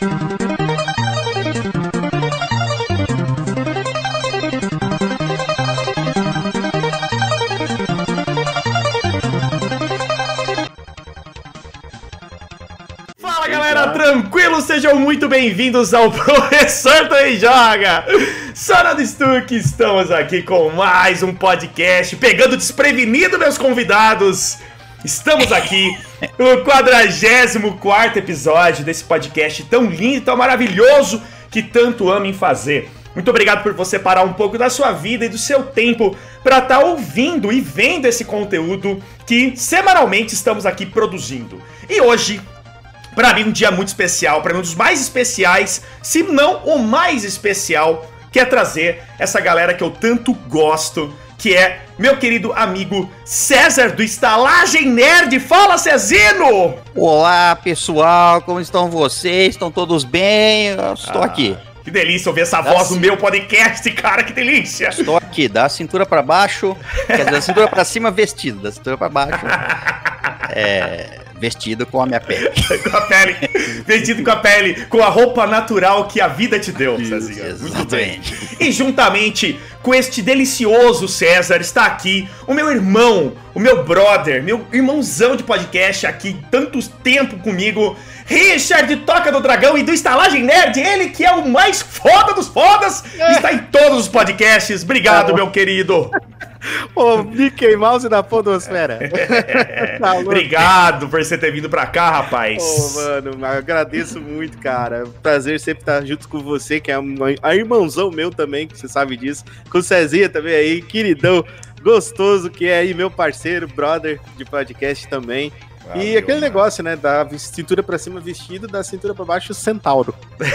Fala galera, tranquilo? Sejam muito bem-vindos ao Professor Também Joga! Sonado Stuck, estamos aqui com mais um podcast, pegando desprevenido meus convidados. Estamos aqui no 44 episódio desse podcast tão lindo, tão maravilhoso que tanto amo em fazer. Muito obrigado por você parar um pouco da sua vida e do seu tempo para estar ouvindo e vendo esse conteúdo que semanalmente estamos aqui produzindo. E hoje Pra mim, um dia muito especial, pra mim, um dos mais especiais, se não o mais especial, que é trazer essa galera que eu tanto gosto, que é meu querido amigo César do Estalagem Nerd. Fala, Cezino! Olá, pessoal, como estão vocês? Estão todos bem? Eu estou Ah, aqui. Que delícia ouvir essa Dá voz no sim. meu podcast, cara, que delícia! Estou aqui, da cintura pra baixo, quer dizer, da cintura pra cima vestido, da cintura pra baixo, é, vestido com a minha pele. com a pele, vestido com a pele, com a roupa natural que a vida te deu, Cezinha. Muito bem. Exatamente. E juntamente com este delicioso César está aqui o meu irmão, o meu brother, meu irmãozão de podcast aqui, tanto tempo comigo, Richard Toca do Dragão e do Estalagem Nerd, ele que é o mais foda dos fodas, está em todos os podcasts. Obrigado, meu querido. Ô, Mickey Mouse da Podosfera. Tá. Obrigado por você ter vindo pra cá, rapaz. Ô, mano, agradeço muito, cara. É Prazer sempre estar junto com você, que é um a irmãozão meu também, que você sabe disso. Com o Cezinha também aí, queridão, gostoso, que é aí meu parceiro, brother de podcast também. E Valeu, aquele mano. negócio, né, da cintura pra cima vestido, da cintura pra baixo centauro.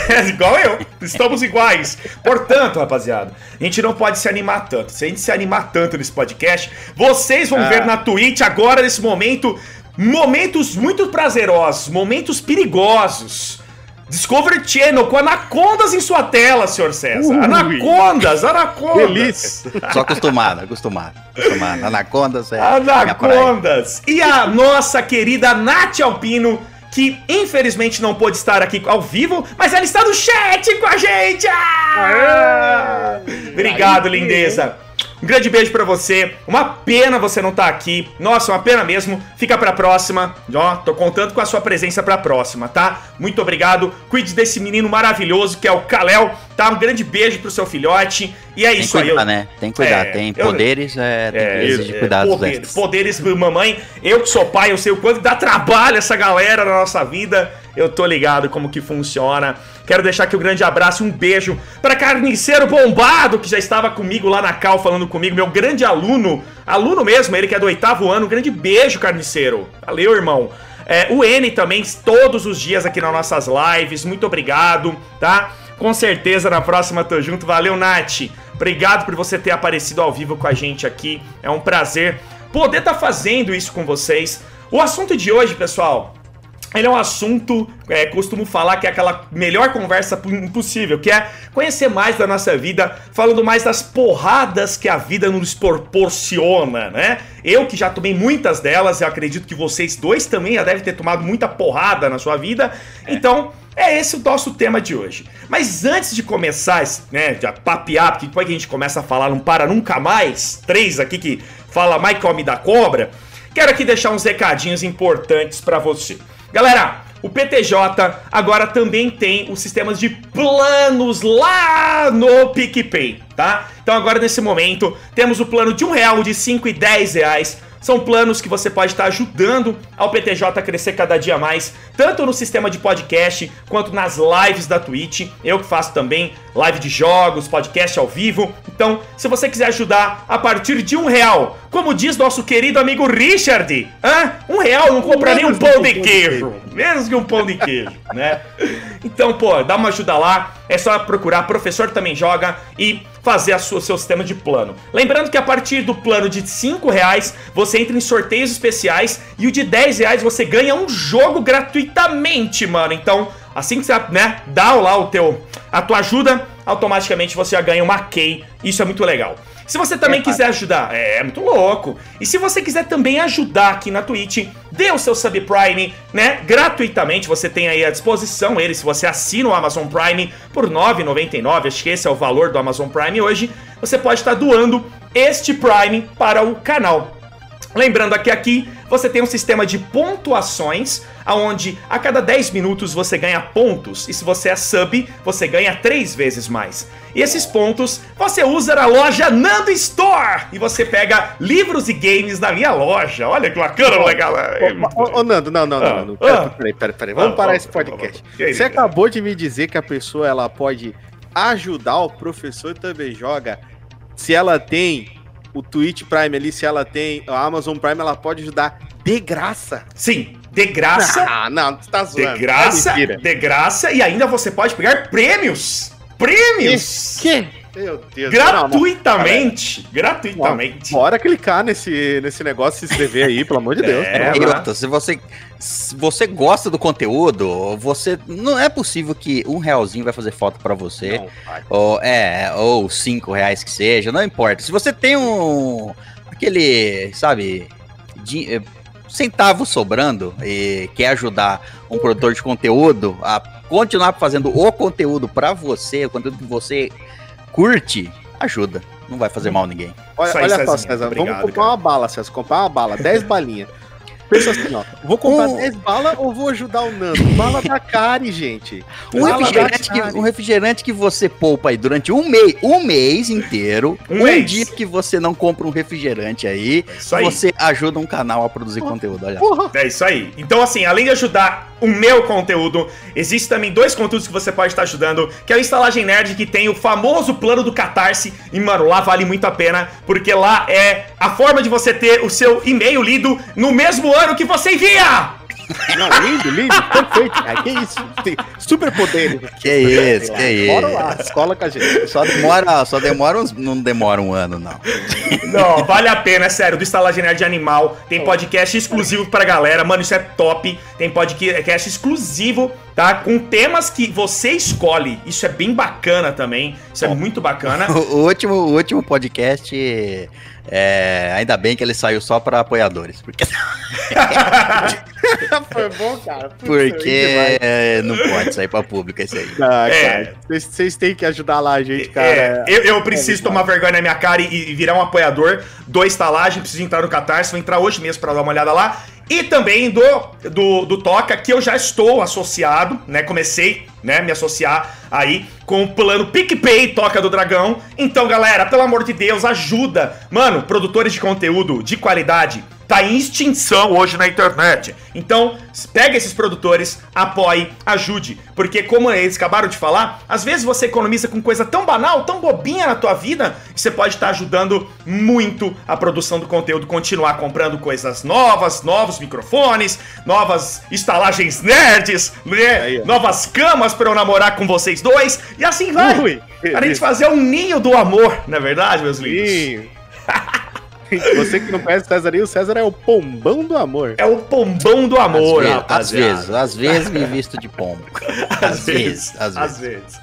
É igual eu, estamos iguais. Portanto, rapaziada, a gente não pode se animar tanto. Se a gente se animar tanto nesse podcast, vocês vão Ah. ver na Twitch agora, nesse momento, momentos muito prazerosos, momentos perigosos. Discovery Channel com anacondas em sua tela, senhor César. Ui. Anacondas, anacondas. Delícia. Só acostumado, acostumado, acostumado. Anacondas é. Anacondas! E a nossa querida Nath Alpino, que infelizmente não pôde estar aqui ao vivo, mas ela está no chat com a gente! Ah! Obrigado, Aí sim, lindeza! Um grande beijo pra você. Uma pena você não estar aqui. Nossa, uma pena mesmo. Fica pra próxima. Ó, tô contando com a sua presença pra próxima, tá? Muito obrigado. Cuide desse menino maravilhoso que é o Kalel, tá? Um grande beijo pro seu filhote. E é Tem isso aí. cuidar, eu- né? Tem que cuidar. É, tem eu- poderes, é, tem é, é, cuidados poderes, extras. poderes, mamãe. Eu que sou pai, eu sei o quanto dá trabalho essa galera na nossa vida. Eu tô ligado como que funciona. Quero deixar aqui um grande abraço e um beijo para Carniceiro Bombado, que já estava comigo lá na Cal falando comigo, meu grande aluno, aluno mesmo, ele que é do oitavo ano. Um grande beijo, Carniceiro. Valeu, irmão. É, o N também, todos os dias aqui nas nossas lives. Muito obrigado, tá? Com certeza na próxima tô junto. Valeu, Nath. Obrigado por você ter aparecido ao vivo com a gente aqui. É um prazer poder estar fazendo isso com vocês. O assunto de hoje, pessoal, ele é um assunto, é, costumo falar que é aquela melhor conversa possível, que é conhecer mais da nossa vida, falando mais das porradas que a vida nos proporciona, né? Eu que já tomei muitas delas, eu acredito que vocês dois também já devem ter tomado muita porrada na sua vida. Então, é esse o nosso tema de hoje. Mas antes de começar, né, de papear, porque depois que a gente começa a falar não para nunca mais, três aqui que fala mais come da cobra, quero aqui deixar uns recadinhos importantes pra você. Galera, o PTJ agora também tem os sistemas de planos lá no PicPay, tá? Então agora nesse momento temos o plano de um real, de 5 e 10 reais. São planos que você pode estar ajudando ao PTJ a crescer cada dia mais, tanto no sistema de podcast quanto nas lives da Twitch. Eu que faço também live de jogos, podcast ao vivo. Então, se você quiser ajudar a partir de um real, como diz nosso querido amigo Richard, hã? um real não compra nem um pão de queijo, menos que um pão de queijo, né? Então, pô, dá uma ajuda lá. É só procurar Professor Também Joga e fazer a sua, seu sistema de plano. Lembrando que a partir do plano de 5 reais, você entra em sorteios especiais e o de 10 reais você ganha um jogo gratuitamente, mano. Então, assim que você né, dá lá o teu, a tua ajuda, automaticamente você já ganha uma key. Isso é muito legal. Se você também É, quiser ajudar, é, é muito louco. E se você quiser também ajudar aqui na Twitch, dê o seu subprime, né? Gratuitamente, você tem aí à disposição ele, se você assina o Amazon Prime por R$ 9,99, acho que esse é o valor do Amazon Prime hoje, você pode estar doando este Prime para o canal. Lembrando que aqui você tem um sistema de pontuações, aonde a cada 10 minutos você ganha pontos, e se você é sub, você ganha 3 vezes mais. E esses pontos você usa na loja Nando Store, e você pega livros e games da minha loja. Olha que bacana, legal. Muito- Ô, ô, ô, Nando, não, não, Ah, não, não. ah. Peraí, peraí, peraí. Vamos Ah, parar esse podcast. Você acabou de me dizer que a pessoa ela pode ajudar o professor também joga. Se ela tem o Twitch Prime ali, se ela tem a Amazon Prime, ela pode ajudar de graça. Sim, de graça. Ah, não, você tá zoando. De graça, É de graça, e ainda você pode pegar prêmios. Prêmios! Que? Meu Deus. Gratuitamente. Gratuitamente. Bora clicar nesse, nesse negócio e se inscrever aí, pelo amor de Deus. É, e se você, se você gosta do conteúdo, você não é possível que um realzinho vai fazer falta pra você. Não. Ou, é, ou cinco reais que seja, não importa. Se você tem um. aquele, sabe, de, eh, centavo sobrando e quer ajudar um produtor de conteúdo a continuar fazendo o conteúdo pra você, o conteúdo que você curte, ajuda. Não vai fazer mal a ninguém. Olha, olha só, César, obrigado, vamos comprar cara. uma bala, César. Comprar uma bala, 10 balinhas. Pensa assim, ó. Vou comprar Um- 10 balas ou vou ajudar o Nando? Bala da Cari, gente. Um refrigerante, que, um refrigerante que você poupa aí durante um mês, um mês inteiro, Um um, mês. dia que você não compra um refrigerante aí, Isso aí. você ajuda um canal a produzir conteúdo. Olha. Porra. É isso aí. Então, assim, além de ajudar o meu conteúdo, existe também dois conteúdos que você pode estar ajudando, que é o Estalagem Nerd, que tem o famoso plano do Catarse. E, mano, lá vale muito a pena, porque lá é a forma de você ter o seu e-mail lido no mesmo ano que você envia! Não, lindo, lindo, perfeito. Cara, que isso? Tem superpoderes. Que isso, que Bora isso. lá, escola com a gente. Só demora, só demora uns, não demora um ano, não. Não, vale a pena, é sério. Do Estalagem Nerd Animal. Tem podcast exclusivo pra galera. Mano, isso é top. Tem podcast exclusivo, tá? Com temas que você escolhe. Isso é bem bacana também. Isso é muito bacana. O, o último, o último podcast, é, ainda bem que ele saiu só para apoiadores, porque, Foi bom, cara. Putz, porque é, não pode sair para público esse aí. Ah, É. vocês- têm que ajudar lá a gente, cara. É, eu, eu preciso É, tomar vergonha na minha cara e, e virar um apoiador do Estalagem. Preciso entrar no Catarse. Vou entrar hoje mesmo pra dar uma olhada lá. E também do, do, do Toca, que eu já estou associado, né? Comecei, né, me associar aí com o plano PicPay Toca do Dragão. Então, galera, pelo amor de Deus, ajuda. Mano, produtores de conteúdo de qualidade tá em extinção hoje na internet. Então, pega esses produtores, apoie, ajude. Porque, como eles acabaram de falar, às vezes você economiza com coisa tão banal, tão bobinha na tua vida, que você pode estar ajudando muito a produção do conteúdo, continuar comprando coisas novas, novos microfones, novas estalagens nerds, né? Aí, novas camas para eu namorar com vocês dois, e assim vai. Ui, Para a gente fazer um ninho do amor, não é verdade, meus lindos? Você que não conhece o César aí, o César é o pombão do amor. É o pombão do amor, às, vezes, às rapaziada. vezes, às vezes me visto de pombo. Às vezes, às vezes. vezes.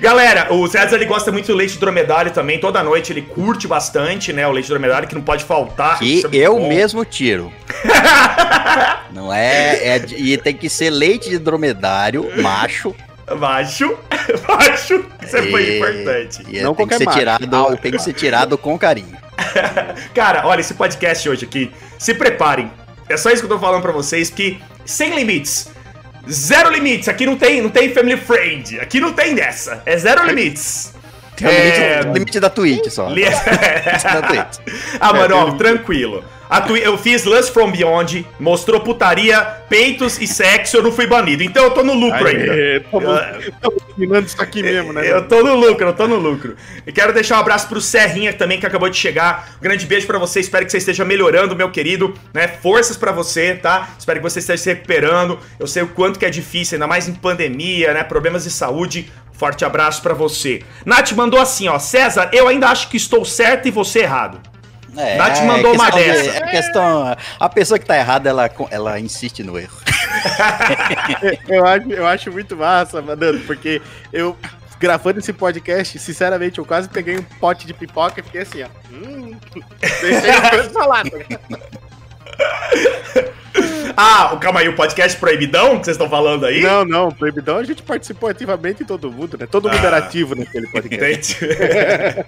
Galera, o César ele gosta muito do leite de dromedário também. Toda noite ele curte bastante, né? O leite de dromedário que não pode faltar. Que Isso é eu bom. mesmo tiro. Não é, é e tem que ser leite de dromedário, macho. Macho. Macho. Isso é muito e- importante. E Não tem que ser macho. tirado, Ah, tem que ser tirado com carinho. Cara, olha, esse podcast hoje aqui, se preparem. É só isso que eu tô falando pra vocês, que sem limites. Zero limites. Aqui não tem, não tem family friend. Aqui não tem dessa. É zero limites. O É, limite, limite da Twitch só. li- da Twitch. ah, mano, ó, tem- tranquilo. Twi- eu fiz Lust From Beyond, mostrou putaria, peitos e sexo, eu não fui banido. Então eu tô no lucro ainda. Aê, Estamos terminando isso aqui mesmo, né? Eu tô no lucro, eu tô no lucro. E quero deixar um abraço pro Serrinha também, que acabou de chegar. Um grande beijo pra você, espero que você esteja melhorando, meu querido. Né? Forças pra você, tá? Espero que você esteja se recuperando. Eu sei o quanto que é difícil, ainda mais em pandemia, né? Problemas de saúde. Forte abraço pra você. Nath mandou assim, ó. César, eu ainda acho que estou certo e você errado. É, Nath mandou uma questão de- dessa. É questão. A pessoa que tá errada, ela, ela insiste no erro. Eu acho, eu acho muito massa, Mandando, porque eu gravando esse podcast, sinceramente, eu quase peguei um pote de pipoca e fiquei assim, ó. Hum, deixei as coisas falar. Ah, calma aí, o podcast proibidão que vocês estão falando aí? Não, não, proibidão a gente participou ativamente em todo mundo, né? Todo mundo ah, era ativo naquele podcast. é,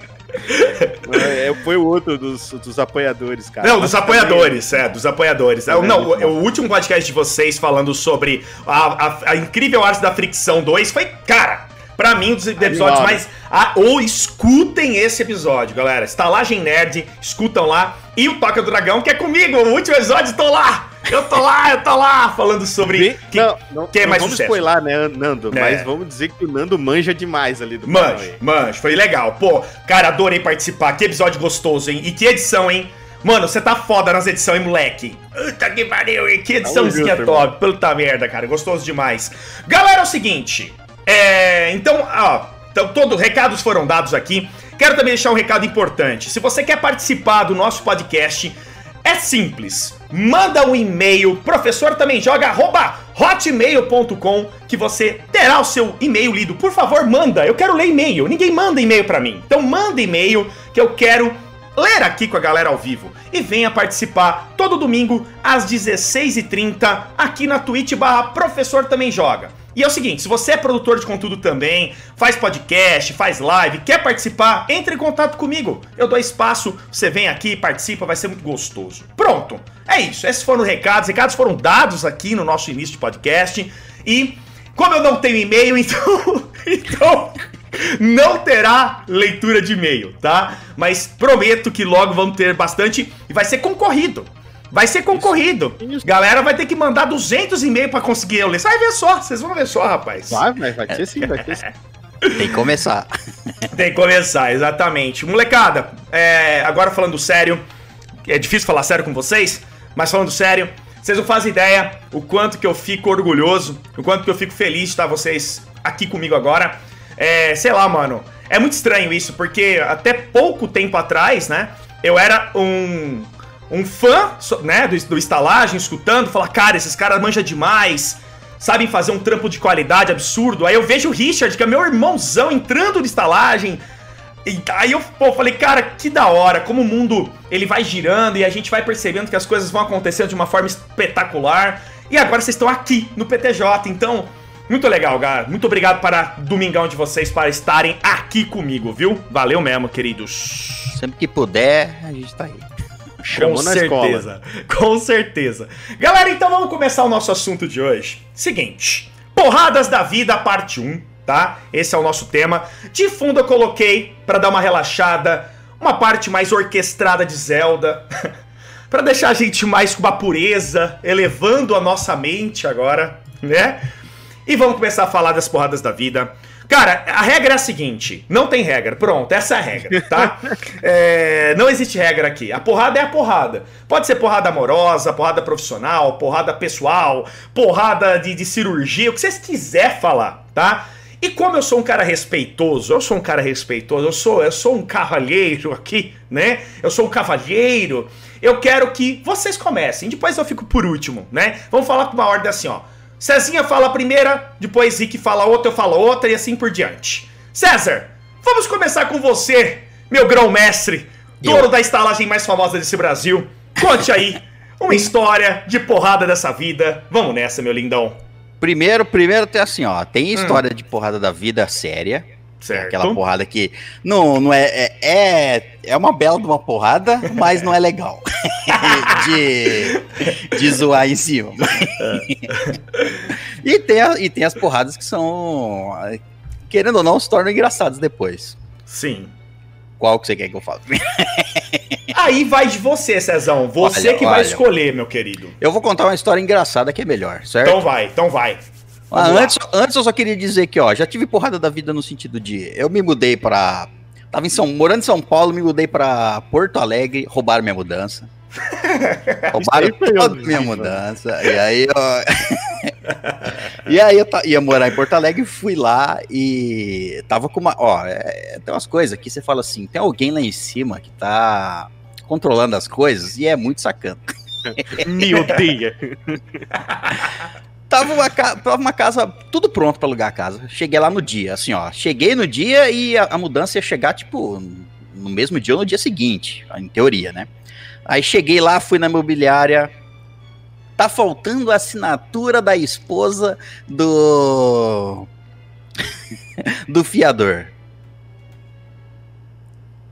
foi o outro dos, dos apoiadores, cara. Não, dos apoiadores, é, dos apoiadores. É, não, o, o, último podcast de vocês falando sobre a, a, a incrível arte da fricção 2 foi, cara, Pra mim, um dos episódios mais. Ah, ou escutem esse episódio, galera. Estalagem Nerd, escutam lá. E o Toca do Dragão, que é comigo. O último episódio, tô lá. Eu tô lá, eu tô lá, falando sobre. Que, não, não, que é mais vamos sucesso. spoiler, né, Nando? É. Mas vamos dizer que o Nando manja demais ali do Manja, manja. Foi legal. Pô, cara, adorei participar. Que episódio gostoso, hein? E que edição, hein? Mano, você tá foda nas edições, hein, moleque? Puta que pariu, hein? Que ediçãozinha top. Puta merda, cara. Gostoso demais. Galera, é o seguinte. É, então, ó, então, recados foram dados aqui. Quero também deixar um recado importante. Se você quer participar do nosso podcast, é simples. Manda um e-mail, professor também joga hotmail.com que você terá o seu e-mail lido. Por favor, manda. Eu quero ler e-mail. Ninguém manda e-mail para mim. Então manda e-mail que eu quero ler aqui com a galera ao vivo. E venha participar todo domingo às 16h30 aqui na Twitch barra Professor Também Joga. E é o seguinte, se você é produtor de conteúdo também, faz podcast, faz live, quer participar, entre em contato comigo. Eu dou espaço, você vem aqui, participa, vai ser muito gostoso. Pronto, é isso. Esses foram os recados. Recados foram dados aqui no nosso início de podcast. E como eu não tenho e-mail, então, então não terá leitura de e-mail, tá? Mas prometo que logo vamos ter bastante e vai ser concorrido. Vai ser concorrido. Isso. Galera vai ter que mandar 200 e-mails para conseguir eu ler. Você vai ver só, vocês vão ver só, rapaz. Vai, vai, vai ser sim, vai ser sim. Tem que começar. Tem que começar, exatamente. Molecada, é, agora falando sério, é difícil falar sério com vocês, mas falando sério, vocês não fazem ideia o quanto que eu fico orgulhoso, o quanto que eu fico feliz de estar vocês aqui comigo agora. É, sei lá, mano, é muito estranho isso, porque até pouco tempo atrás, né, eu era um um fã, né, do, do estalagem, escutando, fala, cara, esses caras manjam demais, sabem fazer um trampo de qualidade absurdo. Aí eu vejo o Richard, que é meu irmãozão, entrando no estalagem. E aí eu pô, falei, cara, que da hora, como o mundo ele vai girando e a gente vai percebendo que as coisas vão acontecendo de uma forma espetacular. E agora vocês estão aqui no PTJ, então muito legal, cara. Muito obrigado para Domingão de vocês para estarem aqui comigo, viu? Valeu mesmo, queridos. Sempre que puder, a gente tá aí. Chamou com certeza. Com certeza. Galera, então vamos começar o nosso assunto de hoje. Seguinte: Porradas da Vida, parte 1, tá? Esse é o nosso tema. De fundo eu coloquei para dar uma relaxada, uma parte mais orquestrada de Zelda. para deixar a gente mais com uma pureza, elevando a nossa mente agora, né? E vamos começar a falar das porradas da vida. Cara, a regra é a seguinte: não tem regra. Pronto, essa é a regra, tá? é, não existe regra aqui. A porrada é a porrada. Pode ser porrada amorosa, porrada profissional, porrada pessoal, porrada de, de cirurgia, o que vocês quiser falar, tá? E como eu sou um cara respeitoso, eu sou um cara respeitoso, eu sou, eu sou um cavalheiro aqui, né? Eu sou um cavalheiro. Eu quero que vocês comecem, depois eu fico por último, né? Vamos falar com uma ordem assim, ó. Cezinha fala a primeira, depois Rick fala outra, eu falo outra e assim por diante. César, vamos começar com você, meu grão-mestre, dono da estalagem mais famosa desse Brasil. Conte aí uma história de porrada dessa vida. Vamos nessa, meu lindão. Primeiro, primeiro tem assim, ó, tem hum. história hum. de porrada da vida séria. Certo. Aquela porrada que não, não é, é, é, é uma bela de uma porrada, mas não é legal de, de zoar em cima. e, tem a, e tem as porradas que são, querendo ou não, se tornam engraçadas depois. Sim. Qual que você quer que eu fale? Aí vai de você, Cezão. Você olha, que olha. vai escolher, meu querido. Eu vou contar uma história engraçada que é melhor, certo? Então vai, então vai. Ah, antes, antes eu só queria dizer que, ó, já tive porrada da vida no sentido de. Eu me mudei pra. Tava em São, morando em São Paulo, me mudei pra Porto Alegre, roubaram minha mudança. roubaram toda minha mudança. E aí eu. e aí eu ia morar em Porto Alegre, fui lá e tava com uma. Ó, é, tem umas coisas que você fala assim: tem alguém lá em cima que tá controlando as coisas e é muito sacana. Me odeia. Tava uma, ca- tava uma casa, tudo pronto pra alugar a casa. Cheguei lá no dia, assim, ó. Cheguei no dia e a, a mudança ia chegar, tipo, no mesmo dia ou no dia seguinte, em teoria, né? Aí cheguei lá, fui na imobiliária. Tá faltando a assinatura da esposa do. do fiador.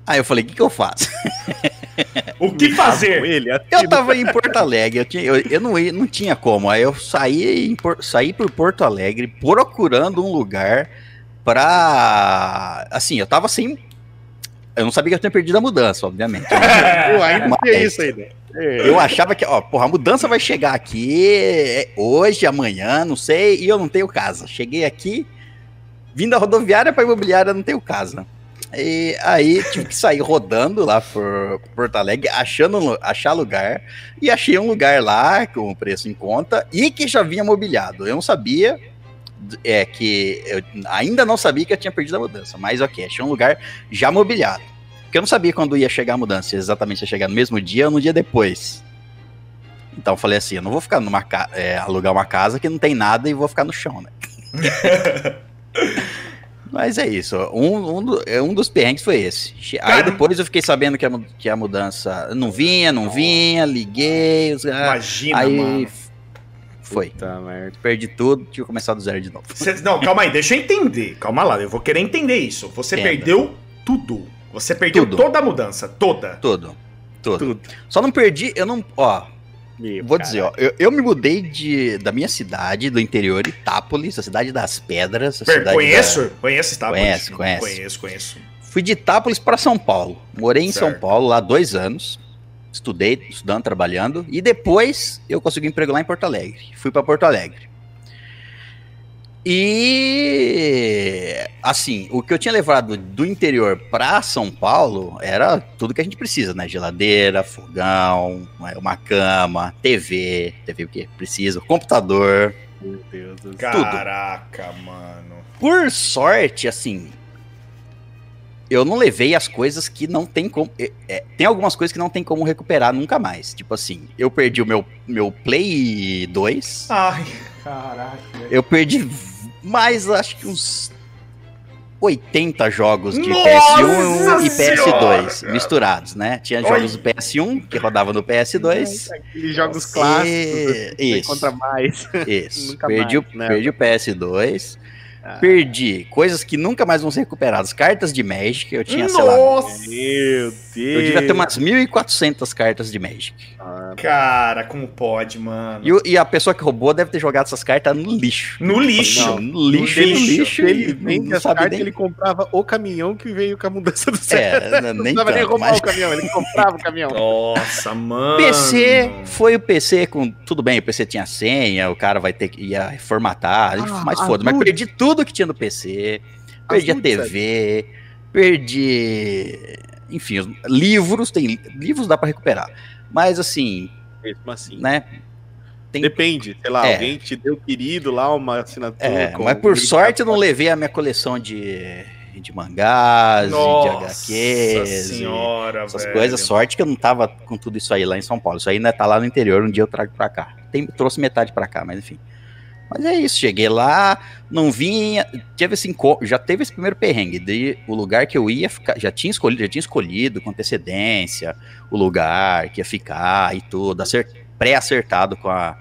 Aí eu falei, o que, que eu faço? O que Com fazer? ele, Eu tava em Porto Alegre, eu, tinha, eu, eu não, ia- não tinha como. Aí eu saí, em Por- saí por Porto Alegre procurando um lugar pra. Assim, eu tava sem. Eu não sabia que eu tinha perdido a mudança, obviamente. Pô, ainda Mas- tem isso ainda. É. Eu achava que, ó, porra, a mudança vai chegar aqui é, hoje, amanhã, não sei, e eu não tenho casa. Cheguei aqui, vim da rodoviária pra imobiliária, não tenho casa. E aí tive que sair rodando lá por Porto Alegre, achando, achar lugar, e achei um lugar lá com preço em conta e que já vinha mobiliado. Eu não sabia, é que eu ainda não sabia que eu tinha perdido a mudança, mas ok, achei um lugar já mobiliado. Porque eu não sabia quando ia chegar a mudança, exatamente ia chegar no mesmo dia ou no dia depois. Então eu falei assim, eu não vou ficar numa é, alugar uma casa que não tem nada e vou ficar no chão, né? Mas é isso. Um, um, do- é, um dos perrengues foi esse. Che- Aí Cara, depois eu fiquei sabendo que a, que a mudança não vinha, não vinha, liguei. os- Imagina, aí mano. foi. Puta merda. Perdi tudo, tive que começar do zero de novo. Cê- não, calma aí, deixa eu entender. Calma lá, eu vou querer entender isso. Você Entenda. perdeu tudo. Você perdeu Tudo. toda a mudança, toda. Tudo. Tudo. Tudo. Só não perdi, eu não. Ó, Meu, Vou dizer, ó, eu, eu me mudei de, da minha cidade, do interior, Itápolis, a cidade das pedras. cidade conheço? Conheço, tá? Conhece, conhece. Conheço, conheço. da- Fui de Itápolis para São Paulo. Morei em São Certo. Paulo lá dois anos. Estudei, estudando, trabalhando. E depois eu consegui um emprego lá em Porto Alegre. Fui para Porto Alegre. E assim, o que eu tinha levado do interior para São Paulo era tudo que a gente precisa, né? Geladeira, fogão, uma cama, TV, TV o quê? Precisa, computador. Meu Deus do céu. Caraca, mano. Por sorte, assim, eu não levei as coisas que não tem como. é, é, tem algumas coisas que não tem como recuperar nunca mais. Tipo assim, eu perdi o meu, meu Play 2. Ai, caraca. Eu perdi mais, acho que uns 80 jogos de Nossa PS1 e PS2 Senhora! misturados, né? Tinha Oi. jogos do PS1 que rodavam no PS2. Aqueles jogos clássicos. E- isso. encontra mais. Isso. Nunca perdi, mais, o, né? perdi o PS2. Ah. Perdi coisas que nunca mais vão ser recuperadas. Cartas de Magic, eu tinha, sei lá, Nossa! Meu Deus. eu devia ter umas 1.400 cartas de Magic. Ah, Cara, como pode, mano? E, e a pessoa que roubou deve ter jogado essas cartas no lixo. No lixo. Não, no lixo, no no lixo. Ele vende não as sabe cartas, nem... ele comprava o caminhão que veio com a mudança do céu. É, Não nem precisava nem roubar mas... o caminhão, ele comprava o caminhão. Nossa, mano. PC foi o PC com. Tudo bem, o PC tinha senha, o cara vai ter que ia formatar, Ah, mas as foda. Mas perdi tudo que tinha no PC. Perdi a TV, perdi. Enfim, os livros, tem livros dá pra recuperar. Mas assim, Mesmo assim. né? Tem, Depende, sei lá, É. alguém te deu querido lá, uma assinatura. é, mas por sorte eu não levei a minha coleção de, de mangás, e de Nossa HQs. senhora, essas velho. coisas. Sorte que eu não tava com tudo isso aí lá em São Paulo. Isso aí ainda tá lá no interior, um dia eu trago pra cá. Tem, trouxe metade pra cá, mas enfim. Mas é isso, cheguei lá, não vinha, teve esse já teve esse primeiro perrengue, de o lugar que eu ia ficar, já tinha escolhido, já tinha escolhido com antecedência o lugar que ia ficar e tudo, acer- pré-acertado com a,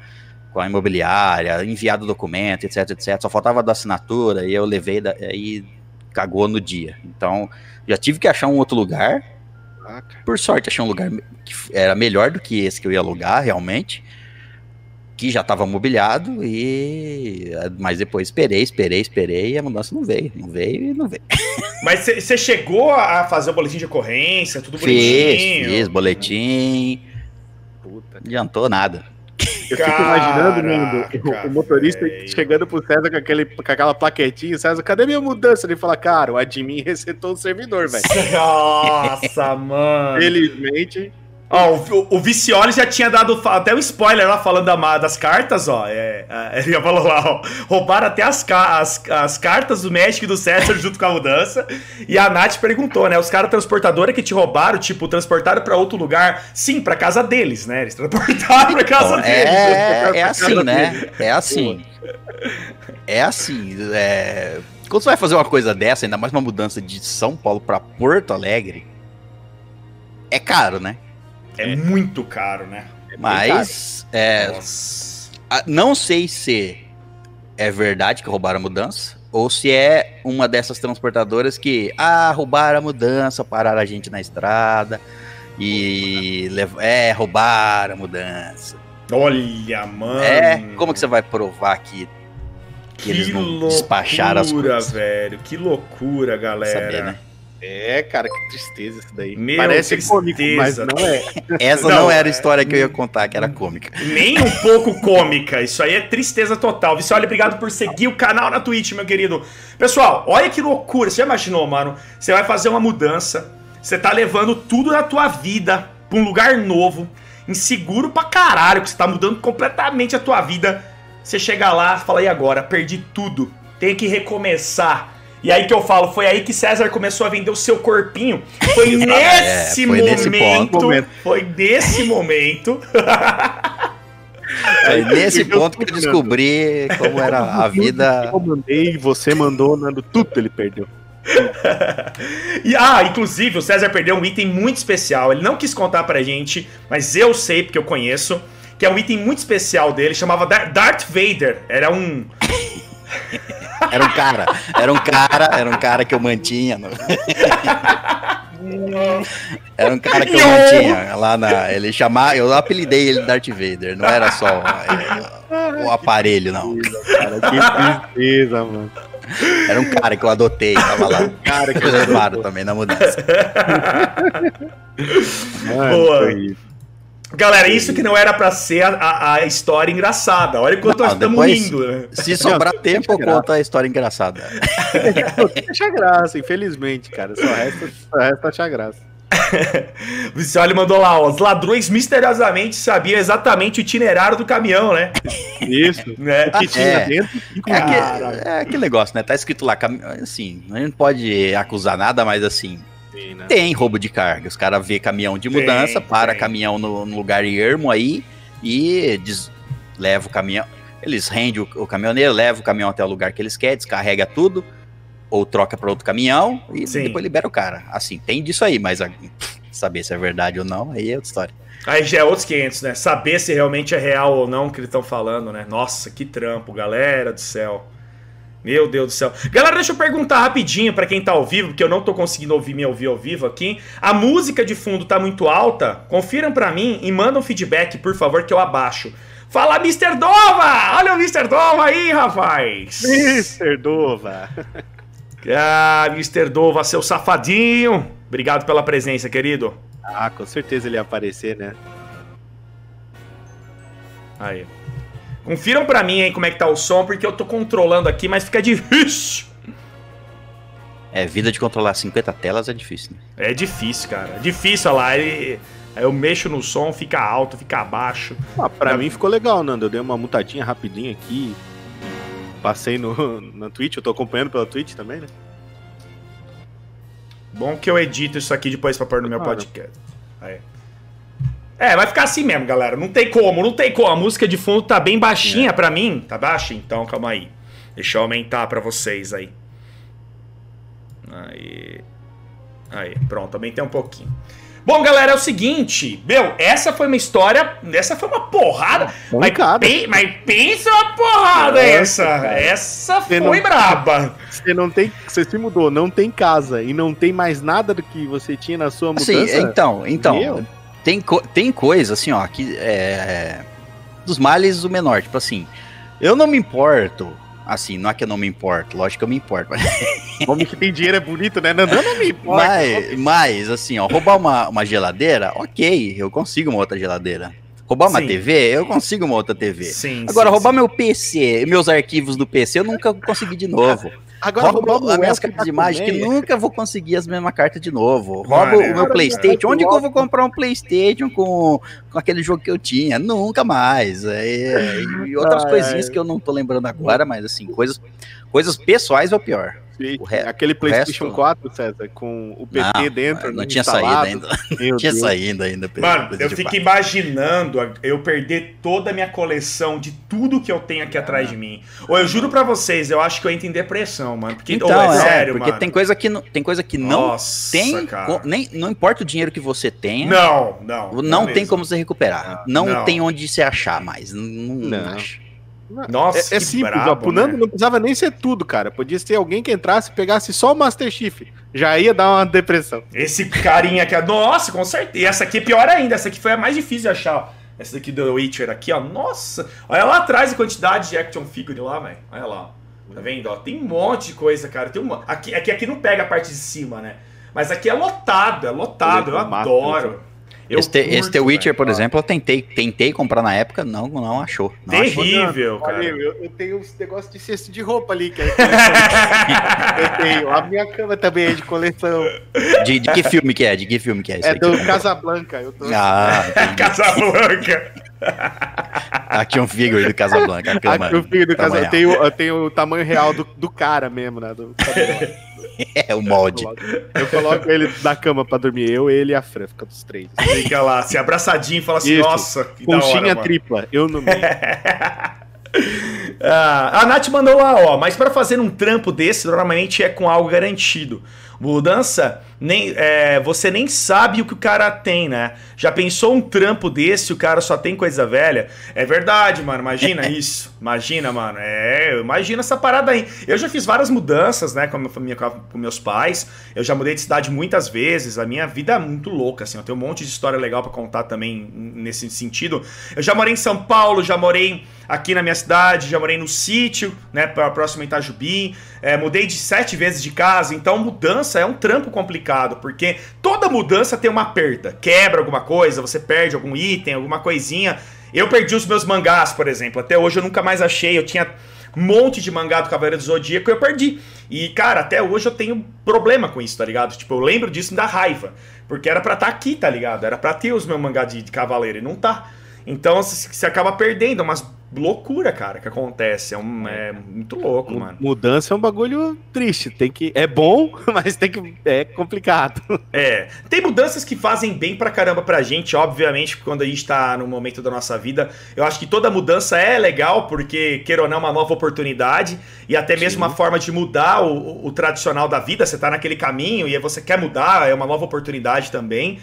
com a imobiliária, enviado o documento, etc, etc. Só faltava da assinatura e eu levei, da, aí cagou no dia. Então, já tive que achar um outro lugar, por sorte, achei um lugar que era melhor do que esse que eu ia alugar, realmente. Que já estava mobiliado e. Mas depois esperei, esperei, esperei e a mudança não veio. Não veio e não veio. Mas você chegou a fazer o boletim de ocorrência, tudo Fiz, bonitinho? fiz, boletim. Puta. Não adiantou nada. Eu fico imaginando, Caraca, mano, o, motorista velho. chegando pro César com, aquele, com aquela plaquetinha, César, cadê minha mudança? Ele fala, cara, o admin resetou o servidor, velho. Nossa, mano. Felizmente, Ó, o, o Vicioli já tinha dado até o um spoiler lá falando da, das cartas, ó. É, é, ele já falou lá, ó. Roubaram até as, as, as cartas do México e do César junto com a mudança. E a Nath perguntou, né? Os caras transportadora que te roubaram, tipo, transportaram pra outro lugar. Sim, pra casa deles, né? Eles transportaram pra casa Bom, deles. É, é assim, né? É assim. É assim. É... Quando você vai fazer uma coisa dessa, ainda mais uma mudança de São Paulo pra Porto Alegre, é caro, né? É, muito caro, né? É Mas, é, não sei se é verdade que roubaram a mudança ou se é uma dessas transportadoras que, ah, roubaram a mudança, pararam a gente na estrada e lev é, roubaram a mudança. Olha, mano. É, como que você vai provar que, que, que eles não loucura, despacharam as coisas? velho, que loucura, galera. Saber, né? É, cara, que tristeza isso daí. Meu, Parece tristeza. cômico, mas não é. Essa não, não era a história que eu ia contar, que era cômica. Nem um pouco cômica. Isso aí é tristeza total. Olha, obrigado por seguir o canal na Twitch, meu querido. Pessoal, olha que loucura. Você já imaginou, mano? Você vai fazer uma mudança. Você tá levando tudo na tua vida pra um lugar novo, inseguro pra caralho, que você tá mudando completamente a tua vida. Você chega lá, fala, e agora? Perdi tudo. Tem que recomeçar e aí que eu falo, foi aí que César começou a vender o seu corpinho. Foi nesse, é, foi momento, nesse momento. Foi nesse momento. É nesse ponto que eu descobri como era a vida. Eu mandei, você mandou, Nando, tudo ele perdeu. e, ah, inclusive, o César perdeu um item muito especial. Ele não quis contar pra gente, mas eu sei porque eu conheço. Que é um item muito especial dele, chamava Darth Vader. Era um. Era um cara, era um cara, era um cara que eu mantinha. No... Era um cara que eu mantinha lá na. Ele chamava. Eu apelidei ele Darth Vader, não era só é, o aparelho, não. Cara, que tristeza, mano. Era um cara que eu adotei, tava lá. Cara que eu levaram também na mudança. Mano, Boa. Galera, isso que não era para ser a, a, história engraçada. Olha quanto nós estamos rindo. Né? Se sobrar tempo, eu conto a história engraçada. Deixa graça, infelizmente, cara. Só resta, só resta achar graça. o Vicioli mandou lá, ó, os ladrões misteriosamente sabiam exatamente o itinerário do caminhão, né? Isso. né? O que tinha é, dentro. É, aquele, é aquele negócio, né? Tá escrito lá, assim, a gente não pode acusar nada, mas assim, tem, né? Tem roubo de carga. Os caras vê caminhão de mudança, tem, para tem. caminhão no, no, lugar ermo aí e des, leva o caminhão. Eles rendem o, o, caminhoneiro, leva o caminhão até o lugar que eles querem, descarrega tudo, ou troca para outro caminhão e Sim. depois libera o cara. Assim, tem disso aí, mas a, saber se é verdade ou não, aí é outra história. Aí já é outros 500, né? Saber se realmente é real ou não o que eles estão falando, né? Nossa, que trampo, galera do céu. Meu Deus do céu. Galera, deixa eu perguntar rapidinho para quem tá ao vivo, porque eu não tô conseguindo ouvir me ouvir ao vivo aqui. A música de fundo tá muito alta? Confiram para mim e mandam feedback, por favor, que eu abaixo. Fala, Mr. Dova! Olha o Mr. Dova aí, rapaz! Mr. Dova! ah, Mr. Dova, seu safadinho! Obrigado pela presença, querido. Ah, com certeza ele ia aparecer, né? Aí. Confiram para mim aí como é que tá o som, porque eu tô controlando aqui, mas fica difícil. É, vida de controlar 50 telas é difícil, né? É difícil, cara. É difícil, olha lá. Ele... Eu mexo no som, fica alto, fica baixo. Ah, pra é. mim ficou legal, Nando. Eu dei uma mutadinha rapidinho aqui. Passei no, na Twitch, eu tô acompanhando pela Twitch também, né? Bom que eu edito isso aqui depois pra pôr no meu podcast. Aí. É, vai ficar assim mesmo, galera. Não tem como, não tem como. A música de fundo tá bem baixinha é. pra mim. Tá baixa? Então, calma aí. Deixa eu aumentar pra vocês aí. Aí. Aí, pronto, aumentei um pouquinho. Bom, galera, é o seguinte, meu, essa foi uma história, essa foi uma porrada, mas, pe, mas, pensa uma porrada Nossa, essa, cara. essa você foi não, braba. Você não tem, você se mudou, não tem casa e não tem mais nada do que você tinha na sua mudança. Sim, então, então, meu? Tem, co tem coisa, assim, ó, que é. Dos males, o menor. Tipo assim, eu não me importo. Assim, não é que eu não me importo, lógico que eu me importo. Mas... Homem que tem dinheiro é bonito, né? Não, não me importa. Mas, mas, assim, ó, roubar uma, uma geladeira, ok, eu consigo uma outra geladeira. Roubar uma sim. TV, eu consigo uma outra TV. Sim, Agora, sim, roubar meu PC, meus arquivos do PC, eu nunca consegui de novo. Agora roubo as minhas cartas de Magic, nunca vou conseguir as mesmas cartas de novo. Roubo o meu Playstation. Onde que eu vou comprar um Playstation com, com aquele jogo que eu tinha? Nunca mais. É, e outras coisinhas que eu não tô lembrando agora, mas assim, coisas, coisas pessoais é o pior. Re... Aquele PlayStation resto... 4, César, com o PT não, dentro. Não tinha saído ainda. Não tinha saído ainda. Mano, eu fico imaginando eu perder toda a minha coleção de tudo que eu tenho aqui atrás de mim. Ou eu juro pra vocês, eu acho que eu entro em depressão, mano. Porque, então, é, é sério, porque mano. tem coisa que não, tem coisa que não Nossa, tem. Cara. Nem, não importa o dinheiro que você tenha. Não, não. Não, não tem como você recuperar. Não, não, tem onde se achar mais. Não, não. acha. Nossa, é, é simples, brabo, ó, Punando né? não precisava nem ser tudo, cara. Podia ser alguém que entrasse e pegasse só o Master Chief. Já ia dar uma depressão. Esse carinha aqui, nossa, com certeza. E essa aqui é pior ainda, essa aqui foi a mais difícil de achar. Essa daqui do Witcher aqui, ó. Nossa, olha lá atrás a quantidade de action figure lá, velho. Olha lá. Tá vendo? Ó, tem um monte de coisa, cara. Tem um... aqui, aqui, aqui não pega a parte de cima, né? Mas aqui é lotado, é lotado. Eu adoro. Eu este, curto, este Witcher, por exemplo, eu tentei, tentei comprar na época, não, não achou. Não Terrível, achou. cara. Eu, eu, tenho uns negócios de cesto de roupa ali, que é eu tenho. A minha cama também é de coleção. De, de que filme que é? De que filme que é? é do Casablanca. Eu tô... Ah, Casablanca. Action figure do Casablanca. Action figure do Casablanca. Eu tenho, eu tenho o tamanho real do, do cara mesmo, né? Do é o molde. Eu coloco, eu coloco, ele na cama pra dormir, eu, ele e a Fran, fica dos três. Fica lá, se abraçadinho e fala assim, Isso. nossa, que Conchinha hora, tripla, eu no meio. ah, a Nath mandou lá, ó, mas para fazer um trampo desse, normalmente é com algo garantido. Mudança, nem, é, você nem sabe o que o cara tem, né? Já pensou um trampo desse, o cara só tem coisa velha? É verdade, mano. Imagina isso. Imagina, mano. É, imagina essa parada aí. Eu já fiz várias mudanças, né, com, a minha família, com meus pais. Eu já mudei de cidade muitas vezes. A minha vida é muito louca, assim. Eu tenho um monte de história legal para contar também nesse sentido. Eu já morei em São Paulo, já morei aqui na minha cidade, já morei no sítio, né, próximo a Itajubi. É, mudei de sete vezes de casa, então mudança é um trampo complicado, porque toda mudança tem uma perda. Quebra alguma coisa, você perde algum item, alguma coisinha. Eu perdi os meus mangás, por exemplo. Até hoje eu nunca mais achei. Eu tinha um monte de mangá do Cavaleiro do Zodíaco e eu perdi. E, cara, até hoje eu tenho problema com isso, tá ligado? Tipo, eu lembro disso da raiva. Porque era pra estar tá aqui, tá ligado? Era pra ter os meus mangá de, de Cavaleiro e não tá. Então você acaba perdendo umas loucura, cara, que acontece. É, um, é muito louco, M mano. Mudança é um bagulho triste. Tem que. É bom, mas tem que. É complicado. É. Tem mudanças que fazem bem pra caramba pra gente, obviamente, quando a gente tá no momento da nossa vida. Eu acho que toda mudança é legal, porque, queira ou não, é uma nova oportunidade. E até mesmo Sim. uma forma de mudar o, o, o tradicional da vida. Você tá naquele caminho e você quer mudar, é uma nova oportunidade também.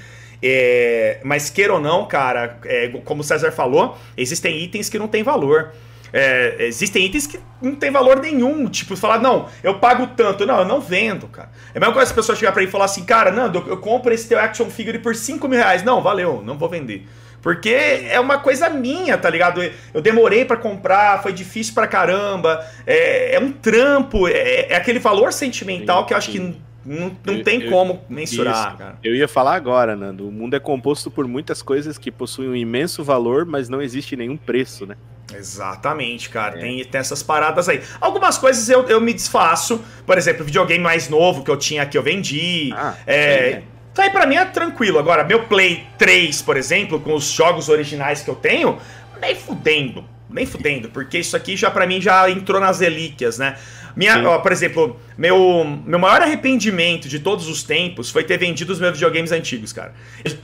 É, mas queira ou não, cara, é, como o César falou, existem itens que não têm valor. É, existem itens que não tem valor nenhum. Tipo, falar, não, eu pago tanto. Não, eu não vendo, cara. É a mesma coisa as pessoas chegar pra mim e falar assim, cara, Nando, eu compro esse teu action figure por 5 mil reais. Não, valeu, não vou vender. Porque é uma coisa minha, tá ligado? Eu demorei para comprar, foi difícil pra caramba. É, é um trampo, é, é, aquele valor sentimental que eu acho que não, não eu, tem eu, como mensurar, isso. cara. Eu ia falar agora, Nando. O mundo é composto por muitas coisas que possuem um imenso valor, mas não existe nenhum preço, né? Exatamente, cara. É. Tem, tem essas paradas aí. Algumas coisas eu, eu me desfaço. Por exemplo, videogame mais novo que eu tinha aqui, eu vendi. Ah, é, é. Isso aí pra mim é tranquilo. Agora, meu Play 3, por exemplo, com os jogos originais que eu tenho, nem fudendo. Nem fudendo, porque isso aqui já para mim já entrou nas relíquias, né? Minha, ó, por exemplo, meu, meu maior arrependimento de todos os tempos foi ter vendido os meus videogames antigos, cara.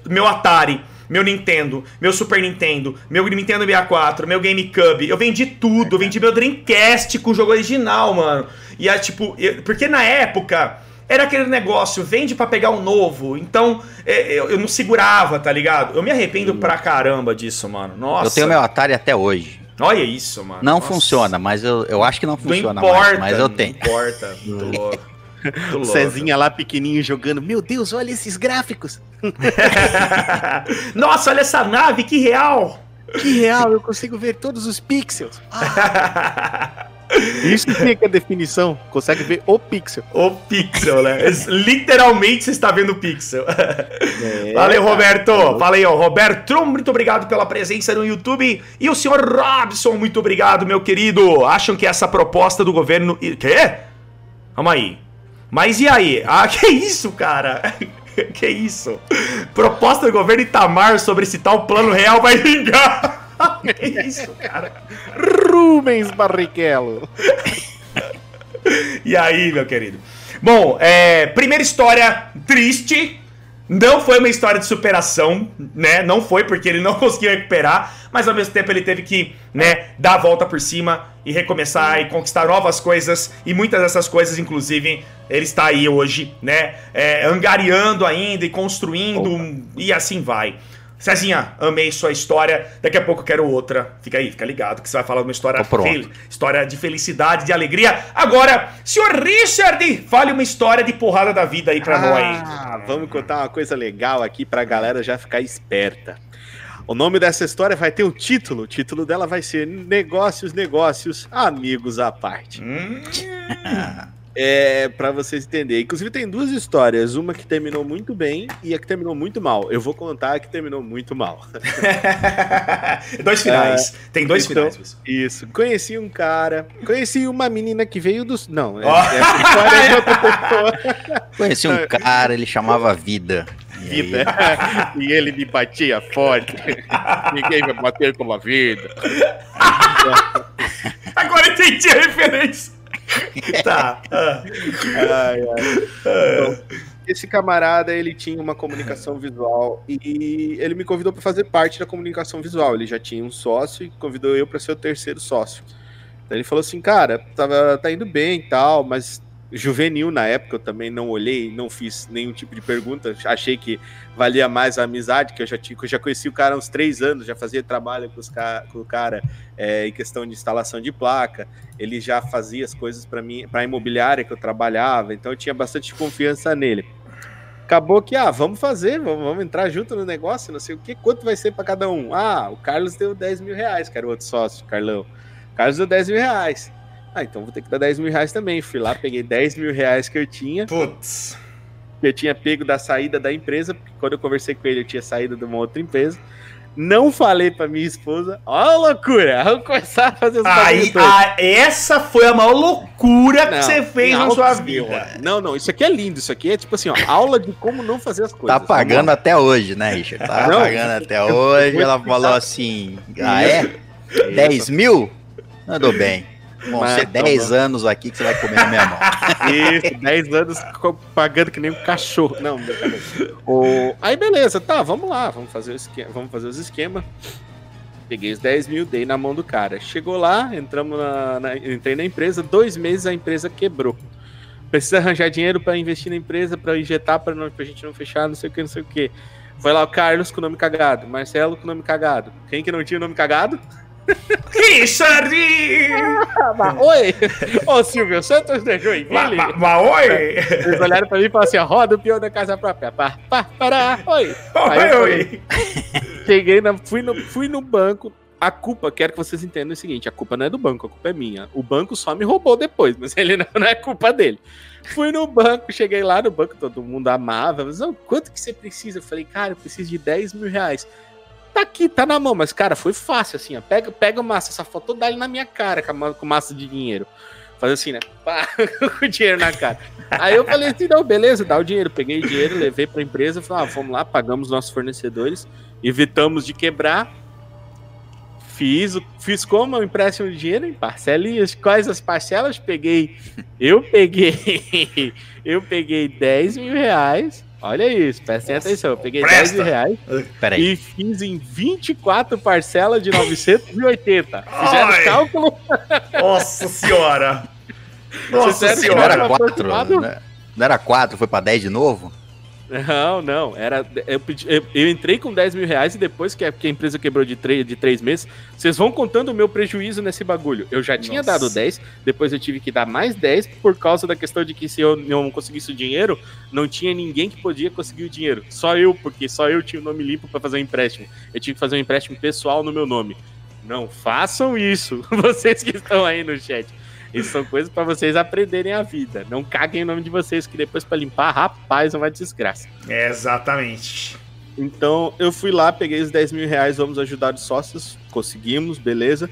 Meu Atari, meu Nintendo, meu Super Nintendo, meu Nintendo 64, meu GameCube, eu vendi tudo, eu vendi meu Dreamcast com o jogo original, mano. E é tipo, eu, porque na época era aquele negócio, vende para pegar um novo. Então, é, eu, eu, não segurava, tá ligado? Eu me arrependo pra caramba disso, mano. Nossa. Eu tenho meu Atari até hoje. Olha isso, mano. Não Nossa. funciona, mas eu, eu acho que não funciona não importa, mais, mas eu tenho. Não importa, muito louco. Muito Cezinha lá pequenininho jogando. Meu Deus, olha esses gráficos. Nossa, olha essa nave, que real. Que real, eu consigo ver todos os pixels. Ah. Isso que é a definição. Consegue ver o pixel. O pixel, né? Literalmente você está vendo o pixel. É, Valeu, Roberto. É. Fala aí, ó. Roberto, muito obrigado pela presença no YouTube. E o senhor Robson, muito obrigado, meu querido. Acham que essa proposta do governo. Quê? Calma aí. Mas e aí? Ah, que isso, cara? que isso? Proposta do governo Itamar sobre se tal plano real vai vingar. Que isso, cara? Rubens Barrichello. e aí, meu querido? Bom, é, primeira história triste. Não foi uma história de superação, né? Não foi porque ele não conseguiu recuperar, mas ao mesmo tempo ele teve que, né, dar a volta por cima e recomeçar e conquistar novas coisas. E muitas dessas coisas, inclusive, ele está aí hoje, né? É, angariando ainda e construindo Opa. e assim vai. Cezinha, amei sua história. Daqui a pouco eu quero outra. Fica aí, fica ligado que você vai falar uma história, fel... história de felicidade, de alegria. Agora, senhor Richard, fale uma história de porrada da vida aí pra ah, nós. Vamos contar uma coisa legal aqui pra galera já ficar esperta. O nome dessa história vai ter um título. O título dela vai ser Negócios, Negócios, Amigos à Parte. Hum. É, para vocês entenderem. Inclusive, tem duas histórias. Uma que terminou muito bem e a que terminou muito mal. Eu vou contar a que terminou muito mal. dois finais. É, tem dois então, finais. Isso. Conheci um cara. Conheci uma menina que veio dos. Não, é, oh. é outra pessoa. Conheci um cara, ele chamava Vida. Vida. E, e ele me batia forte. Ninguém vai bater como a vida. Agora entendi a referência. tá. Ah. Ai, ai. Então, esse camarada, ele tinha uma comunicação visual e ele me convidou para fazer parte da comunicação visual. Ele já tinha um sócio e convidou eu para ser o terceiro sócio. Então ele falou assim, cara, tava, tá indo bem e tal, mas juvenil na época, eu também não olhei, não fiz nenhum tipo de pergunta, achei que valia mais a amizade, que eu já tinha, eu já conheci o cara há uns três anos, já fazia trabalho com, os, com o cara é, em questão de instalação de placa, ele já fazia as coisas para mim, para a imobiliária que eu trabalhava, então eu tinha bastante confiança nele. Acabou que, ah, vamos fazer, vamos, vamos entrar junto no negócio, não sei o que, quanto vai ser para cada um? Ah, o Carlos deu 10 mil reais, que era o outro sócio, Carlão. O Carlos deu 10 mil reais. Ah, então vou ter que dar 10 mil reais também. Fui lá, peguei 10 mil reais que eu tinha. Putz. Eu tinha pego da saída da empresa, porque quando eu conversei com ele, eu tinha saído de uma outra empresa. Não falei pra minha esposa. Ó, a loucura! Vamos começar a fazer os Aí, a, Essa foi a maior loucura não, que você fez na sua vida. Não, não, isso aqui é lindo. Isso aqui é tipo assim, ó, aula de como não fazer as coisas. Tá pagando até hoje, né, Richard? Tá não, pagando até hoje. Ela falou assim: ah, é? 10 mil? Andou bem. Vão ser 10 anos aqui que você vai comer na minha mão. Isso, 10 anos pagando que nem um cachorro. Não, o... Aí beleza, tá, vamos lá, vamos fazer, o esquema, vamos fazer os esquemas. Peguei os 10 mil, dei na mão do cara. Chegou lá, entramos na, na, entrei na empresa, dois meses a empresa quebrou. Precisa arranjar dinheiro para investir na empresa, para injetar, para a gente não fechar, não sei o que, não sei o que. Vai lá o Carlos com o nome cagado, Marcelo com o nome cagado. Quem que não tinha o nome cagado? Richard! Ah, oi! Ô Silvio Santos de Joinville! Mas ma, oi! Eles olharam pra mim e falaram assim: roda o peão da casa própria. Pá, pá, pará, oi! Oi, oi! Cheguei, na, fui, no, fui no banco. A culpa, quero que vocês entendam o seguinte: a culpa não é do banco, a culpa é minha. O banco só me roubou depois, mas ele não, não é culpa dele. Fui no banco, cheguei lá no banco, todo mundo amava. Mas, oh, quanto que você precisa? Eu falei, cara, eu preciso de 10 mil reais. Tá aqui, tá na mão, mas, cara, foi fácil, assim, ó. Pega, pega massa, essa foto dá ele na minha cara com, massa de dinheiro. Fazer assim, né? Pá, com o dinheiro na cara. Aí eu falei assim, não, beleza, dá o dinheiro. Peguei o dinheiro, levei pra empresa, falei, ah, vamos lá, pagamos nossos fornecedores, evitamos de quebrar. Fiz, fiz como? Um empréstimo de dinheiro em parcelinhas. Quais as parcelas? Peguei. Eu peguei. Eu peguei 10 mil reais Olha isso, prestem Nossa, atenção. Eu peguei presta. 10 reais e fiz em 24 parcelas de 980. Fizeram o cálculo? Nossa senhora! Nossa senhora! Não era 4, né? não era 4, foi para 10 de novo? Não, não. Era, eu, eu, eu, entrei com 10 mil reais e depois que a, que a empresa quebrou de, três de três meses, vocês vão contando o meu prejuízo nesse bagulho. Eu já tinha Nossa. dado 10, depois eu tive que dar mais 10 por causa da questão de que se eu não conseguisse o dinheiro, não tinha ninguém que podia conseguir o dinheiro. Só eu, porque só eu tinha o nome limpo para fazer um empréstimo. Eu tive que fazer um empréstimo pessoal no meu nome. Não façam isso, vocês que estão aí no chat. Isso são coisas para vocês aprenderem a vida. Não caguem o nome de vocês, que depois para limpar, rapaz, é uma desgraça. É, exatamente. Então eu fui lá, peguei os 10 mil reais, vamos ajudar os sócios, conseguimos, beleza.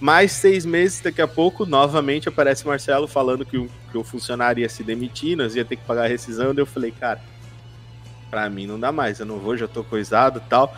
Mais seis meses, daqui a pouco, novamente aparece Marcelo falando que o, que o funcionário ia se demitir, nós ia ter que pagar a rescisão. Daí eu falei, cara, pra mim não dá mais, eu não vou, já tô coisado e tal.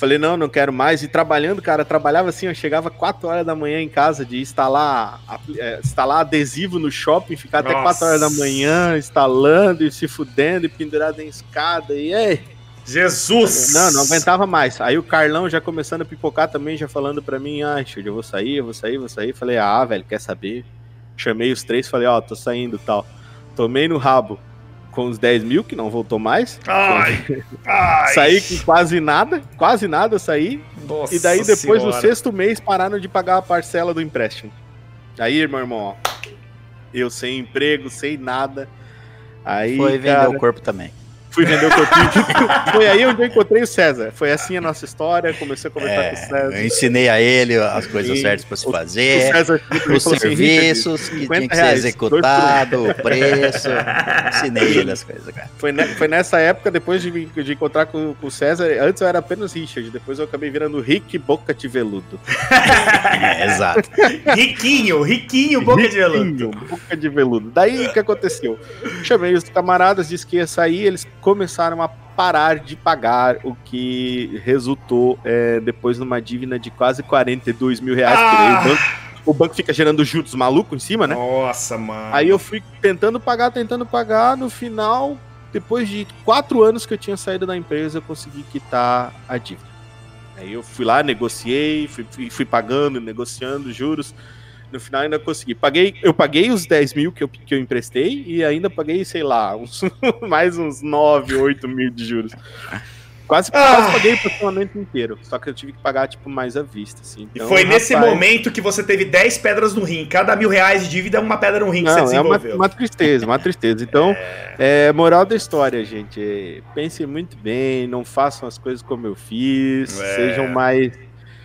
Falei, não, não quero mais. E trabalhando, cara, trabalhava assim, eu chegava 4 horas da manhã em casa de instalar, é, instalar adesivo no shopping, ficar Nossa. até 4 horas da manhã instalando e se fudendo e pendurado em escada. E aí. Jesus! Não, não aguentava mais. Aí o Carlão já começando a pipocar também, já falando pra mim, ah, eu vou sair, eu vou sair, eu vou sair. Falei, ah, velho, quer saber? Chamei os três, falei, ó, oh, tô saindo tal. Tomei no rabo com os 10 mil, que não voltou mais. Ai, ai. saí com quase nada, quase nada saí. Nossa e daí depois, senhora. no sexto mês, pararam de pagar a parcela do empréstimo. Aí, meu irmão, ó, eu sem emprego, sem nada. Aí, Foi vender cara, o corpo também fui vender o corpinho. Foi aí onde eu encontrei o César. Foi assim a nossa história. Comecei a conversar é, com o César. Eu ensinei a ele as coisas Sim. certas para se fazer, o César, os assim, serviços que tinha que ser executado, o preço. ensinei ele as coisas, cara. Foi, ne foi nessa época, depois de, de encontrar com, com, o César. Antes eu era apenas Richard, depois eu acabei virando Rick Boca de Veludo. é, exato. Riquinho, riquinho Boca riquinho, de Veludo. Boca de Veludo. Daí o que aconteceu? Chamei os camaradas, disse que ia sair, eles começaram a parar de pagar, o que resultou é, depois numa dívida de quase 42 mil reais. Ah. O, banco, o banco fica gerando juros maluco em cima, né? Nossa, mano. Aí eu fui tentando pagar, tentando pagar. No final, depois de quatro anos que eu tinha saído da empresa, eu consegui quitar a dívida. Aí eu fui lá, negociei, fui, fui, fui pagando, negociando juros. No final ainda consegui. Paguei, eu paguei os 10 mil que eu, que eu emprestei e ainda paguei, sei lá, uns, mais uns 9, 8 mil de juros. Quase, ah. quase paguei o parcelamento inteiro. Só que eu tive que pagar, tipo, mais à vista, assim. Então, e foi nesse rapaz... momento que você teve 10 pedras no rim. Cada mil reais de dívida é uma pedra no rim Não, que você desenvolveu. É uma, uma tristeza, uma tristeza. Então, é... é... moral da história, gente. É, pensem muito bem, não façam as coisas como eu fiz. É. Sejam mais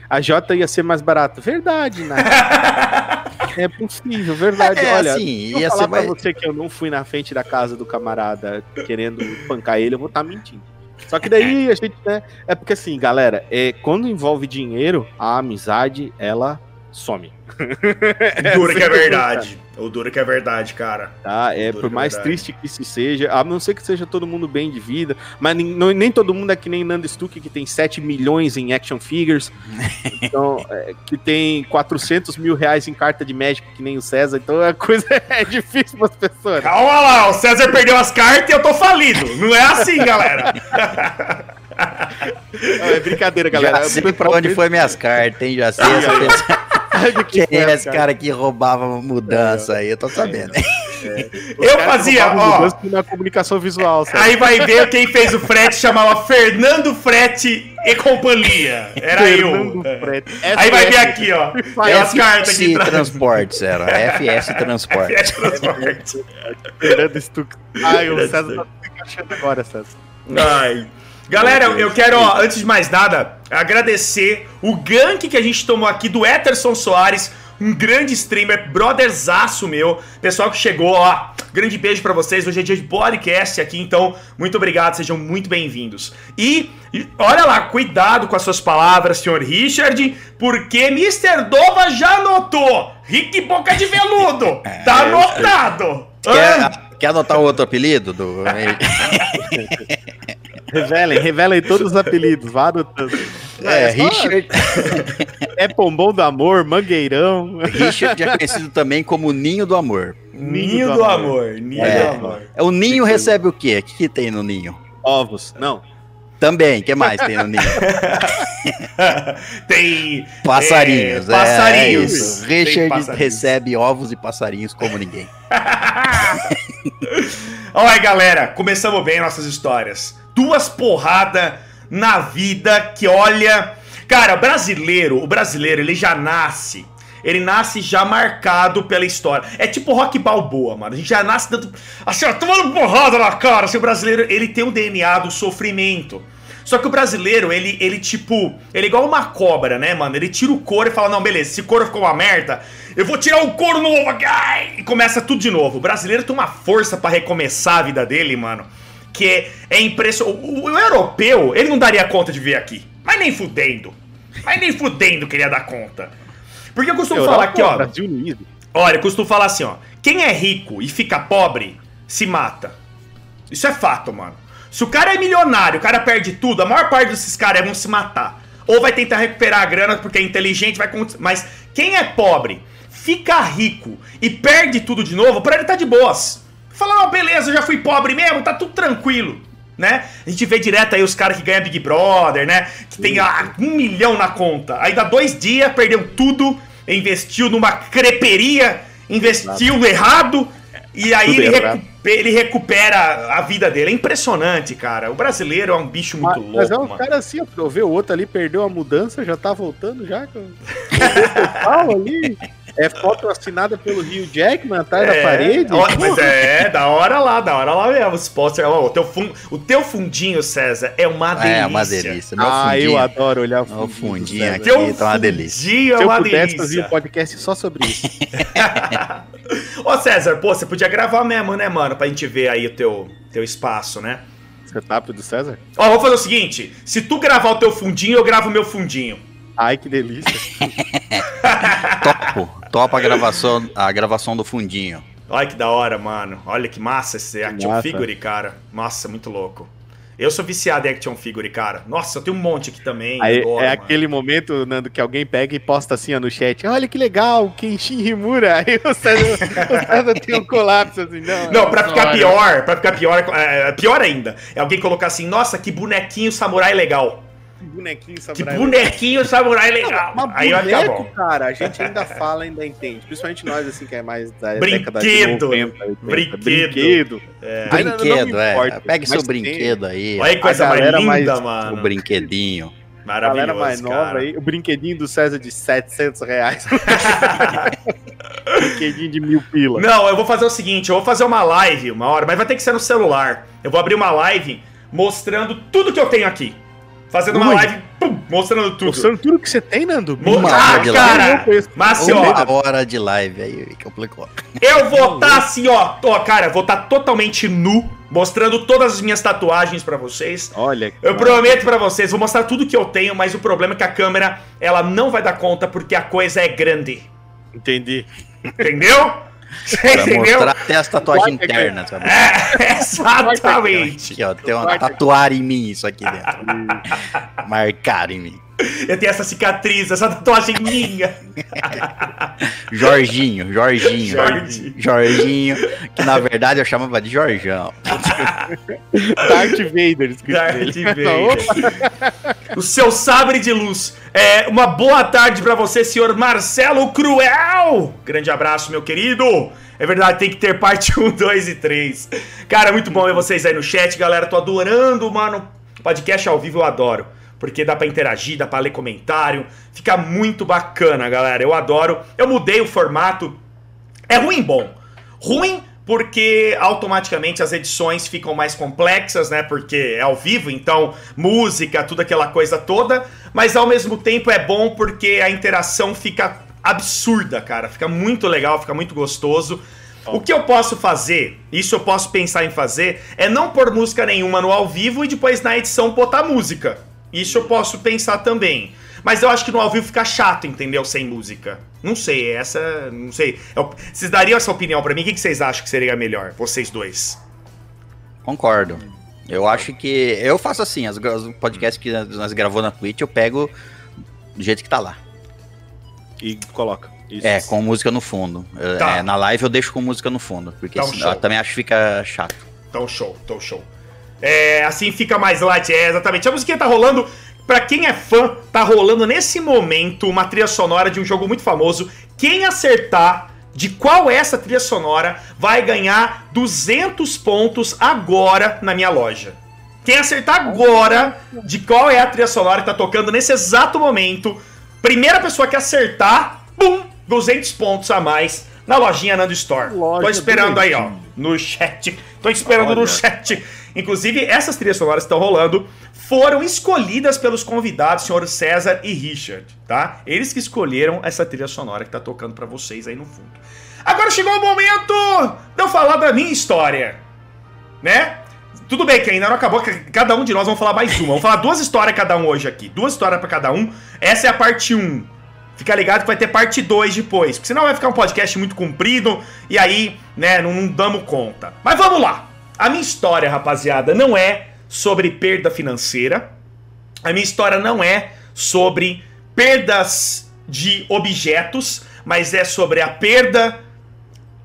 a J ia ser mais barato. Verdade, né? é possível, verdade. É, Olha, assim, ia falar ser pra mais... você que eu não fui na frente da casa do camarada querendo pancar ele, eu vou estar tá mentindo. Só que daí a gente, né, é porque assim, galera, é, quando envolve dinheiro, a amizade, ela some. Dura que é verdade. O duro que é verdade, cara. Tá, é por é mais triste que isso seja, a não ser que seja todo mundo bem de vida, mas nem, nem todo mundo é que nem Nando Stuck, que tem 7 milhões em action figures, então, é, que tem 400 mil reais em carta de médico, que nem o César, então a coisa é difícil para as pessoas. Calma lá, o César perdeu as cartas e eu tô falido. Não é assim, galera. é brincadeira, galera. Já sei pra onde foi minhas cartas, hein? Já sei. Quem é esse cara que roubava mudança é. aí? Eu tô sabendo. É. Eu fazia, ó. Na comunicação visual. Sabe? Aí vai ver quem fez o frete, chamava Fernando Frete e Companhia. Era Fernando eu. Frete. Aí vai ver aqui, ó. Tem as cartas aqui. FS Transportes, era. FS Transportes. FS Transportes. Fernando Stuck. Ai, o César tá se encaixando agora, César. Ai. Galera, eu quero, ó, antes de mais nada, agradecer o gank que a gente tomou aqui do Eterson Soares, um grande streamer, brotherzaço meu, pessoal que chegou, ó, grande beijo para vocês, hoje é dia de podcast aqui, então, muito obrigado, sejam muito bem-vindos. E, olha lá, cuidado com as suas palavras, senhor Richard, porque Mr. Dova já anotou, Rick Boca de Veludo, tá é, anotado. Quer, quer anotar o outro apelido do... Revelem, revelem todos os apelidos, vá anotando. É, é Richard. é Pombom do Amor, Mangueirão. Richard é conhecido também como Ninho do Amor. Ninho, ninho do, do, Amor. Ninho é. do Amor. É, o ninho recebe o quê? O que, que tem no ninho? Ovos. Não. Também, o que mais tem no ninho? tem passarinhos. É, passarinhos. É Richard passarinhos. recebe ovos e passarinhos como ninguém. Olha, galera, começamos bem nossas histórias duas porradas na vida que olha. Cara, brasileiro, o brasileiro, ele já nasce. Ele nasce já marcado pela história. É tipo rock balboa, mano. A gente já nasce dando. Assim, ó, tomando porrada na cara. Assim, o brasileiro, ele tem o DNA do sofrimento. Só que o brasileiro, ele, ele tipo. Ele é igual uma cobra, né, mano? Ele tira o couro e fala: Não, beleza, esse couro ficou uma merda. Eu vou tirar o couro novo. Ai! E começa tudo de novo. O brasileiro tem uma força para recomeçar a vida dele, mano que é, impressionante. O, o, europeu, ele não daria conta de vir aqui. Mas nem fudendo. Mas nem fudendo queria dar conta. Porque eu costumo falar aqui, ó. Brasil Luiz. Olha, eu costumo falar assim, ó. Quem é rico e fica pobre, se mata. Isso é fato, mano. Se o cara é milionário, o cara perde tudo, a maior parte desses caras vão se matar. Ou vai tentar recuperar a grana porque é inteligente, vai Mas quem é pobre, fica rico e perde tudo de novo, pra ele tá de boas. Fala, ó, beleza, eu já fui pobre mesmo, tá tudo tranquilo. Né? A gente vê direto aí os caras que ganham Big Brother, né? Que tem ah, um milhão na conta. Aí dá dois dias, perdeu tudo, investiu numa creperia, investiu errado, e aí ele, recu- ele recupera a vida dele. É impressionante, cara. O brasileiro é um bicho muito Mas, louco, mas é um mano. cara assim, ó, eu ver o outro ali perdeu a mudança, já tá voltando já. pau ali. É foto assinada pelo Rio Jackman atrás da parede. ó, mas é, da hora lá, da hora lá mesmo. Os posters, ó, o, teu fun- o teu fundinho, César, é uma delícia. É uma delícia. Meu Ah, eu fundinho. adoro olhar o fundinho. fundinho do César. aqui. Teu tá uma delícia. fundinho é Se eu uma pudesse fazer um podcast só sobre isso. Ô, César, pô, você podia gravar mesmo, né, mano? Pra gente ver aí o teu, teu espaço, né? Setup do César? Ó, vou fazer o seguinte: se tu gravar o teu fundinho, eu gravo o meu fundinho. Ai, que delícia. Topo. Topa a gravação, a gravação do fundinho. Olha que da hora, mano. Olha que massa esse action massa. figure, cara. Nossa, muito louco. Eu sou viciado em action figure, cara. Nossa, eu tenho um monte aqui também. Aí, adoro, é mano. aquele momento, Nando, que alguém pega e posta assim ó, no chat. Olha que legal, Kenshin Himura. Aí o César, tem um colapso assim. Não, Não, pra ficar pior, pra ficar pior, é, pior ainda, é alguém colocar assim, nossa, que bonequinho samurai legal. Que bonequinho Que samurai. bonequinho samurai legal. Mas Aí vai ficar boneco, bom. cara, a gente ainda fala, ainda entende. Principalmente nós, assim, que é mais da Brinquedo. década de 90, 80. Brinquedo. Brinquedo. Ainda não Brinquedo, me é. importa, Pegue seu brinquedo aí. Olha que coisa mais linda, mais- O mano. brinquedinho. A galera Maravilhoso, mais nova cara. aí, o brinquedinho do César de 700 reais. brinquedinho de mil pila. Não, eu vou fazer o seguinte, eu vou fazer uma live uma hora, mas vai ter que ser no celular. Eu vou abrir uma live mostrando tudo que eu tenho aqui. Fazendo uma Ui. live, pum, mostrando tudo. Mostrando tudo que você tem, Nando. Mo- Uma ah, cara, Eu mas assim, ó, Uma hora de live aí complicou. eu vou estar assim, ó, ó, cara, vou estar totalmente nu, mostrando todas as minhas tatuagens pra vocês. Olha. Eu prometo pra vocês, vou mostrar tudo que eu tenho, mas o problema é que a câmera, ela não vai dar conta porque a coisa é grande. Entendi. Entendeu? Pra mostrar até as tatuagens internas, sabe? É, exatamente. Aqui, ó, tem uma tatuagem em mim isso aqui dentro. Marcar em mim. Eu tenho essa cicatriz, essa tatuagem minha. Jorginho, Jorginho. Jorginho. Jorginho, que na verdade eu chamava de Jorjão. Darth Vader Darth. Vader. O seu sabre de luz. É, uma boa tarde pra você, senhor Marcelo Cruel. Grande abraço, meu querido. É verdade, tem que ter parte 1, 2 e 3. Cara, muito bom ver vocês aí no chat, galera. Tô adorando, mano. Podcast ao vivo eu adoro. Porque dá pra interagir, dá pra ler comentário. Fica muito bacana, galera. Eu adoro. Eu mudei o formato. É ruim bom. Ruim porque automaticamente as edições ficam mais complexas, né? Porque é ao vivo, então música, tudo aquela coisa toda. Mas ao mesmo tempo é bom porque a interação fica absurda, cara. Fica muito legal, fica muito gostoso. O que eu posso fazer, isso eu posso pensar em fazer, é não pôr música nenhuma no ao vivo e depois na edição botar música. Isso eu posso pensar também. Mas eu acho que no ao vivo fica chato, entendeu? Sem música. Não sei, essa. Não sei. Eu- vocês dariam essa opinião pra mim? O que vocês acham que seria melhor? Vocês dois. Concordo. Eu acho que. Eu faço assim, as, os podcasts que nós gravamos na Twitch, eu pego do jeito que tá lá. E coloca. Isso. É, com música no fundo. Tá. é, na live eu deixo com música no fundo. Porque Tá um senão- eu também acho que fica chato. Então show, então show. É, assim fica mais light, é, exatamente. A musiquinha tá rolando, pra quem é fã, tá rolando nesse momento uma trilha sonora de um jogo muito famoso. Quem acertar de qual é essa trilha sonora vai ganhar 200 pontos agora na minha loja. Quem acertar agora de qual é a trilha sonora que tá tocando nesse exato momento, primeira pessoa que acertar, pum, 200 pontos a mais na lojinha Nando Store. Loja Tô esperando do aí, ó, no chat. Tô esperando no Olha. chat. Inclusive, essas trilhas sonoras que estão rolando foram escolhidas pelos convidados, senhor César e Richard, tá? Eles que escolheram essa trilha sonora que tá tocando pra vocês aí no fundo. Agora chegou o momento de eu falar da minha história, né? Tudo bem que ainda não acabou, cada um de nós vamos falar mais uma. Vamos falar duas histórias cada um hoje aqui. Duas histórias pra cada um. Essa é a parte 1. Fica ligado que vai ter parte 2 depois, porque senão vai ficar um podcast muito comprido e aí, né, não, não damos conta. Mas vamos lá. A minha história, rapaziada, não é sobre perda financeira. A minha história não é sobre perdas de objetos, mas é sobre a perda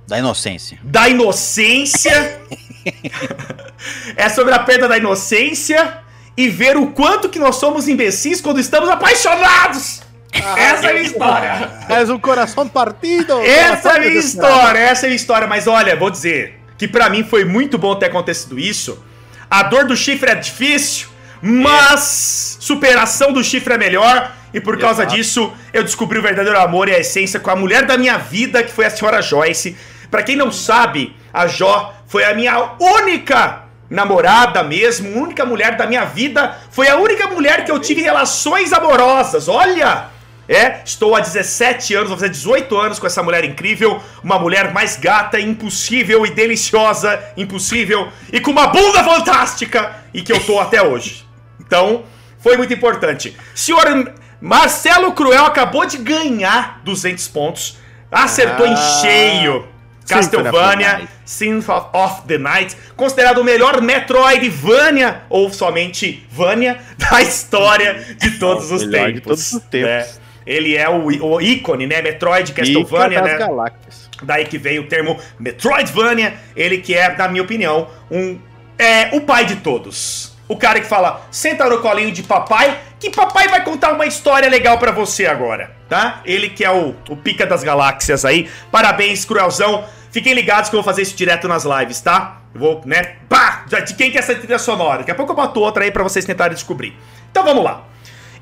Da inocência. da inocência. é sobre a perda da inocência e ver o quanto que nós somos imbecis quando estamos apaixonados. Essa é a minha história. És um coração partido. Essa é a minha história, essa é a minha história. Mas olha, vou dizer que pra mim foi muito bom ter acontecido isso. A dor do chifre é difícil, mas superação do chifre é melhor. E por causa Exato. disso, eu descobri o verdadeiro amor e a essência com a mulher da minha vida, que foi a senhora Joyce. Pra quem não sabe, a Jo foi a minha única namorada mesmo, única mulher da minha vida. Foi a única mulher que eu tive relações amorosas. Olha! É, estou há 17 anos, vou fazer 18 anos com essa mulher incrível, uma mulher mais gata, impossível e deliciosa, impossível, e com uma bunda fantástica, e que eu tô até hoje. Então, foi muito importante. Senhor Marcelo Cruel acabou de ganhar 200 pontos, acertou em Ah, cheio. Of the Castlevania. Symphony of the Night, considerado o melhor Metroidvania, ou somente Vania, da história de todos os tempos. de todos os tempos. Ele é o, o ícone, né? Metroid, Castlevania, né? Galáxias. Daí que veio o termo Metroidvania, ele que é, na minha opinião, um é o pai de todos. O cara que fala, senta no colinho de papai, que papai vai contar uma história legal pra você agora, tá? Ele que é o, o pica das galáxias aí. Parabéns, Cruelzão. Fiquem ligados que eu vou fazer isso direto nas lives, tá? Eu vou, né? Pá! De quem que é essa trilha sonora? Daqui a pouco eu boto outra aí pra vocês tentarem descobrir. Então vamos lá.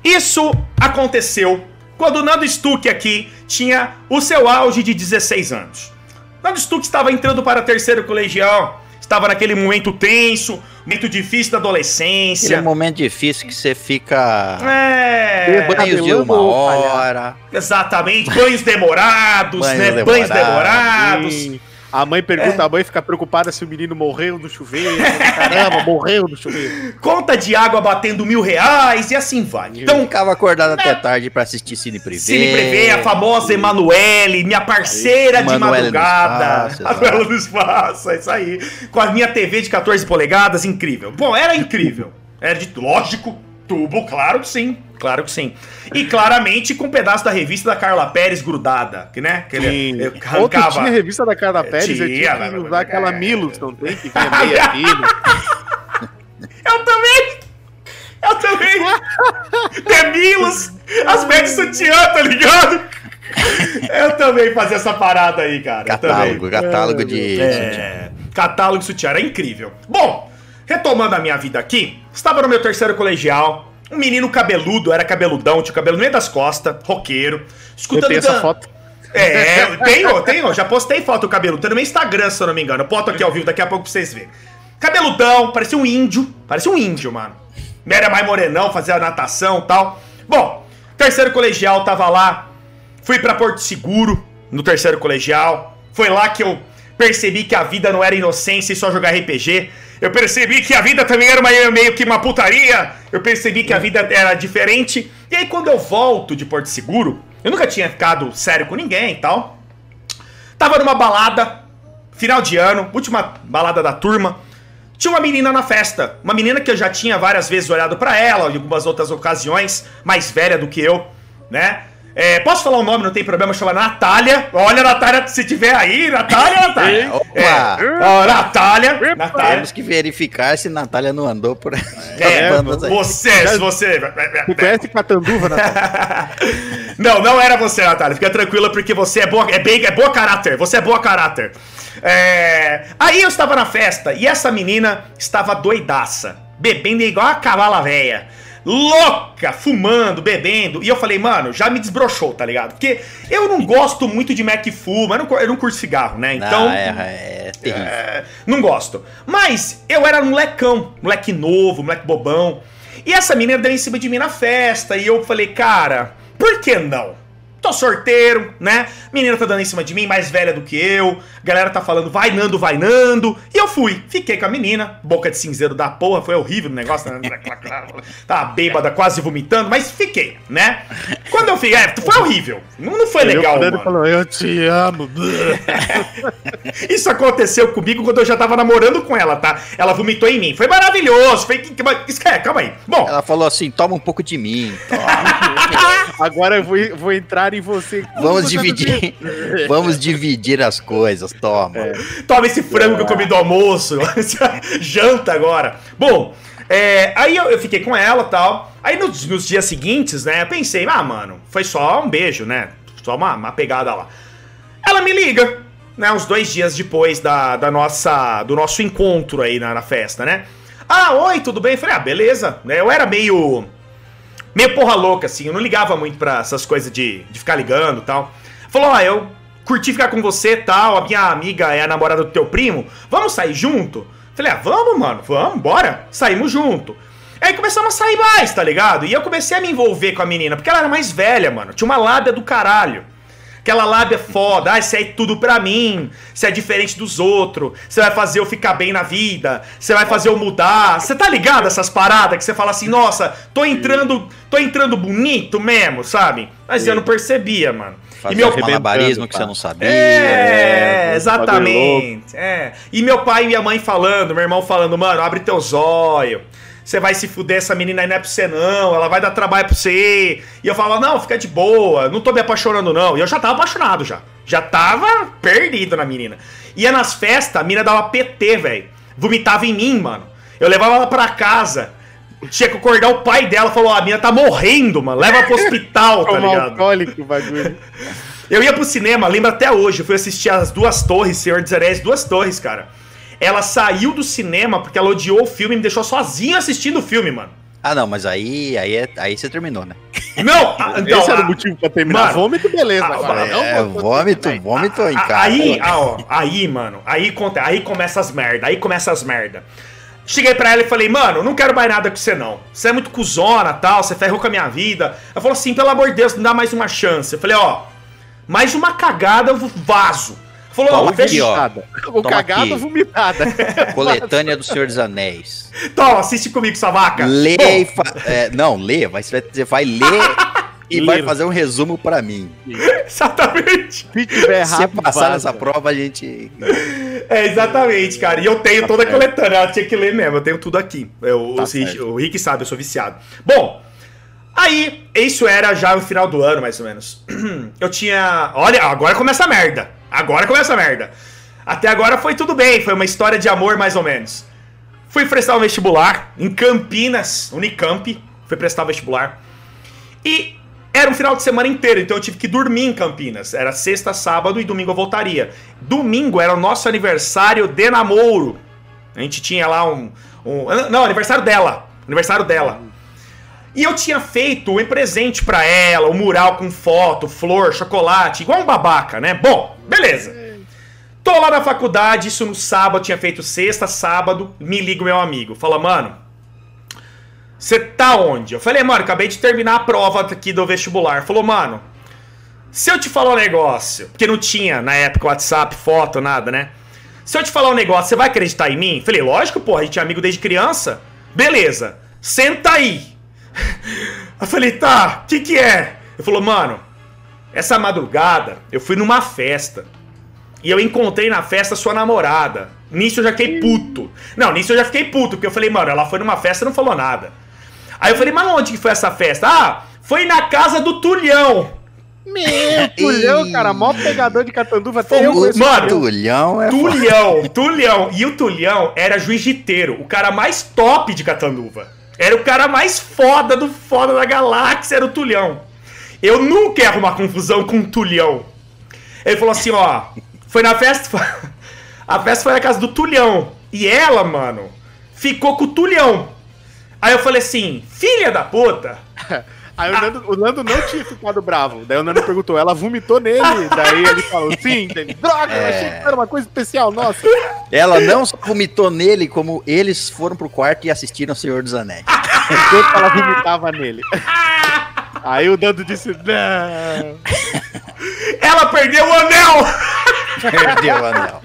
Isso aconteceu quando o Nando Stuck aqui tinha o seu auge de 16 anos. Nando Stuck estava entrando para terceiro colegial, estava naquele momento tenso, momento difícil da Aquele adolescência. momento difícil que você fica. É, Banhos de uma hora. exatamente, banhos demorados, Banhos né? demorados, Banhos demorados. Sim. A mãe pergunta, a mãe fica preocupada se o menino morreu no chuveiro. Caramba, morreu no chuveiro. Conta de água batendo mil reais e assim vai. Então, Ficava acordado até tarde pra assistir Cine Privé. Cine Privé, a famosa Emanuele, minha parceira de Emanuele no madrugada. Manuela no espaço, é isso aí. Com a minha TV de 14 polegadas, incrível. Bom, era incrível. Era de, lógico, tubo, claro que sim. Claro que sim. E claramente com um pedaço da revista da Carla Pérez grudada, que né? Que ele eu arrancava. tinha a revista da Carla Pérez, eu tinha, tinha mas- que usar aquela é. Milos, não tem? Que vinha meia fino. Eu também! Eu também! Demilos! As médias sutiã, tá ligado? Eu também fazia essa parada aí, cara. eu Catálogo, catálogo de. É, catálogo de sutiã, era incrível. Bom, retomando a minha vida aqui, estava no meu terceiro colegial, um menino cabeludo, era cabeludão, tinha o cabelo no meio das costas, roqueiro, Eu escutando... tenho essa foto. É, tenho, tenho, já postei foto do cabelo, tá no meu Instagram, se eu não me engano. Eu boto aqui ao vivo daqui a pouco pra vocês verem. Cabeludão, parecia um índio, parecia um índio, mano. Era mais morenão, fazia natação e tal. Bom, terceiro colegial, tava lá, fui pra Porto Seguro, no terceiro colegial. Foi lá que eu percebi que a vida não era inocência e só jogar RPG. Eu percebi que a vida também era uma- meio que uma putaria. Eu percebi que a vida era diferente. E aí, quando eu volto de Porto Seguro, eu nunca tinha ficado sério com ninguém e tal. Tava numa balada, final de ano, última balada da turma. Tinha uma menina na festa. Uma menina que eu já tinha várias vezes olhado pra ela, em algumas outras ocasiões, mais velha do que eu, né? É, posso falar o nome, não tem problema, chama Natália. Olha, Natália, se tiver aí, Natália, Natália. Opa! É, ó, Natália, Natália. Temos que verificar se Natália não andou por É, as bandas aí. você, se você. Tu conhece Catanduva, Natália? Não, não era você, Natália. Fica tranquila, porque você é boa, é bem, é boa caráter. Você é boa caráter. É, Aí eu estava na festa e essa menina estava doidaça, bebendo igual a cavala véia. Louca, fumando, bebendo. E eu falei, mano, já me desbrochou, tá ligado? Porque eu não gosto muito de Mac Full, eu não, eu não curto cigarro, né? Então. Não, é, é terrível. É, não gosto. Mas eu era um molecão, moleque novo, moleque bobão. E essa menina deu em cima de mim na festa. E eu falei, cara, por que não? Tô sorteiro, né? Menina tá dando em cima de mim, mais velha do que eu. Galera tá falando, vai Nando, vai Nando. E eu fui. Fiquei com a menina, boca de cinzeiro da porra, foi horrível o negócio. Né? Tava bêbada, quase vomitando, mas fiquei, né? Quando eu fiquei, é, foi horrível. Não, não foi legal, Ele mano. falou, eu te amo. Isso aconteceu comigo quando eu já tava namorando com ela, tá? Ela vomitou em mim. Foi maravilhoso. Foi... Esquece, calma aí. Bom, Ela falou assim: toma um pouco de mim. toma. Agora eu vou, vou entrar em você. Vamos Você dividir. Vamos dividir as coisas, toma. Toma esse frango que eu comi do almoço. Janta agora. Bom, é, aí eu, eu fiquei com ela tal. Aí nos, nos dias seguintes, né, eu pensei, ah, mano, foi só um beijo, né? Só uma, uma pegada lá. Ela me liga, né, uns dois dias depois da, da nossa, do nosso encontro aí na, na festa, né? Ah, oi, tudo bem? Eu falei, ah, beleza. Né, Eu era meio. Meio porra louca, assim. Eu não ligava muito pra essas coisas de, de ficar ligando e tal. Falou, ó, eu curti ficar com você tal. A minha amiga é a namorada do teu primo. Vamos sair junto? Falei, ah, vamos, mano, vamos, bora. Saímos junto. Aí começamos a sair mais, tá ligado? E eu comecei a me envolver com a menina, porque ela era mais velha, mano. Tinha uma lábia do caralho. Aquela lábia foda, ah, isso é tudo pra mim, você é diferente dos outros, você vai fazer eu ficar bem na vida, você vai fazer eu mudar. Você tá ligado essas paradas que você fala assim, nossa, tô entrando, tô entrando bonito mesmo, sabe? Mas eu não percebia, mano. Fazer e meu malabarismo que você não sabia. é, É, exatamente. É. E meu pai e minha mãe falando, meu irmão falando, mano, abre teus olhos. Você vai se fuder, essa menina aí não é pra você, não. Ela vai dar trabalho pra você. E eu falava, não, fica de boa, não tô me apaixonando, não. E eu já tava apaixonado já. Já tava perdido na menina. Ia nas festas, a menina dava PT, velho. Vomitava em mim, mano. Eu levava ela pra casa. Tinha que acordar o pai dela, falou, a menina tá morrendo, mano. Leva pro hospital, tá ligado? alcoólico o bagulho. Eu ia pro cinema, lembro até hoje, eu fui assistir as Duas Torres, Senhor dos Anéis, Duas Torres, cara. Ela saiu do cinema porque ela odiou o filme e me deixou sozinho assistindo o filme, mano. Ah, não, mas aí, aí, é- aí você terminou, né? Não, então, Esse era o motivo pra terminar. mano, vômito, beleza. ah, agora, é, não, É, vômito, vômito em a- casa. aí, ó, aí, mano, aí, conta, aí começa as merda, aí começa as merda. Cheguei pra ela e falei, mano, não quero mais nada com você não. Você é muito cuzona tal, você ferrou com a minha vida. Ela falou assim, pelo amor de Deus, me dá mais uma chance. Eu falei, ó, mais uma cagada eu vazo. Falou, Toma fecha, ó. Toma cagada aqui. ou vomitada. Coletânea do Senhor dos Anéis. Toma, assiste comigo, sua vaca. Lê e fa... é, Não, lê, vai, você vai- ler e vai fazer um resumo pra mim. Exatamente. Se tiver Se você rápido, passar nessa prova, a gente. É, exatamente, cara. E eu tenho toda a coletânea, ela tinha que ler mesmo, eu tenho tudo aqui. Eu, Tá o, o Rick sabe, eu sou viciado. Bom, aí, isso era já no final do ano, mais ou menos. Eu tinha. Olha, agora começa a merda. Agora começa a merda. Até agora foi tudo bem, foi uma história de amor, mais ou menos. Fui prestar o vestibular em Campinas, Unicamp. Fui prestar o vestibular. E era um final de semana inteiro, então eu tive que dormir em Campinas. Era sexta, sábado e domingo eu voltaria. Domingo era o nosso aniversário de namoro. A gente tinha lá um. um não, aniversário dela. Aniversário dela. E eu tinha feito um presente pra ela, um mural com foto, flor, chocolate, igual um babaca, né? Bom, beleza. Tô lá na faculdade, isso no sábado, tinha feito sexta, sábado, me liga o meu amigo. Fala, mano, você tá onde? Eu falei, mano, acabei de terminar a prova aqui do vestibular. Falou, mano, se eu te falar um negócio, porque não tinha na época WhatsApp, foto, nada, né? Se eu te falar um negócio, você vai acreditar em mim? Falei, lógico, porra, a gente é amigo desde criança. Beleza, senta aí. Eu falei, tá, o que que é? Ele falou, mano, essa madrugada eu fui numa festa. E eu encontrei na festa sua namorada. Nisso eu já fiquei puto. Não, nisso eu já fiquei puto, porque eu falei, mano, ela foi numa festa e não falou nada. Aí eu falei, mas onde que foi essa festa? Ah, foi na casa do Tulhão. Meu, Tulhão, cara, mó pegador de catanduva. Até eu Mano, conheço Tulhão. É. Tulhão, Tulhão. E o Tulhão era jiu-jiteiro, o cara mais top de Catanduva. Era o cara mais foda do foda da galáxia, era o Tulhão. Eu nunca ia arrumar confusão com o Tulhão. Ele falou assim, ó, foi na festa... A festa foi na casa do Tulhão. E ela, mano, ficou com o Tulhão. Aí eu falei assim, filha da puta... Aí o Nando, o Nando não tinha ficado bravo. Daí o Nando perguntou, ela vomitou nele. Daí ele falou, sim. Ele, Droga, eu achei que era uma coisa especial, nossa. Ela não só vomitou nele, como eles foram pro quarto e assistiram o Senhor dos Anéis. Enquanto ela vomitava nele. Aí o Nando disse, não. ela perdeu o anel! Perdeu o anel.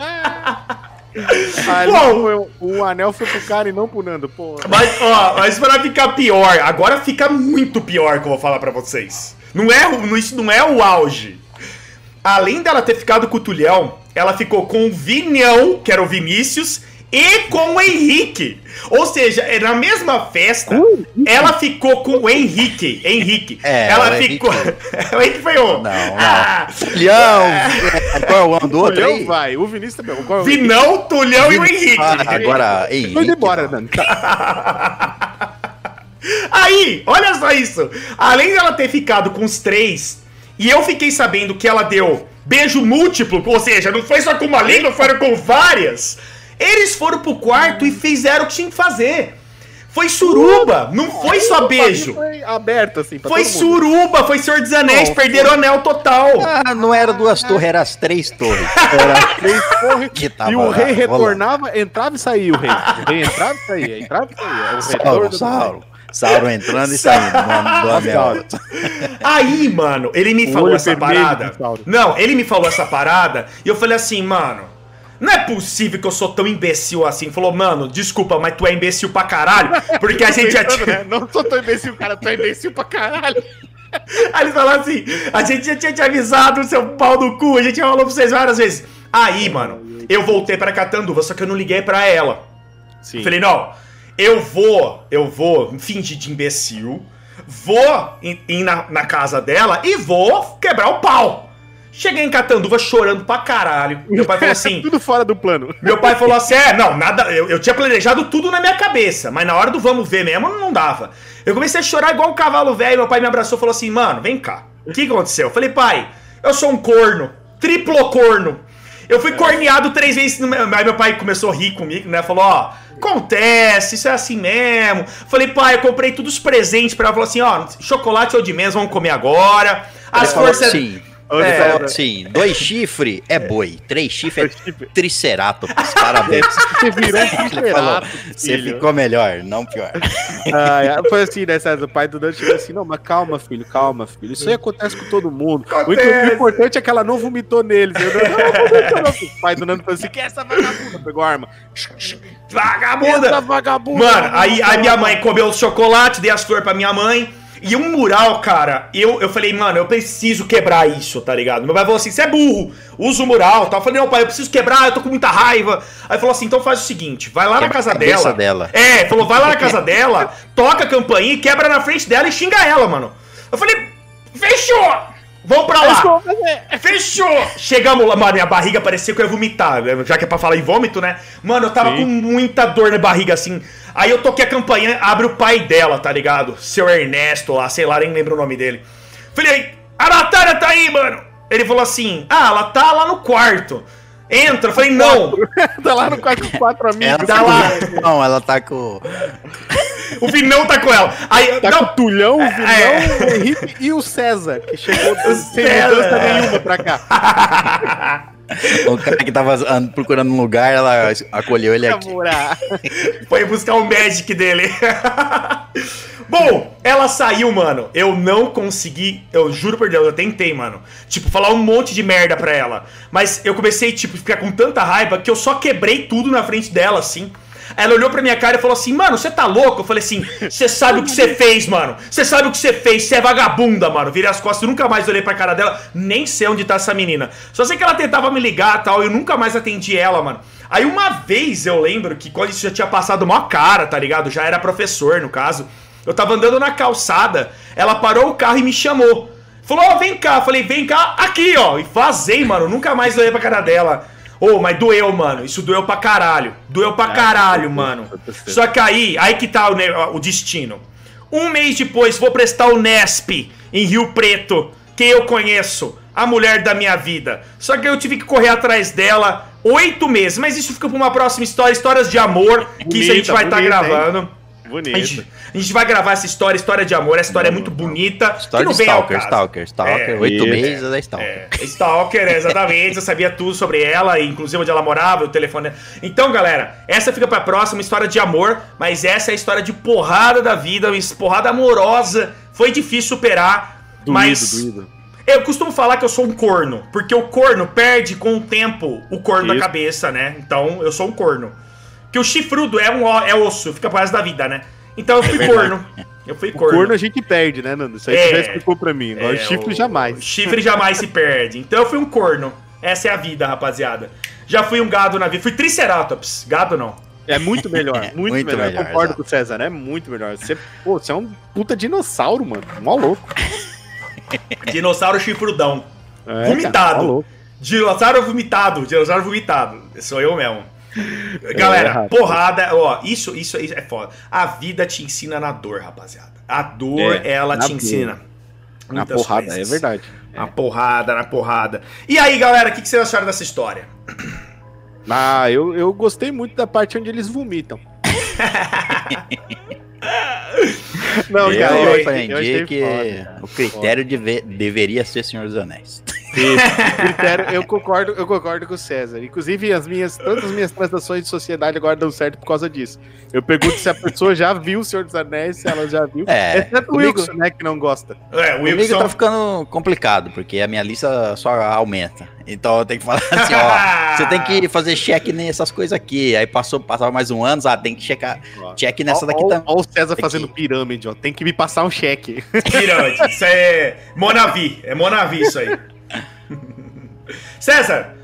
Ali Bom. foi um anel foi pro cara e não pro Nando, pô. Mas, ó, mas pra ficar pior, agora fica muito pior que eu vou falar pra vocês. Não é, o- isso não é o auge. Além dela ter ficado com o Tulhão, ela ficou com o Vinhão, que era o Vinícius, e com o Henrique. Ou seja, é na mesma festa, ela ficou com o Henrique. Henrique. É, ela o ficou. o Henrique foi o. Não, não. Ah, Leão! Qual é o ano do outro Tulhão aí? vai, o Vinícius também. Qual é o Vinão, Tulhão e o Henrique. Ah, agora, Henrique. Foi embora. Nando. Tá. Aí, olha só isso. Além dela ter ficado com os três, e eu fiquei sabendo que ela deu beijo múltiplo, ou seja, não foi só com uma língua, foram com várias. Eles foram pro quarto e fizeram o que tinha que fazer. Foi suruba, não foi só beijo. Foi aberto, assim, pra Foi todo mundo. suruba, foi Senhor dos Anéis, Não, perderam o anel total. Ah, não era duas torres, eram as três torres. Era três torres. Que tava e o rei rolando. retornava, entrava e saía o rei. O rei entrava e saía, entrava e saía. O Sauro, retorno do Sauro. Sauro entrando e saindo do, do anel. Aí, mano, ele me falou essa parada. Não, ele me falou essa parada e eu falei assim, mano. Não é possível que eu sou tão imbecil assim. Falou, mano, desculpa, mas tu é imbecil pra caralho. Porque a gente já Pensando, tinha. né? Não sou tão imbecil, cara, tu é imbecil pra caralho. Aí ele falou assim: a gente já tinha te avisado, seu pau do cu, a gente já falou pra vocês várias vezes. Aí, mano, eu voltei pra Catanduva, só que eu não liguei pra ela. Sim. Falei, não, eu vou, eu vou fingir de imbecil, vou ir na, na casa dela e vou quebrar o pau. Cheguei em Catanduva chorando pra caralho. Meu pai falou assim: Tudo fora do plano. meu pai falou assim: é, não, nada. Eu, eu tinha planejado tudo na minha cabeça, mas na hora do vamos ver mesmo não dava. Eu comecei a chorar igual um cavalo velho. Meu pai me abraçou e falou assim: mano, vem cá. O que aconteceu? Eu falei, pai, eu sou um corno, triplo corno. Eu fui corneado três vezes. no meu- Aí meu pai começou a rir comigo, né? Falou: ó, acontece, isso é assim mesmo. Falei, pai, eu comprei todos os presentes pra ela. Falou assim: ó, chocolate ou de menos, vamos comer agora. As Ele falou forças. assim, É, assim, dois chifres é boi, três chifres é triceratops. Parabéns. Você virou um triceratops, você ficou melhor, não pior. Ah, foi assim, né, César? O pai do Dante chegou assim, não, mas calma, filho, calma, filho. Isso aí acontece com todo mundo. O, Acontece. o importante é que ela não vomitou neles. Eu, não, não, vomitou, não. O pai do Nando falou assim, que é essa vagabunda? Pegou a arma. Vagabunda! Essa vagabunda! Mano, aí a minha mãe comeu os chocolate, dei as flores pra minha mãe. E um mural, cara, eu, eu falei, mano, eu preciso quebrar isso, tá ligado? Meu pai falou assim: você é burro, usa o mural tal. Eu falei, não, pai, eu preciso quebrar, eu tô com muita raiva. Aí falou assim: então faz o seguinte, vai lá na Quebra a casa dela. dela. É, falou, vai lá na casa dela, toca a campainha quebra na frente dela e xinga ela, mano. Eu falei, fechou! Vamos pra lá! Fechou! Chegamos lá, mano, minha barriga parecia que eu ia vomitar, né? já que é pra falar em vômito, né? Mano, eu tava Sim. com muita dor na barriga, assim. Aí eu toquei a campainha, abre o pai dela, tá ligado? Seu Ernesto lá, sei lá, nem lembro o nome dele. Falei, a Natália tá aí, mano! Ele falou assim, ah, ela tá lá no quarto. Entra, eu falei, não! tá lá no quarto com quatro amigos. Ela Tá lá. Não, ela tá com... O Vinão tá com ela. Aí, Tá com o não, Tulhão, o Vinão, É. o Henrique e o César, que chegou sem César. mudança nenhuma pra cá. O cara que tava and- procurando um lugar, ela acolheu ele aqui. Foi buscar o Magic dele. Bom, ela saiu, mano. Eu não consegui. Eu juro por Deus, eu tentei, mano. Tipo, falar um monte de merda pra ela. Mas eu comecei, tipo, a ficar com tanta raiva que eu só quebrei tudo na frente dela, assim. Ela olhou pra minha cara e falou assim: Mano, você tá louco? Eu falei assim: Você sabe o que você fez, mano. Você sabe o que você fez. Você é vagabunda, mano. Virei as costas nunca mais olhei pra cara dela. Nem sei onde tá essa menina. Só sei que ela tentava me ligar e tal. E eu nunca mais atendi ela, mano. Aí uma vez eu lembro que quando isso já tinha passado mó cara, tá ligado? Já era professor, no caso. Eu tava andando na calçada. Ela parou o carro e me chamou. Falou, ó, vem cá. Falei, vem cá, aqui, ó. E vazei, mano. Nunca mais olhei pra cara dela. Ô, mas doeu, mano. Isso doeu pra caralho. Doeu pra caralho, mano. Só que aí, aí que tá o, o destino. Um mês depois, vou prestar o Nesp em Rio Preto. Quem eu conheço? A mulher da minha vida. Só que eu tive que correr atrás dela oito meses. Mas isso fica pra uma próxima história. Histórias de amor. que isso a gente Bonita, vai estar bonita, hein? Bonito. A gente, a gente vai gravar essa história, história de amor. Essa história é muito bonita. História que de não Stalker. Stalker, Stalker. É, Oito meses é Stalker. É, Stalker, é, exatamente. Eu sabia tudo sobre ela, inclusive onde ela morava, o telefone. Então, galera, essa fica pra próxima, história de amor, mas essa é a história de porrada da vida, uma porrada amorosa. Foi difícil superar, Doído, mas doído. Eu costumo falar que eu sou um corno, porque o corno perde com o tempo o corno da Isso. cabeça, né? Então eu sou um corno. Que o chifrudo é um é osso, fica pro resto da vida, né? Então eu fui corno. Eu fui O corno. corno a gente perde, né, Nando? Isso aí É. você já explicou pra mim. Agora É, o chifre o- jamais. o chifre jamais se perde. Então eu fui um corno. Essa é a vida, rapaziada. Já fui um gado na vida. Fui triceratops. Gado não. É muito melhor, muito, Muito melhor. melhor, Eu concordo exato. com o César, é muito melhor. Você, pô, você é um puta dinossauro, mano. Mó louco. Dinossauro chifrudão. É, Vomitado. cara. Dinossauro vomitado. Dinossauro vomitado. Sou eu mesmo. Galera, errado. porrada, ó, isso, isso, isso é foda. A vida te ensina na dor, rapaziada. A dor, É, ela te dor. ensina. Na porrada, coisas. é verdade. Na porrada, na porrada. E aí, galera, o que, que vocês acharam dessa história? Ah, eu, eu gostei muito da parte onde eles vomitam. Não, eu cara, eu, aprendi eu que foda. o critério deve- deveria ser Senhor dos Anéis. Critério, eu concordo, eu concordo com o César. Inclusive, as minhas, todas as minhas transações de sociedade agora dão certo por causa disso. Eu pergunto se a pessoa já viu o Senhor dos Anéis, se ela já viu. É, Exceto o comigo- Wilson, né, que não gosta. É, o Comigo Wilson. tá ficando complicado, porque a minha lista só aumenta. Então eu tenho que falar assim, ó. Você tem que fazer check nessas coisas aqui. Aí passou, passava mais um ano, ah, tem que checar. Check nessa daqui Ó, ó, também. ó o César Aqui. fazendo pirâmide, ó. Tem que me passar um cheque. Pirâmide. Isso é Monavi. É Monavi isso aí. César,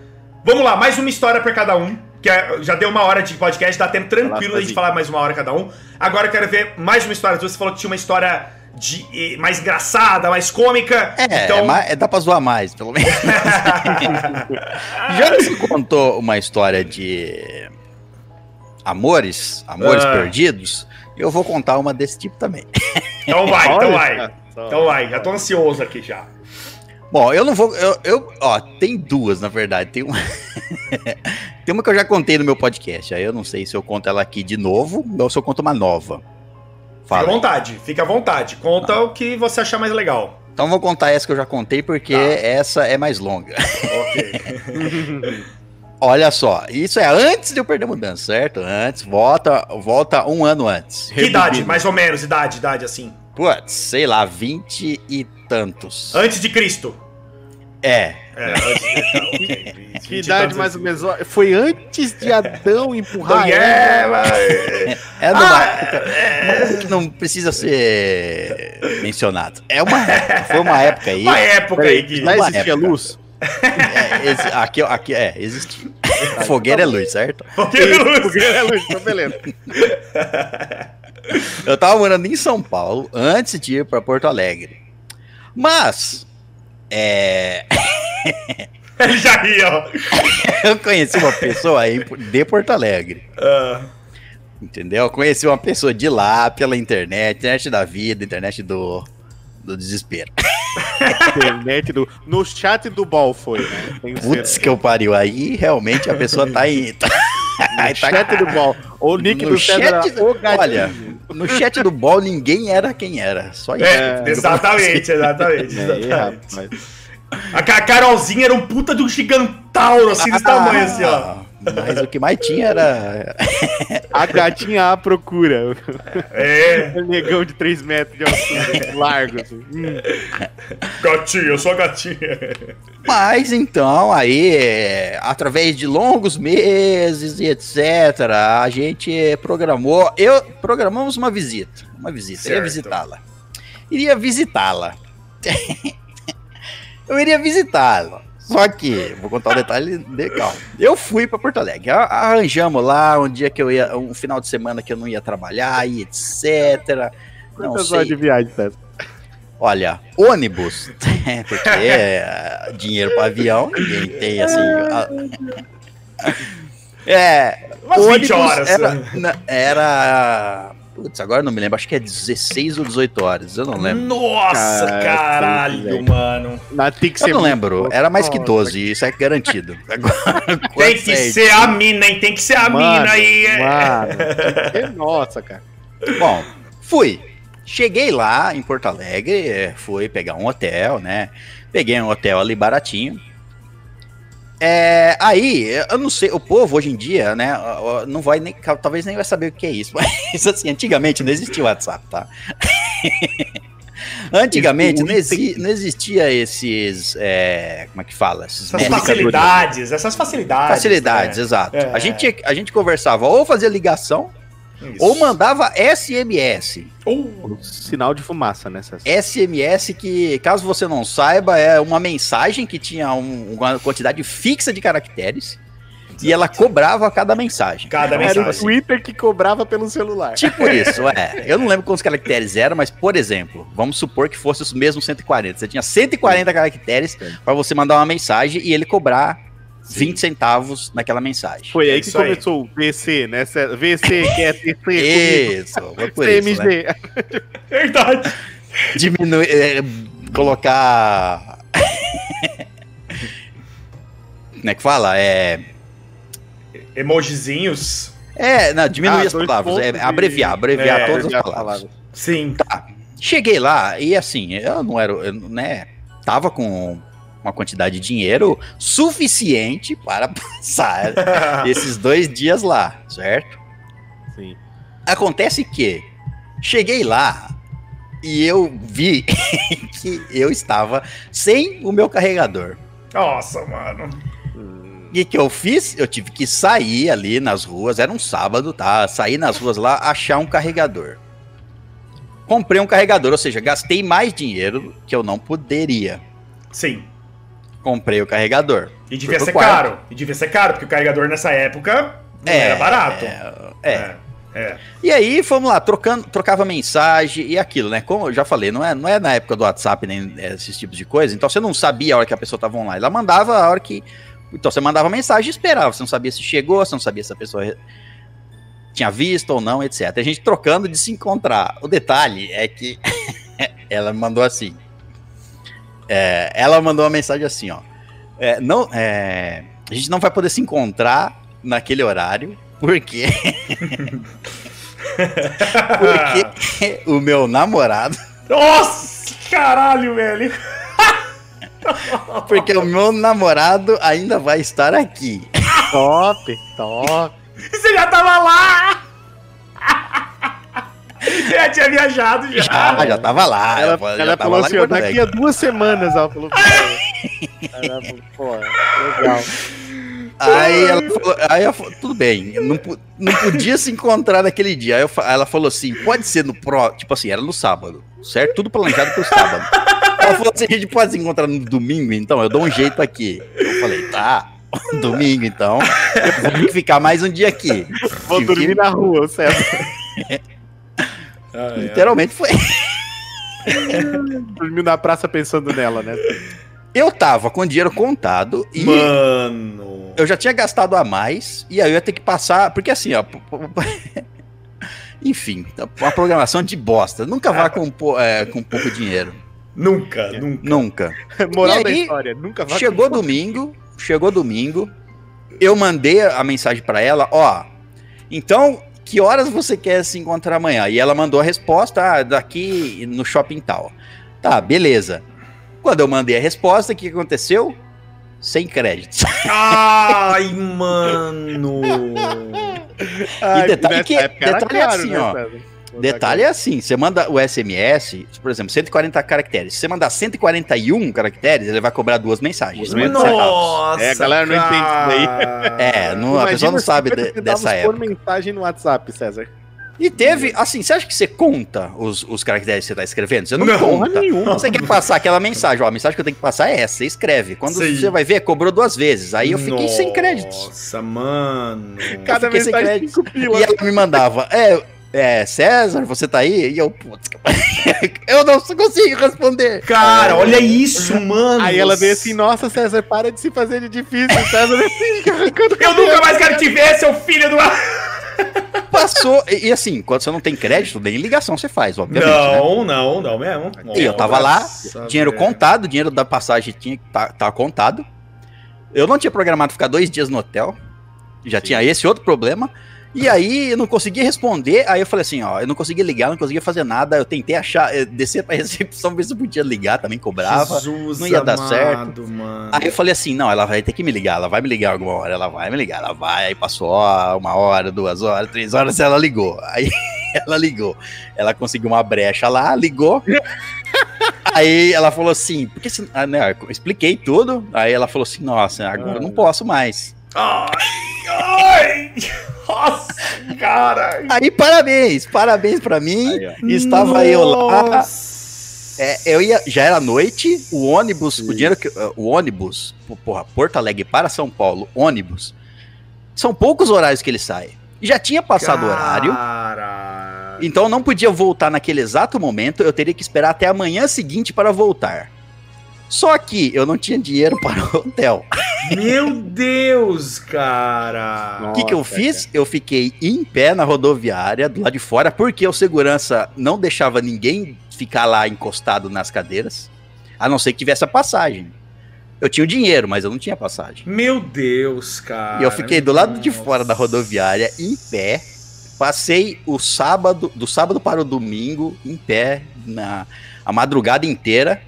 vamos lá. Mais uma história pra cada um. Que é- já deu uma hora de podcast, dá tempo tranquilo da gente falar mais uma hora cada um. Agora eu quero ver mais uma história. Você falou que tinha uma história de, mais engraçada, mais cômica. É, então. é ma- é- dá pra zoar mais, pelo menos. Já que você contou uma história de amores, amores Ah. perdidos, eu vou contar uma desse tipo também. então vai, então vai. Então vai, já tô ansioso aqui já. Bom, eu não vou. Eu, eu- ó, tem duas, na verdade. Tem uma. tem uma que eu já contei no meu podcast. Aí eu não sei se eu conto ela aqui de novo ou se eu conto uma nova. Fica à Fala. vontade, fica à vontade. Conta o que você achar mais legal. Então vou contar essa que eu já contei, porque Tá. essa é mais longa. Ok. Olha só, isso é antes de eu perder a mudança, certo? Antes, volta, volta um ano antes. que idade, mais ou menos, idade, idade assim. Putz, sei lá, vinte e tantos. Antes de Cristo. É, É, antes de... tá. Que idade mais ou menos? Foi antes de Adão empurrar Então, Eva. é, mas- é numa Ah, época uma que não precisa ser mencionado. É uma época, foi uma época aí. Uma época aí que. Uma existia época. luz? é, exi- aqui, aqui é, existe. Fogueira é luz, certo? Fogueira é luz, então beleza. Eu tava morando em São Paulo antes de ir pra Porto Alegre. Mas, é, Ele já ri, ó. eu conheci uma pessoa aí de Porto Alegre. Ah, Entendeu? Eu conheci uma pessoa de lá pela internet, internet da vida, internet do, do desespero. Internet do... No chat do Ball foi, né? Putz, que eu pariu. Aí realmente a pessoa tá aí. Tá, No tá- chat do Ball. O nick No do chat era o gatinho. olha, no chat do bol ninguém era quem era. Só isso. é, exatamente, exatamente. É, aí. A Ca- Carolzinha era um puta de um gigantauro, assim, desse tamanho, assim, ó. Mas o que mais tinha era. A gatinha à procura. É, O negão de 3 metros de altura, largo. Assim. Hum. gatinha, eu sou a gatinha. Mas então, aí, é, através de longos meses e etc., a gente programou. Eu programamos uma visita. Uma visita. Eu Certo. Iria visitá-la. Iria visitá-la. eu iria visitá-la. Só que, vou contar o detalhe de calma. Eu fui para Porto Alegre. Arranjamos lá um dia que eu ia, um final de semana que eu não ia trabalhar e etc. Não Quantas horas de sei. viagem, César? Olha, ônibus, porque é, dinheiro para avião, ninguém tem assim. a- é, Umas 20 horas. Era, na- era. Putz, agora eu não me lembro, acho que é 16 ou 18 horas, eu não lembro. Nossa, Cara, caralho, mano. Na, tem que Eu ser não muito lembro, era mais que Nossa, 12, isso é garantido. Agora, Tem quanto que certo? ser a mina, hein? Tem que ser a Mano, mina aí. é. Mano, nossa, cara. Bom, fui. Cheguei lá em Porto Alegre, eh, fui pegar um hotel, né? Peguei um hotel ali baratinho. É, aí, eu não sei, o povo hoje em dia, né, não vai nem, talvez nem vai saber o que é isso, mas assim, antigamente não existia o WhatsApp, tá? Antigamente não, exi não, existia esses. É, como é que fala? Esses essas facilidades, essas facilidades. Facilidades, né? exato. É. A, gente, a gente conversava ou fazia ligação. Isso. Ou mandava SMS. Ou sinal de fumaça, né? SMS que, caso você não saiba, é uma mensagem que tinha um, uma quantidade fixa de caracteres. E ela cobrava a cada mensagem. Cada mensagem. Era o Twitter que cobrava pelo celular. Tipo isso, é. Eu não lembro quantos caracteres eram, mas, por exemplo, vamos supor que fosse os mesmos 140. Você tinha 140 caracteres para você mandar uma mensagem e ele cobrar 20 centavos naquela mensagem. Foi aí que começou o VC, né? VC, que é TC. Isso, foi por CMG. isso, né? Verdade. Diminuir, é, colocar... Como é que fala? É emojizinhos. É, não, diminuir ah, as palavras, é, abreviar, abreviar é, todas as palavras. palavras. Sim. Tá. Cheguei lá e assim, eu não era, eu, né, tava com uma quantidade de dinheiro suficiente para passar esses dois dias lá, certo? Sim. Acontece que cheguei lá e eu vi que eu estava sem o meu carregador. Nossa, mano. O que, que eu fiz? Eu tive que sair ali nas ruas, era um sábado, tá? Sair nas ruas lá, achar um carregador. Comprei um carregador, ou seja, gastei mais dinheiro que eu não poderia. Sim. Comprei o carregador. E devia ser caro. E devia ser caro, porque o carregador nessa época não é, era barato. É, é. é. É. E aí, fomos lá, trocando, trocava mensagem e aquilo, né? Como eu já falei, não é, não é na época do WhatsApp nem esses tipos de coisa, então você não sabia a hora que a pessoa estava online. Ela mandava a hora que então você mandava mensagem e esperava. Você não sabia se chegou, você não sabia se a pessoa tinha visto ou não, etc. A gente trocando de se encontrar. O detalhe é que ela mandou assim. É, ela mandou uma mensagem assim, ó. É, não, é, a gente não vai poder se encontrar naquele horário, porque. porque o meu namorado. Nossa, caralho, velho! Porque o meu namorado ainda vai estar aqui. Top, top. Você já tava lá! Já tinha viajado já. Já, já tava lá. Ela, já, ela já falou assim, daqui a duas semanas ela falou. ela falou, pô, legal. Aí ela falou, aí ela falou, tudo bem, não, não podia se encontrar naquele dia. Aí eu, ela falou assim, pode ser no pró, tipo assim, era no sábado, certo? Tudo planejado pro sábado. Ela falou assim, a gente pode se encontrar no domingo, então, eu dou um jeito aqui. Eu falei, tá, domingo então, eu vou ficar mais um dia aqui. Vou Tive dormir que... na rua, certo? Ah, Literalmente foi. Dormiu na praça pensando nela, né? Eu tava com dinheiro contado e. Mano! Eu já tinha gastado a mais e aí eu ia ter que passar. Porque assim, ó. Enfim, uma programação de bosta. Nunca vá com, é, com pouco dinheiro. Nunca, é. nunca. Nunca. Moral aí, da história, nunca vá Chegou com domingo, pouco. chegou domingo. Eu mandei a mensagem para ela, ó. Então, que horas você quer se encontrar amanhã? E ela mandou a resposta, ah, daqui no shopping tal. Tá, beleza. Quando eu mandei a resposta, o que aconteceu? Sem créditos. Ai, mano! e detalhe que, detalhe é assim, né, Detalhe é assim, você manda o SMS, por exemplo, 140 caracteres. Se você mandar 141 caracteres, ele vai cobrar duas mensagens. Nossa, é, a galera não entende isso daí. É, não, a pessoa não sabe de, dessa época. por mensagem no WhatsApp, César. E teve, assim, você acha que você conta os, os caracteres que você está escrevendo? Você não, não conta. Nenhuma. Você quer passar aquela mensagem, ó, a mensagem que eu tenho que passar é essa, você escreve. Quando Sim. você vai ver, cobrou duas vezes. Aí eu fiquei Nossa, sem créditos. Nossa, mano. Cada vez sem créditos. E ela me mandava, é, é, César, você tá aí? E eu, putz, eu não consigo responder. Cara, olha isso, mano. Aí ela veio assim, nossa, César, para de se fazer de difícil. César assim, Eu nunca mais quero te ver, seu filho do. Passou. E, e, assim, quando você não tem crédito, nem ligação você faz, obviamente. Não, né? não, não mesmo. E eu tava lá, dinheiro contado, dinheiro da passagem tinha tá, tá contado. Eu não tinha programado ficar dois dias no hotel. Já Sim. tinha esse outro problema. E aí eu não conseguia responder, aí eu falei assim, ó, eu não conseguia ligar, não conseguia fazer nada, eu tentei achar, eh, descer pra recepção, ver se eu podia ligar, também cobrava, Jesus não ia dar amado, certo. Mano. Aí eu falei assim, não, ela vai ter que me ligar, ela vai me ligar alguma hora, ela vai me ligar, ela vai, aí passou ó, uma hora, duas horas, três horas, ela ligou, aí ela ligou, ela conseguiu uma brecha lá, ligou, Aí ela falou assim, porque se, ah, né, eu expliquei tudo. Aí ela falou assim: Nossa, agora eu não posso mais. Ai, ai, nossa, cara. Aí, parabéns, parabéns pra mim. Aí. Estava eu lá. Nossa. É, eu ia, já era noite, o ônibus, o dinheiro que. O ônibus, porra, Porto Alegre para São Paulo, ônibus. São poucos horários que ele sai. Já tinha passado o horário. Então eu não podia voltar naquele exato momento, eu teria que esperar até a manhã seguinte para voltar. Só que eu não tinha dinheiro para o hotel. Meu Deus, cara. O que, que eu fiz? Eu fiquei em pé na rodoviária, do lado de fora, porque o segurança não deixava ninguém ficar lá encostado nas cadeiras, a não ser que tivesse a passagem. Eu tinha o dinheiro, mas eu não tinha passagem. Meu Deus, cara. E eu fiquei do lado de Nossa. fora da rodoviária, em pé. Passei o sábado, do sábado para o domingo, em pé, na a madrugada inteira,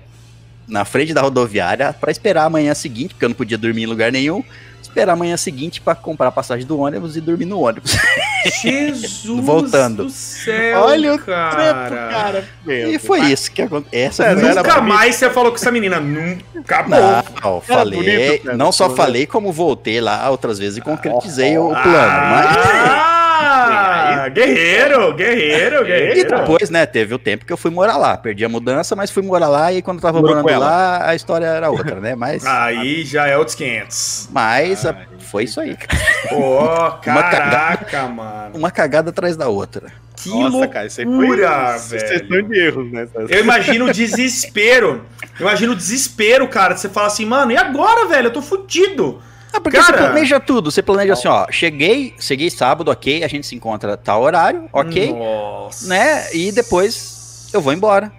na frente da rodoviária, para esperar a manhã seguinte, porque eu não podia dormir em lugar nenhum. Esperar a manhã seguinte para comprar a passagem do ônibus e dormir no ônibus. Jesus Voltando. do céu, Olha o cara. Trepo, cara. E foi isso que aconteceu. Essa não era Nunca bonito. mais você falou com essa menina. Nunca mais. Não, falei. bonito, cara. não só falei, como voltei lá outras vezes e concretizei o plano. Mas... Ah, guerreiro, guerreiro, E guerreiro. depois, né, teve o tempo que eu fui morar lá. Perdi a mudança, mas fui morar lá e quando eu tava Morou morando lá, a história era outra, né? Mas, Aí já é outros 500. mas a- foi isso aí. cara. Pô, cagada. caraca, mano. Uma cagada atrás da outra. Que Nossa, cara, isso aí foi loucura, sucessão velho. de erros, né? Eu imagino o desespero. Eu imagino o desespero, cara. de Você fala assim, mano, e agora, velho? Eu tô fudido. Ah, porque Cara- você planeja tudo. Você planeja assim, ó. Cheguei, cheguei sábado, ok. A gente se encontra tal horário, ok. Nossa. Né? E depois eu vou embora.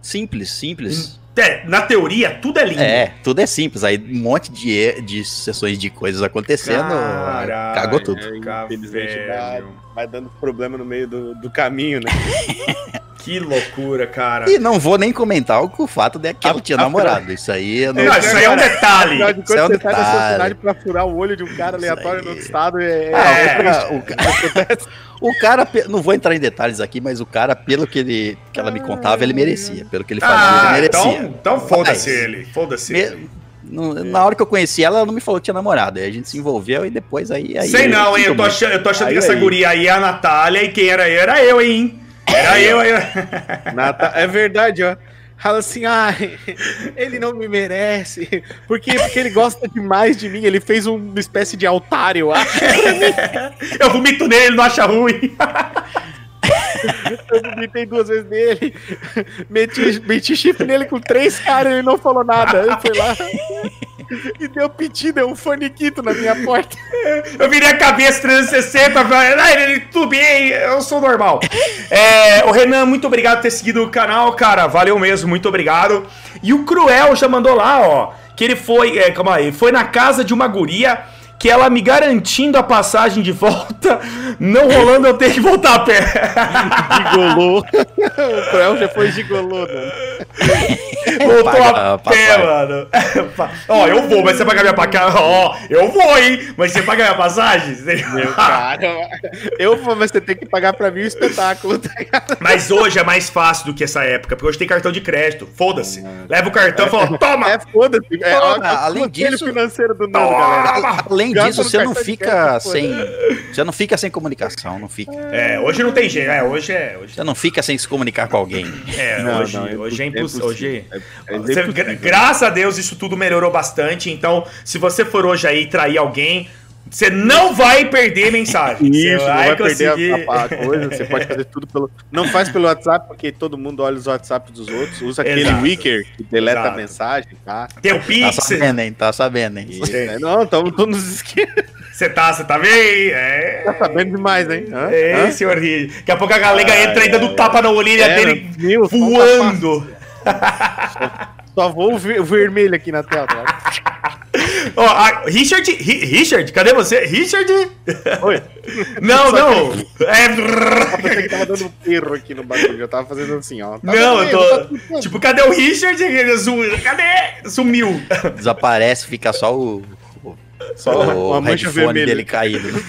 Simples, simples. É, na teoria, tudo é lindo. É, tudo é simples. Aí um monte de, de sessões de coisas acontecendo. Caralho. Cagou tudo. É, infelizmente vai, vai dando problema no meio do, do caminho, né? Que loucura, cara. E não vou nem comentar o, fato de que ela tinha namorado. Isso aí eu não. Não, isso aí é um detalhe. Afinal de Isso é um você sai da sua detalhe. cidade pra furar o olho de um cara aleatório no outro estado é... é- Ah, É, o cara- o cara, o cara, não vou entrar em detalhes aqui, mas o cara, pelo que ele que ela me contava, ele merecia. Pelo que ele fazia, Ah, ele merecia. então, então foda-se ele. Foda-se ele. no- na hora que eu conheci ela, ela não me falou que tinha namorado. Aí a gente se envolveu e depois aí. aí Sei não, hein? Eu tô achando, eu tô achando Aí, que essa aí. guria aí é a Natália e quem era eu era eu, hein? Era eu aí. Nata- É verdade, ó. Fala assim, ah, ele não me merece. Por quê? Porque ele gosta demais de mim. Ele fez uma espécie de altar, eu acho. Eu vomito nele, ele não acha ruim. Eu vomitei duas vezes nele. Meti, meti chifre nele com três caras ele não falou nada. Eu fui lá e deu pedido, deu um faniquito na minha porta. Eu virei a cabeça 360, falei, ah, tudo bem, eu sou normal. É, o Renan, muito obrigado por ter seguido o canal, cara. Valeu mesmo, muito obrigado. E o Cruel já mandou lá, ó, que ele foi, é, calma aí, foi na casa de uma guria que ela me garantindo a passagem de volta, não rolando eu ter que voltar a pé. Gigolô. o Cruel já foi gigolô, né? Voltou Paga a a pé, mano. Ó, eu vou, mas você paga minha passagem. Ó, eu vou, hein? Mas você paga minha passagem? Meu cara. Eu vou, mas você tem que pagar pra mim o espetáculo, tá ligado? Mas hoje é mais fácil do que essa época, porque hoje tem cartão de crédito. Foda-se. Leva o cartão e fala, toma! É foda-se. É, ó, Toma, além disso- financeiro do Nando, galera. Toma! Além disso, você não fica sem. Você não fica sem comunicação, não fica. É, hoje não tem jeito. É, hoje é. Hoje, Você não fica sem se comunicar com alguém. é, Não, hoje, não, é hoje é impo- impossível. é Hoje. É, é Você- graças a Deus isso tudo melhorou bastante. Então, se você for hoje aí trair alguém, você não vai perder mensagem. Isso, você não vai perder conseguir. a, a- a coisa, você pode fazer tudo pelo. Não faz pelo WhatsApp, porque todo mundo olha os WhatsApp dos outros. Usa aquele Exato. Wicker que deleta Exato. a mensagem, tá? Tem o Tá Pix. sabendo, hein? Tá sabendo, hein? É. Não, estamos todos nos esquemas. Você tá, você tá bem? É. Tá sabendo demais, hein? Hã? É, Hã? senhor Ri. Daqui a pouco a galega entra ainda do tapa na orelha É, dele? Só um voando. tapa- Só vou o ver- o vermelho aqui na tela, tá? Ó, a- Richard, Ri- Richard, cadê você? Richard? Oi. Não, Só não. Eu É. pensei que tava dando um perro aqui no bagulho. Eu tava fazendo assim, ó. Tá Não, eu tô. tudo- Tipo, cadê o Richard? Cadê? Sumiu. Desaparece, fica só o. o- Só O uma mancha vermelha. dele caído.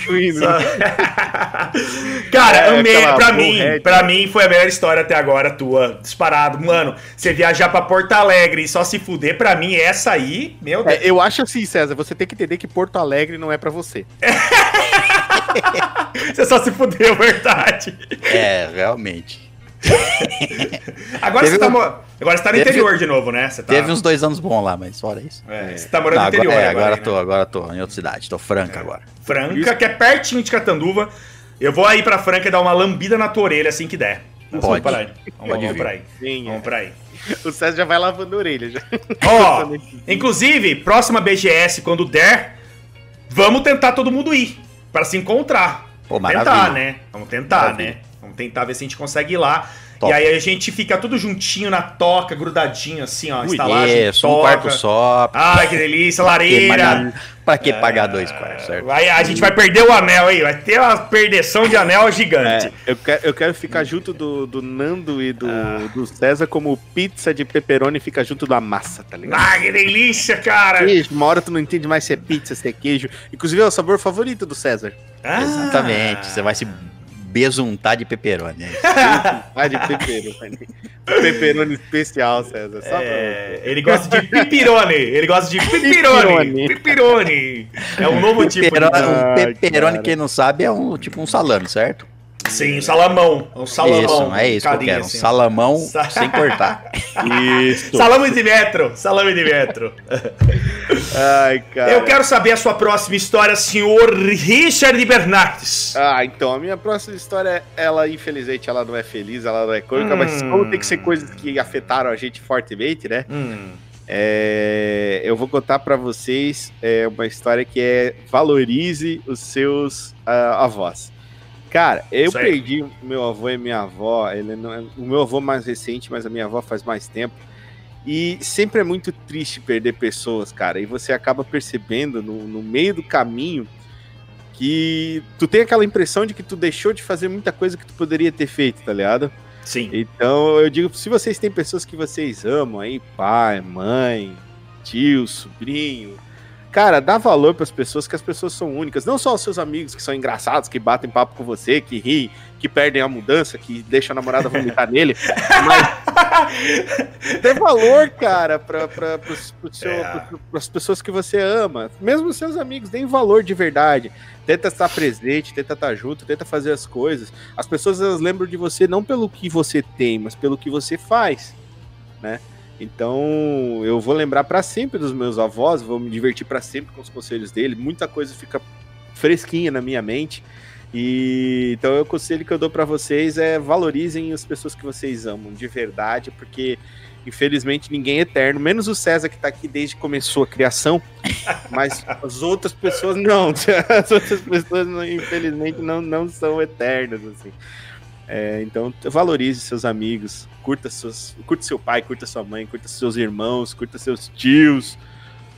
Cara, É, amei. aquela Pra mim, Red. pra mim foi a melhor história até agora tua, disparado. Mano, você viajar pra Porto Alegre e só se fuder, pra mim, essa aí, meu Deus. É, eu acho assim, César, você tem que entender que Porto Alegre não é pra você. Você só se fudeu, verdade. É, realmente. Agora você tá, um- mo- agora você tá no Teve- interior de novo, né? Você tá... Teve uns dois anos bons lá, mas fora isso. É, você tá morando Não, no interior agora, é, agora. agora aí, tô, né? agora tô em outra cidade, tô franca agora. Franca, que é pertinho de Catanduva. Eu vou aí pra Franca e dar uma lambida na tua orelha assim que der. Vamos Pode. pra aí. Vamos, Pode vamos pra aí. Sim, Vamos é. pra aí. O César já vai lavando a orelha. Já. Ó, inclusive, próxima BGS, quando der, vamos tentar todo mundo ir. Pra se encontrar. Pô, Vamos tentar, né? Vamos tentar, Maravilha. né? Vamos tentar ver se a gente consegue ir lá. Top. E aí a gente fica tudo juntinho na toca, grudadinho assim, ó. Estalagem, Isso, um toca. quarto só. Ai, que delícia, Pra que lareira. pagar, pra que pagar dois quartos, certo? Vai, a gente vai perder o anel aí, vai ter uma perdeção de anel gigante. É, eu, quero, eu quero ficar junto do, do Nando e do, do César como pizza de pepperoni fica junto da massa, tá ligado? Ah, que delícia, cara! Queijo, uma hora tu não entende mais se é pizza, se é queijo. Inclusive é o sabor favorito do César. Ah. Exatamente. Você vai se besuntar de pepperoni. é isso. Ah, de pepperoni. pepperoni especial, César. Só É, ele gosta de pipirone. Ele gosta de pipirone. Pipirone. É um novo tipo de. Um pepperoni, cara. quem não sabe, é um tipo um salame, certo? Sim, um salamão. Um salamão. Isso, é isso que eu quero. Um assim. salamão Sa- sem cortar. Isso. Salame de metro. Salame de metro. Ai, cara. Eu quero saber a sua próxima história, senhor Richard Bernardes. Ah, então, a minha próxima história, ela, infelizmente, ela não é feliz, ela não é cômica, Hum. mas como tem que ser coisas que afetaram a gente fortemente, né? Hum. É, eu vou contar pra vocês é, uma história que é valorize os seus ah, avós. Cara, eu aí. perdi meu avô e minha avó. Ele não é, o meu avô mais recente, mas a minha avó faz mais tempo. E sempre é muito triste perder pessoas, cara. E você acaba percebendo no, no meio do caminho que tu tem aquela impressão de que tu deixou de fazer muita coisa que tu poderia ter feito, tá ligado? Sim. Então eu digo, se vocês têm pessoas que vocês amam aí, pai, mãe, tio, sobrinho, cara, dá valor para as pessoas que as pessoas são únicas, não só os seus amigos que são engraçados, que batem papo com você, que riem, que perdem a mudança, que deixam a namorada vomitar nele, mas dê valor, cara, para É. as pessoas que você ama, mesmo os seus amigos, deem valor de verdade. Tenta estar presente, tenta estar junto, tenta fazer as coisas. As pessoas elas lembram de você não pelo que você tem, mas pelo que você faz, né? Então, eu vou lembrar para sempre dos meus avós, vou me divertir para sempre com os conselhos dele. Muita coisa fica fresquinha na minha mente. E então, o conselho que eu dou para vocês é valorizem as pessoas que vocês amam de verdade, porque infelizmente ninguém é eterno, menos o César que tá aqui desde que começou a criação, mas as outras pessoas não. As outras pessoas, infelizmente, não, não são eternas, assim. É, então, valorize seus amigos, curta, seus, curta seu pai, curta sua mãe, curta seus irmãos, curta seus tios.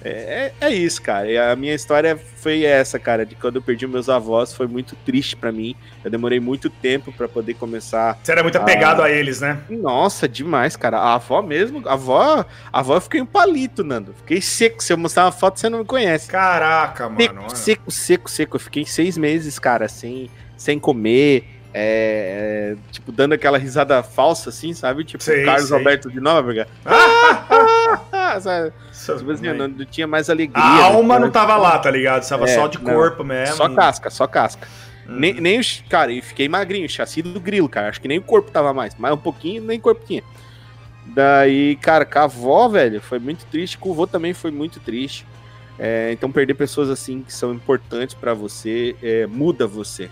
É, é, é isso, cara. E a minha história foi essa, cara, de quando eu perdi meus avós, foi muito triste pra mim. Eu demorei muito tempo pra poder começar. Você era muito apegado a eles, né? Nossa, demais, cara. A avó mesmo, a avó, a avó eu fiquei um palito, Nando. Fiquei seco. Se eu mostrar uma foto, você não me conhece. Caraca, mano. Seco, seco, seco, seco. Eu fiquei seis meses, cara, sem, sem comer. É, é, tipo, dando aquela risada falsa, assim, sabe? Tipo, Sei, Carlos sei. Alberto de Nóbrega. Sabe? Tipo assim, não, não tinha mais alegria. A alma tinha- não tava lá, tá ligado? Tava É, só de não. corpo mesmo. Só casca, só casca. Hum. Nem, nem os. Cara, e fiquei magrinho, chassi do grilo, cara. Acho que nem o corpo tava mais. Mais um pouquinho, nem corpo tinha. Daí, cara, com a avó, velho, foi muito triste. Com o vô também foi muito triste. É, então, perder pessoas assim que são importantes pra você é, muda você.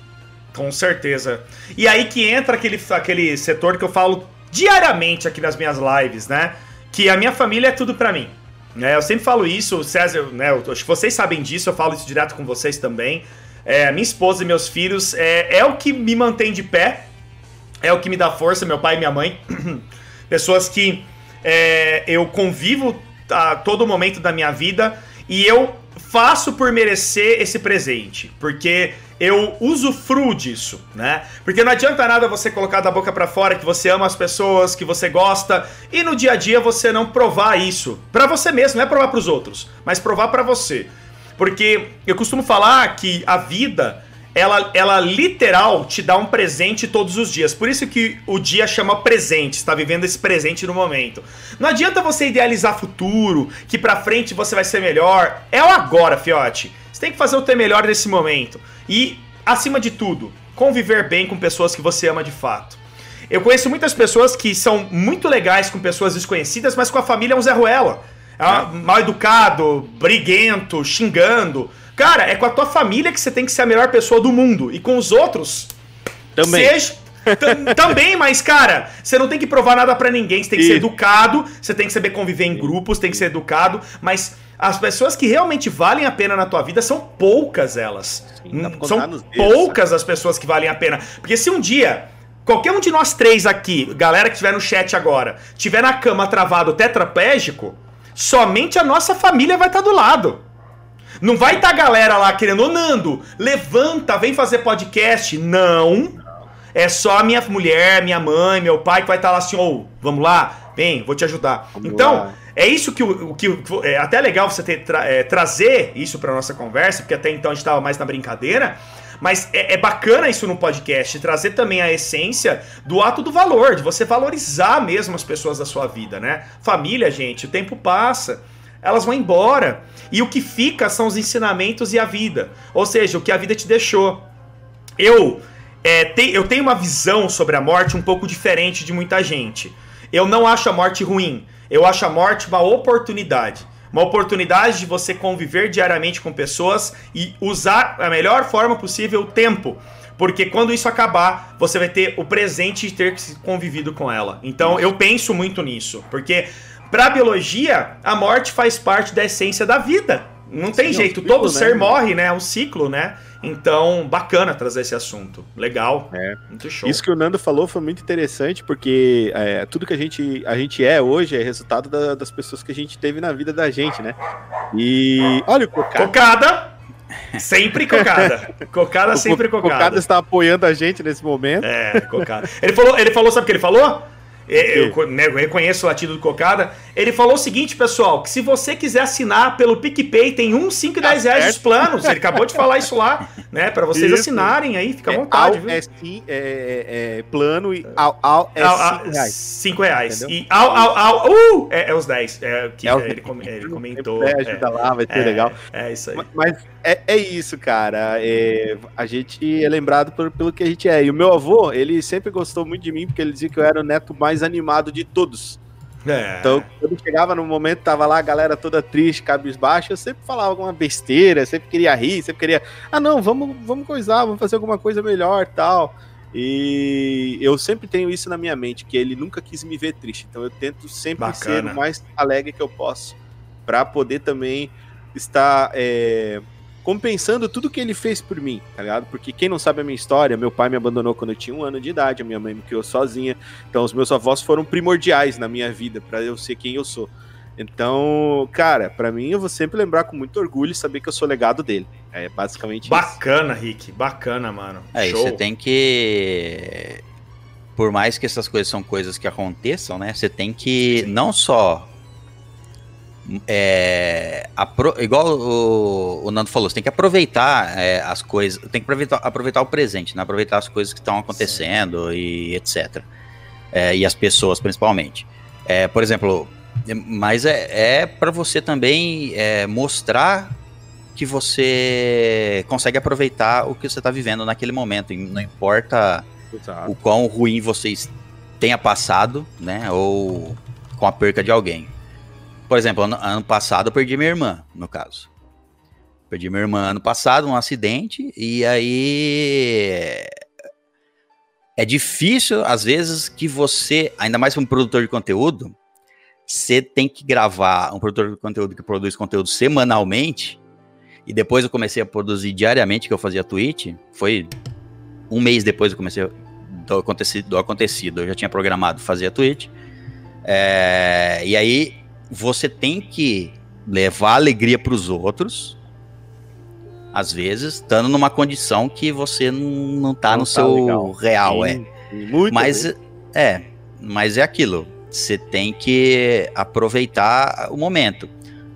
Com certeza. E aí que entra aquele, aquele setor que eu falo diariamente aqui nas minhas lives, né? Que a minha família é tudo pra mim. Né? Eu sempre falo isso, César, né? eu- acho que vocês sabem disso, eu falo isso direto com vocês também. É, minha esposa e meus filhos é, é o que me mantém de pé, é o que me dá força, meu pai e minha mãe. Pessoas que é, eu convivo a todo momento da minha vida e eu faço por merecer esse presente, porque eu usufruo disso, né? Porque não adianta nada você colocar da boca pra fora que você ama as pessoas, que você gosta e no dia a dia você não provar isso Pra você mesmo, não é provar pros outros, mas provar pra você. Porque eu costumo falar que a vida, ela, ela literal te dá um presente todos os dias. Por isso que o dia chama presente, está vivendo esse presente no momento. Não adianta você idealizar futuro, que pra frente você vai ser melhor. É o agora, fiote. Você tem que fazer o teu melhor nesse momento. E, acima de tudo, conviver bem com pessoas que você ama de fato. Eu conheço muitas pessoas que são muito legais com pessoas desconhecidas, mas com a família é um Zé Ruela. É, é. mal educado, briguento, xingando. Cara, é com a tua família que você tem que ser a melhor pessoa do mundo. E com os outros. Também. Seja, também, mas, cara, você não tem que provar nada para ninguém. Você tem que e... ser educado, você tem que saber conviver em grupos, tem que ser educado, mas as pessoas que realmente valem a pena na tua vida são poucas elas. Sim, são poucas as pessoas que valem a pena. Porque se um dia qualquer um de nós três aqui, galera que estiver no chat agora, tiver na cama travado tetraplégico, somente a nossa família vai estar tá do lado. Não vai estar tá a galera lá querendo, ô Nando, levanta, vem fazer podcast. Não. É só a minha mulher, minha mãe, meu pai que vai estar tá lá assim, ô, oh, vamos lá, vem, vou te ajudar. Vamos então, lá. é isso que o que é até legal você ter, tra, é, trazer isso para nossa conversa, porque até então a gente estava mais na brincadeira. Mas é, é, bacana isso no podcast, trazer também a essência do ato do valor, de você valorizar mesmo as pessoas da sua vida, né? Família, gente, o tempo passa, elas vão embora. E o que fica são os ensinamentos e a vida. Ou seja, o que a vida te deixou. Eu, é, te, eu tenho uma visão sobre a morte um pouco diferente de muita gente. Eu não acho a morte ruim. Eu acho a morte uma oportunidade. Uma oportunidade de você conviver diariamente com pessoas e usar a melhor forma possível o tempo. Porque quando isso acabar, você vai ter o presente de ter convivido com ela. Então eu penso muito nisso. Porque para a biologia, a morte faz parte da essência da vida. Não tem Sim, jeito, é um ciclo, todo né? ser morre, né? É um ciclo, né? Então, bacana trazer esse assunto. Legal. É. Muito show. Isso que o Nando falou foi muito interessante, porque é, tudo que a gente, a gente é hoje é resultado da, das pessoas que a gente teve na vida da gente, né? E. Olha o cocada. Cocada! Sempre cocada. Cocada sempre cocada. Cocada está apoiando a gente nesse momento. É, cocada. Ele falou, ele falou, sabe o que ele falou? É, eu, né, reconheço o latido do Cocada. Ele falou o seguinte, pessoal: que se você quiser assinar pelo PicPay, tem 1, 5 e 10 reais os planos. Ele acabou de falar isso lá, né? Para vocês isso. assinarem aí, fica à é, vontade. Ao é, sim, é, é, é, plano e ao, ao é 5 reais. 5 reais. E ao, ao, ao, uh, é, é os 10. É, que é, ele, ele, comentou. É, ajuda lá, vai ser legal. É isso aí. Mas é, é isso, cara. É, a gente é lembrado por, pelo que a gente é. E o meu avô, ele sempre gostou muito de mim, porque ele dizia que eu era o neto mais animado de todos. É. Então, quando chegava no momento, tava lá a galera toda triste, cabisbaixa, eu sempre falava alguma besteira, sempre queria rir, sempre queria. Ah, não, vamos, vamos coisar, vamos fazer alguma coisa melhor tal. E eu sempre tenho isso na minha mente, que ele nunca quis me ver triste. Então eu tento sempre Bacana. ser o mais alegre que eu posso, para poder também estar é, compensando tudo que ele fez por mim, tá ligado? Porque quem não sabe a minha história, meu pai me abandonou quando eu tinha um ano de idade, a minha mãe me criou sozinha, então os meus avós foram primordiais na minha vida para eu ser quem eu sou. Então, cara, para mim eu vou sempre lembrar com muito orgulho e saber que eu sou legado dele. É basicamente Bacana, isso. Rick, bacana, mano. É, Show. você tem que por mais que essas coisas são coisas que aconteçam, né? Você tem que não só é, igual o, o, Nando falou, você tem que aproveitar é, as coisas, tem que aproveitar, aproveitar o presente, né? aproveitar as coisas que estão acontecendo Sim. e etc. É, e as pessoas principalmente. É, por exemplo, mas é, é para você também é, mostrar que você consegue aproveitar o que você está vivendo naquele momento, não importa Exato. o quão ruim vocês tenha passado, né? Ou com a perca de alguém. Por exemplo, ano, ano, passado eu perdi minha irmã, no caso. Perdi minha irmã ano passado, um acidente, e aí. É difícil, às vezes, que você, ainda mais para um produtor de conteúdo, você tem que gravar um produtor de conteúdo que produz conteúdo semanalmente, e depois eu comecei a produzir diariamente, que eu fazia tweet, foi um mês depois eu comecei do acontecido, do acontecido eu já tinha programado fazer a tweet. É, e aí você tem que levar alegria para os outros, às vezes, estando numa condição que você não, tá não no tá seu legal. real, é. Sim, é. Muito mas bem. é, mas é aquilo. Você tem que aproveitar o momento.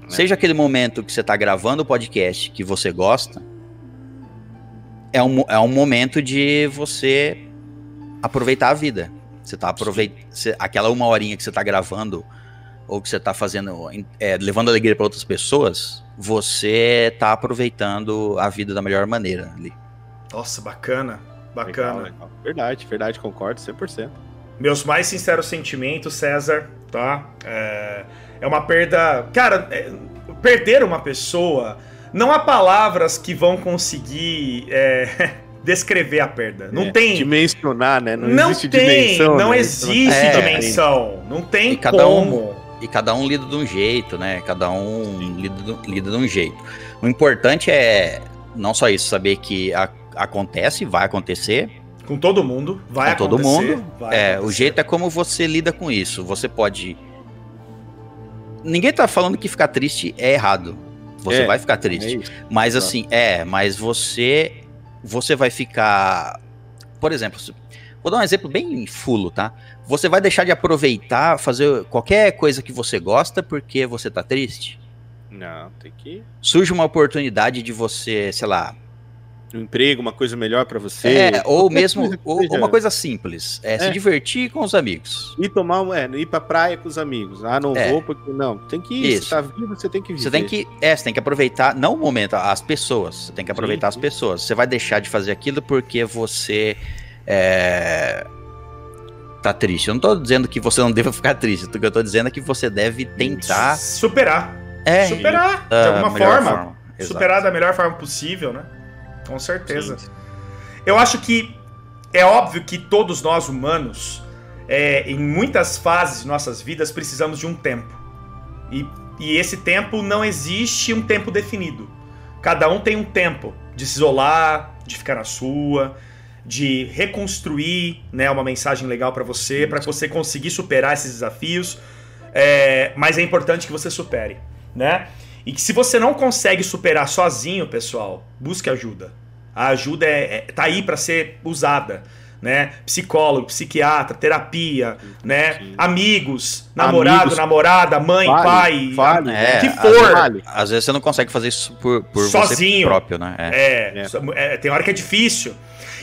Seja aquele momento que você tá gravando o podcast que você gosta, é um, é um momento de você aproveitar a vida. Você tá aproveitando. Aquela uma horinha que você tá gravando, ou que você tá fazendo. É, levando alegria para outras pessoas, você tá aproveitando a vida da melhor maneira ali. Nossa, bacana. Bacana. Legal, legal. Verdade, verdade, concordo 100%. Meus mais sinceros sentimentos, César, tá? É, é uma perda. Cara, é, perder uma pessoa. Não há palavras que vão conseguir é, descrever a perda. Não é, tem. Dimensionar, né? Não, não existe tem, dimensão. Não né? existe é, dimensão. Não tem e cada como. Um, e cada um lida de um jeito, né? Cada um lida, lida de um jeito. O importante é não só isso, saber que a, acontece, vai acontecer. Com todo mundo, vai com acontecer. todo mundo. é, acontecer. o jeito é como você lida com isso. Você pode ninguém tá falando que ficar triste é errado. Você é, vai ficar triste. É mas assim, é, mas você você vai ficar, por exemplo, vou dar um exemplo bem fulo, tá? Você vai deixar de aproveitar, fazer qualquer coisa que você gosta porque você tá triste? Não, tem que Surge uma oportunidade de você, sei lá, um emprego, uma coisa melhor para você. É, ou mesmo ou, uma coisa simples, é, é, se divertir com os amigos. Ir tomar, é, ir pra praia com os amigos. Ah, não é. vou porque não, tem que ir, Isso. você tá vivo, você tem que viver. Você tem que, é, você tem que aproveitar, não o momento, as pessoas, você tem que aproveitar sim, as pessoas. Você vai deixar de fazer aquilo porque você é, tá triste. Eu não tô dizendo que você não deva ficar triste, o que eu tô dizendo é que você deve tentar superar. É, superar de alguma forma. forma. Superar da melhor forma possível, né? Com certeza. Sim. Eu acho que é óbvio que todos nós humanos, é, em muitas fases de nossas vidas, precisamos de um tempo. E, e esse tempo não existe um tempo definido. Cada um tem um tempo de se isolar, de ficar na sua, de reconstruir né, uma mensagem legal para você, para você conseguir superar esses desafios. É, mas é importante que você supere, né? E que se você não consegue superar sozinho, pessoal, busque ajuda. A ajuda é, é tá aí para ser usada. Né? Psicólogo, psiquiatra, terapia, né? Sim. Amigos, namorado, Amigos. namorada, mãe, vale, pai, vale, é, que for. Às, às, vezes você não consegue fazer isso por, por Sozinho. você próprio, né? É. é. é tem hora que é difícil.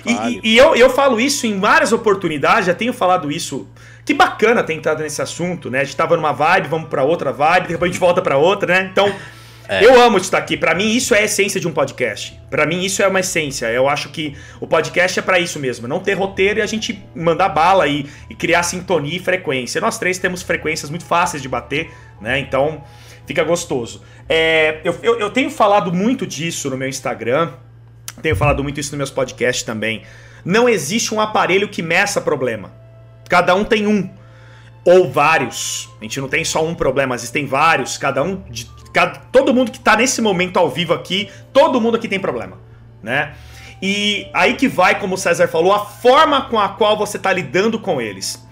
Vale. E, e, eu, eu falo isso em várias oportunidades, já tenho falado isso. Que bacana ter entrado nesse assunto, né? A gente tava numa vibe, vamos para outra vibe, depois a gente volta para outra, né? Então, é. Eu amo estar aqui. Para mim, isso é a essência de um podcast. Para mim, isso é uma essência. Eu acho que o podcast é para isso mesmo. Não ter roteiro e a gente mandar bala e, e, criar sintonia e frequência. Nós três temos frequências muito fáceis de bater, né? Então, fica gostoso. É, eu, eu, eu tenho falado muito disso no meu Instagram. Tenho falado muito isso nos meus podcasts também. Não existe um aparelho que meça problema. Cada um tem um. Ou vários. A gente não tem só um problema, existem vários. Cada um de todo mundo que está nesse momento ao vivo aqui, todo mundo aqui tem problema, né? E aí que vai, como o César falou, a forma com a qual você está lidando com eles.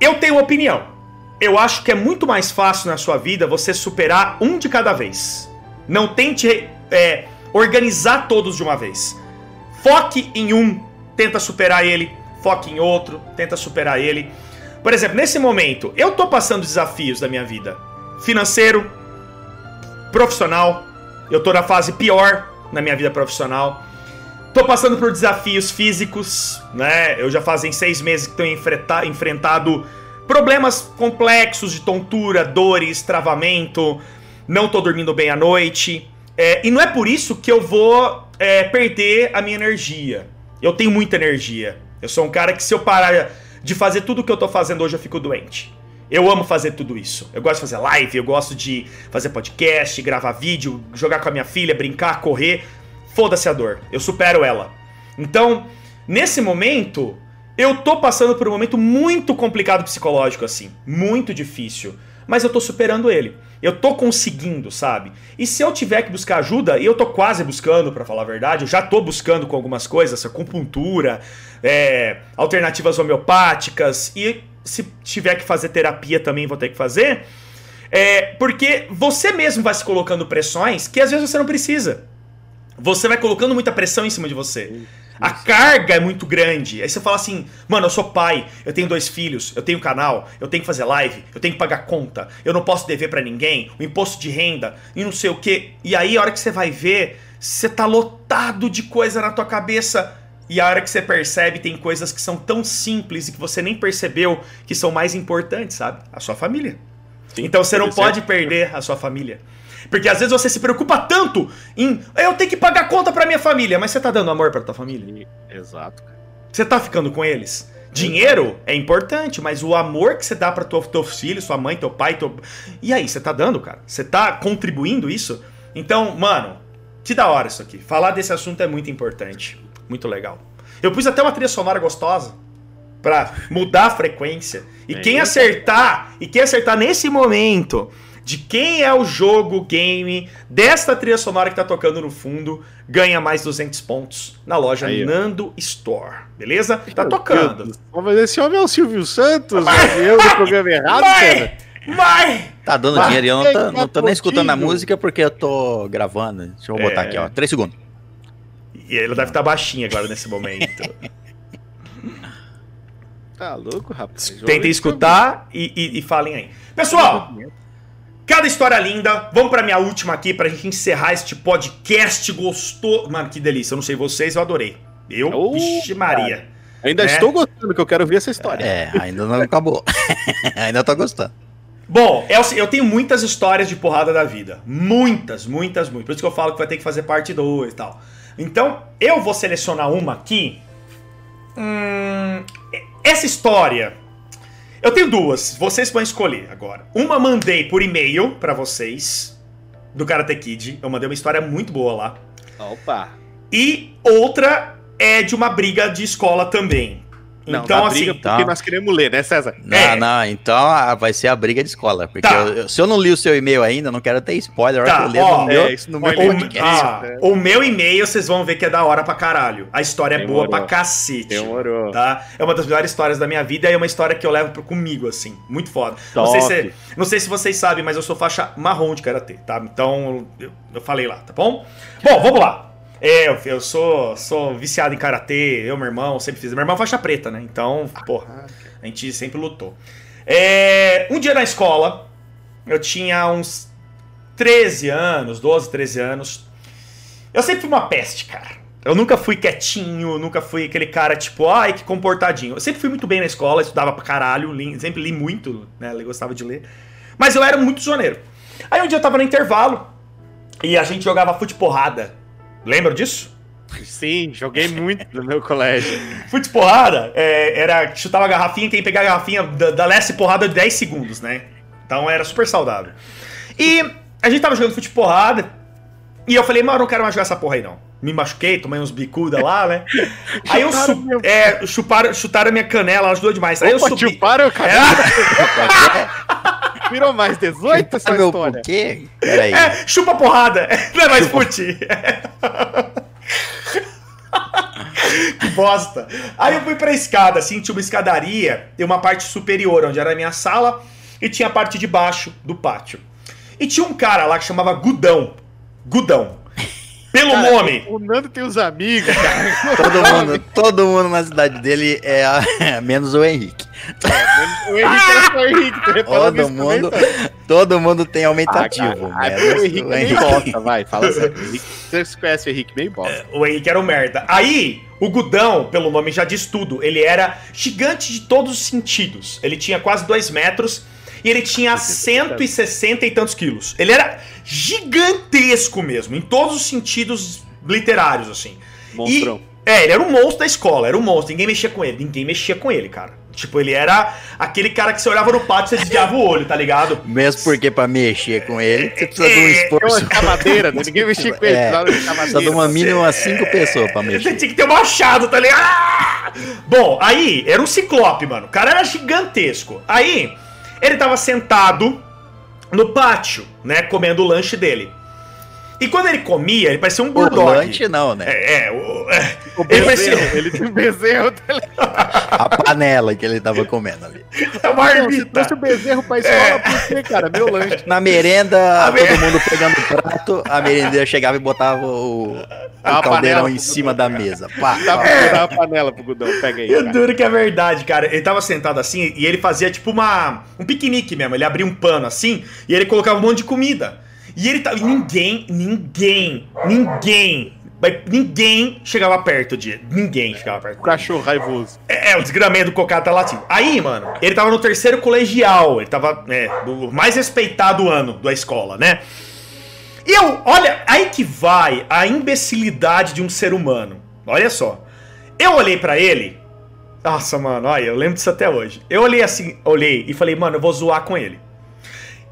Eu tenho opinião. Eu acho que é muito mais fácil na sua vida você superar um de cada vez. Não tente é, organizar todos de uma vez. Foque em um, tenta superar ele. Foque em outro, tenta superar ele. Por exemplo, nesse momento, eu tô passando desafios da minha vida. Financeiro, profissional. Eu tô na fase pior na minha vida profissional. Tô passando por desafios físicos, né? Eu já fazem seis meses que tenho enfrentado problemas complexos de tontura, dores, travamento. Não tô dormindo bem à noite. É, e não é por isso que eu vou é, perder a minha energia. Eu tenho muita energia. Eu sou um cara que se eu parar de fazer tudo o que eu tô fazendo hoje, eu fico doente. Eu amo fazer tudo isso. Eu gosto de fazer live, eu gosto de fazer podcast, gravar vídeo, jogar com a minha filha, brincar, correr. Foda-se a dor. Eu supero ela. Então, nesse momento, eu tô passando por um momento muito complicado psicológico, assim. Muito difícil. Mas eu tô superando ele. Eu tô conseguindo, sabe? E se eu tiver que buscar ajuda, e eu tô quase buscando, para falar a verdade, eu já tô buscando com algumas coisas, acupuntura, é, alternativas homeopáticas, e se tiver que fazer terapia também vou ter que fazer. É, porque você mesmo vai se colocando pressões que às vezes você não precisa. Você vai colocando muita pressão em cima de você. A carga é muito grande. Aí você fala assim, mano, eu sou pai, eu tenho dois filhos, eu tenho canal, eu tenho que fazer live, eu tenho que pagar conta, eu não posso dever para ninguém, o imposto de renda e não sei o que. E aí, a hora que você vai ver, você tá lotado de coisa na tua cabeça. E a hora que você percebe, tem coisas que são tão simples e que você nem percebeu que são mais importantes, sabe? A sua família. Então você não pode perder a sua família. Porque às vezes você se preocupa tanto em eu tenho que pagar conta pra minha família, mas você tá dando amor pra tua família? Exato, cara. Você tá ficando com eles? Dinheiro é importante, mas o amor que você dá para tua, teus filhos, sua mãe, teu pai, teu... E aí, você tá dando, cara? Você tá contribuindo isso? Então, mano, que da hora isso aqui. Falar desse assunto é muito importante. Muito legal. Eu pus até uma trilha sonora gostosa pra mudar a frequência. E É quem acertar, e quem acertar nesse momento de quem é o jogo, game desta trilha sonora que tá tocando no fundo, ganha mais 200 pontos na loja Aí. Nando Store. Beleza? Tá tocando. Mas esse homem é o Silvio Santos, eu do programa errado, cara. Vai! Vai! Tá dando Vai, dinheiro e eu não tô, não tô nem escutando a música porque eu tô gravando. Deixa eu botar É. aqui, ó. Três segundos. E ele deve estar baixinho agora nesse momento. Tá louco, rapaz. Tentem escutar e, e- e falem aí. Pessoal, cada história linda. Vamos pra minha última aqui pra gente encerrar este podcast gostoso. Mano, que delícia. Eu não sei vocês, eu adorei. Eu, Oh, vixe Maria. Ainda É. estou gostando, que eu quero ver essa história. É, ainda não acabou. ainda tô gostando. Bom, é se- eu tenho muitas histórias de porrada da vida. Muitas, muitas, muitas. Por isso que eu falo que vai ter que fazer parte 2 e tal. Então, eu vou selecionar uma aqui. Hum, essa história. Eu tenho duas. Vocês vão escolher agora. Uma mandei por e-mail pra vocês. Do Karate Kid. Eu mandei uma história muito boa lá. Opa. E outra é de uma briga de escola também. Não, então, assim. briga porque tá. nós queremos ler, né, César? Não, É. não, então ah, vai ser a briga de escola. Porque Tá. eu- se eu não li o seu e-mail ainda, não quero ter spoiler. Tá, que eu ler ó, no meu, é, isso no meu O, podcast, ah, né? o meu e-mail vocês vão ver que é da hora pra caralho. A história é boa Demorou. pra cacete. Demorou. Tá? É uma das melhores histórias da minha vida e é uma história que eu levo pro- comigo, assim. Muito foda. Não sei, se, não sei se vocês sabem, mas eu sou faixa marrom de karatê, tá? Então eu, eu falei lá, tá bom? Bom, vamos lá. É, eu, eu sou, sou viciado em karatê, eu, meu irmão, sempre fiz. Meu irmão é faixa preta, né? Então, porra, a gente sempre lutou. É, um dia na escola, eu tinha uns 13 anos, 12, 13 anos. Eu sempre fui uma peste, cara. Eu nunca fui quietinho, nunca fui aquele cara tipo, ai, que comportadinho. Eu sempre fui muito bem na escola, estudava pra caralho, li- sempre li muito, né? Eu gostava de ler. Mas eu era muito zoneiro. Aí um dia eu tava no intervalo e a gente jogava fute porrada. Lembram disso? Sim, joguei muito no meu colégio. Fute porrada é, era chutava a garrafinha, quem pegar a garrafinha da, da leste porrada de 10 segundos, né? Então era super saudável. E a gente tava jogando fute porrada. E eu falei, mano, eu não quero mais jogar essa porra aí não. Me machuquei, tomei uns bicuda lá, né? Aí eu su meu- é, chuparam, chutaram a minha canela, ajudou demais. Aí eu Opa, subi. tio, para, cara. É, Virou mais 18 essa meu, história. por quê? Peraí. é, chupa porrada. Não é mais fute. que bosta. Aí eu fui pra escada, assim, tinha uma escadaria e uma parte superior, onde era a minha sala, e tinha a parte de baixo do pátio. E tinha um cara lá que chamava Gudão. Gudão. Pelo Cara, nome. O Nando tem os amigos, cara. Todo mundo, todo mundo na cidade dele é a- menos o Henrique. O Henrique era só o Henrique, tu reparou Todo mundo, também, todo mundo tem Ah, aumentativo. cara, menos o Henrique o é meio Henrique. bosta, vai, fala sério. O Você conhece o Henrique meio bosta. O Henrique era um merda. Aí, o Gudão, pelo nome já diz tudo, ele era gigante de todos os sentidos. Ele tinha quase 2 metros e ele tinha 160 e tantos quilos. Ele era gigantesco mesmo, em todos os sentidos literários, assim. Monstrão. E, é, ele era um monstro da escola, era um monstro. Ninguém mexia com ele, ninguém mexia com ele, cara. Tipo, ele era aquele cara que você olhava no pátio e você desviava o olho, tá ligado? Mesmo porque pra mexer com ele, você precisa de um É, É uma esforço. escavadeira, né? ninguém mexia com ele. É, Precisa de uma mínima cinco pessoas pra Você mexer. tinha que ter um machado, tá ligado? Ah! Bom, aí, era um ciclope, mano. O cara era gigantesco. Aí, ele tava sentado no pátio, né, comendo o lanche dele. E quando ele comia, ele parecia um O bulldog. lanche não, né? É, é, o- é. O Ele bezerro, parecia- ele tem bezerro. A panela que ele tava comendo ali. é uma Não, você trouxe o bezerro pra escola É. por quê, cara? Meu lanche. Na merenda, A todo mer- mundo pegando o prato, a merendeira chegava e botava o, o A caldeirão em cima Gudão, da mesa. Pá, Dá pá. pra dar uma panela pro Gudão, pega aí. Eu duro que é verdade, cara. Ele tava sentado assim e ele fazia tipo uma um piquenique mesmo. Ele abria um pano assim e ele colocava um monte de comida. E ele tava. e Ninguém, ninguém, ninguém. mas Ninguém chegava perto de. Ninguém chegava perto. O cachorro raivoso. É, é, o desgramento do cocado tá latindo. Aí, mano, ele tava no terceiro colegial. Ele tava, é, do mais respeitado ano da escola, né? E eu, olha, aí que vai a imbecilidade de um ser humano. Olha só. Eu olhei pra ele. Nossa, mano, olha, eu lembro disso até hoje. Eu olhei assim, olhei e falei, mano, eu vou zoar com ele.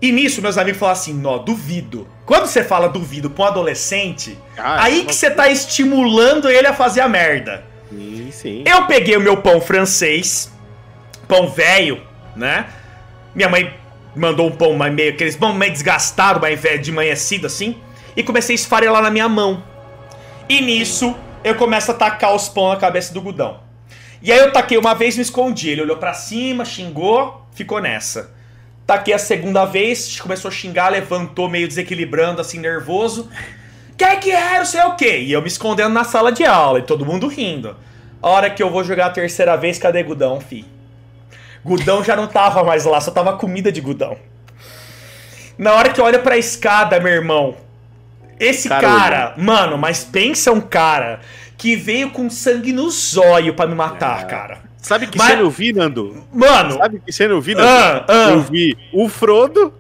E nisso, meus amigos falaram assim, nó, duvido. Quando você fala duvido pra um adolescente, Ah, aí é que você tá estimulando ele a fazer a merda. Sim, sim. Eu peguei o meu pão francês, pão velho, né? Minha mãe mandou um pão mais meio, aqueles pão meio desgastado, mais velho, de amanhecido assim, e comecei a esfarelar na minha mão. E nisso, eu começo a tacar os pão na cabeça do Gudão. E aí eu taquei uma vez e me escondi. Ele olhou pra cima, xingou, ficou nessa. Taquei a segunda vez, começou a xingar, levantou meio desequilibrando, assim, nervoso. Quer que é, não sei o quê. E eu me escondendo na sala de aula e todo mundo rindo. A hora que eu vou jogar a terceira vez, cadê Gudão, fi? Gudão já não tava mais lá, só tava comida de Gudão. Na hora que eu olho pra escada, meu irmão, esse Cara, cara, mano, mas pensa um cara que veio com sangue no zóio pra me matar, É. cara. Sabe que Mas- cena eu vi, Nando? Mano, Sabe que cena eu vi, Nando? ah, ah, Eu vi o Frodo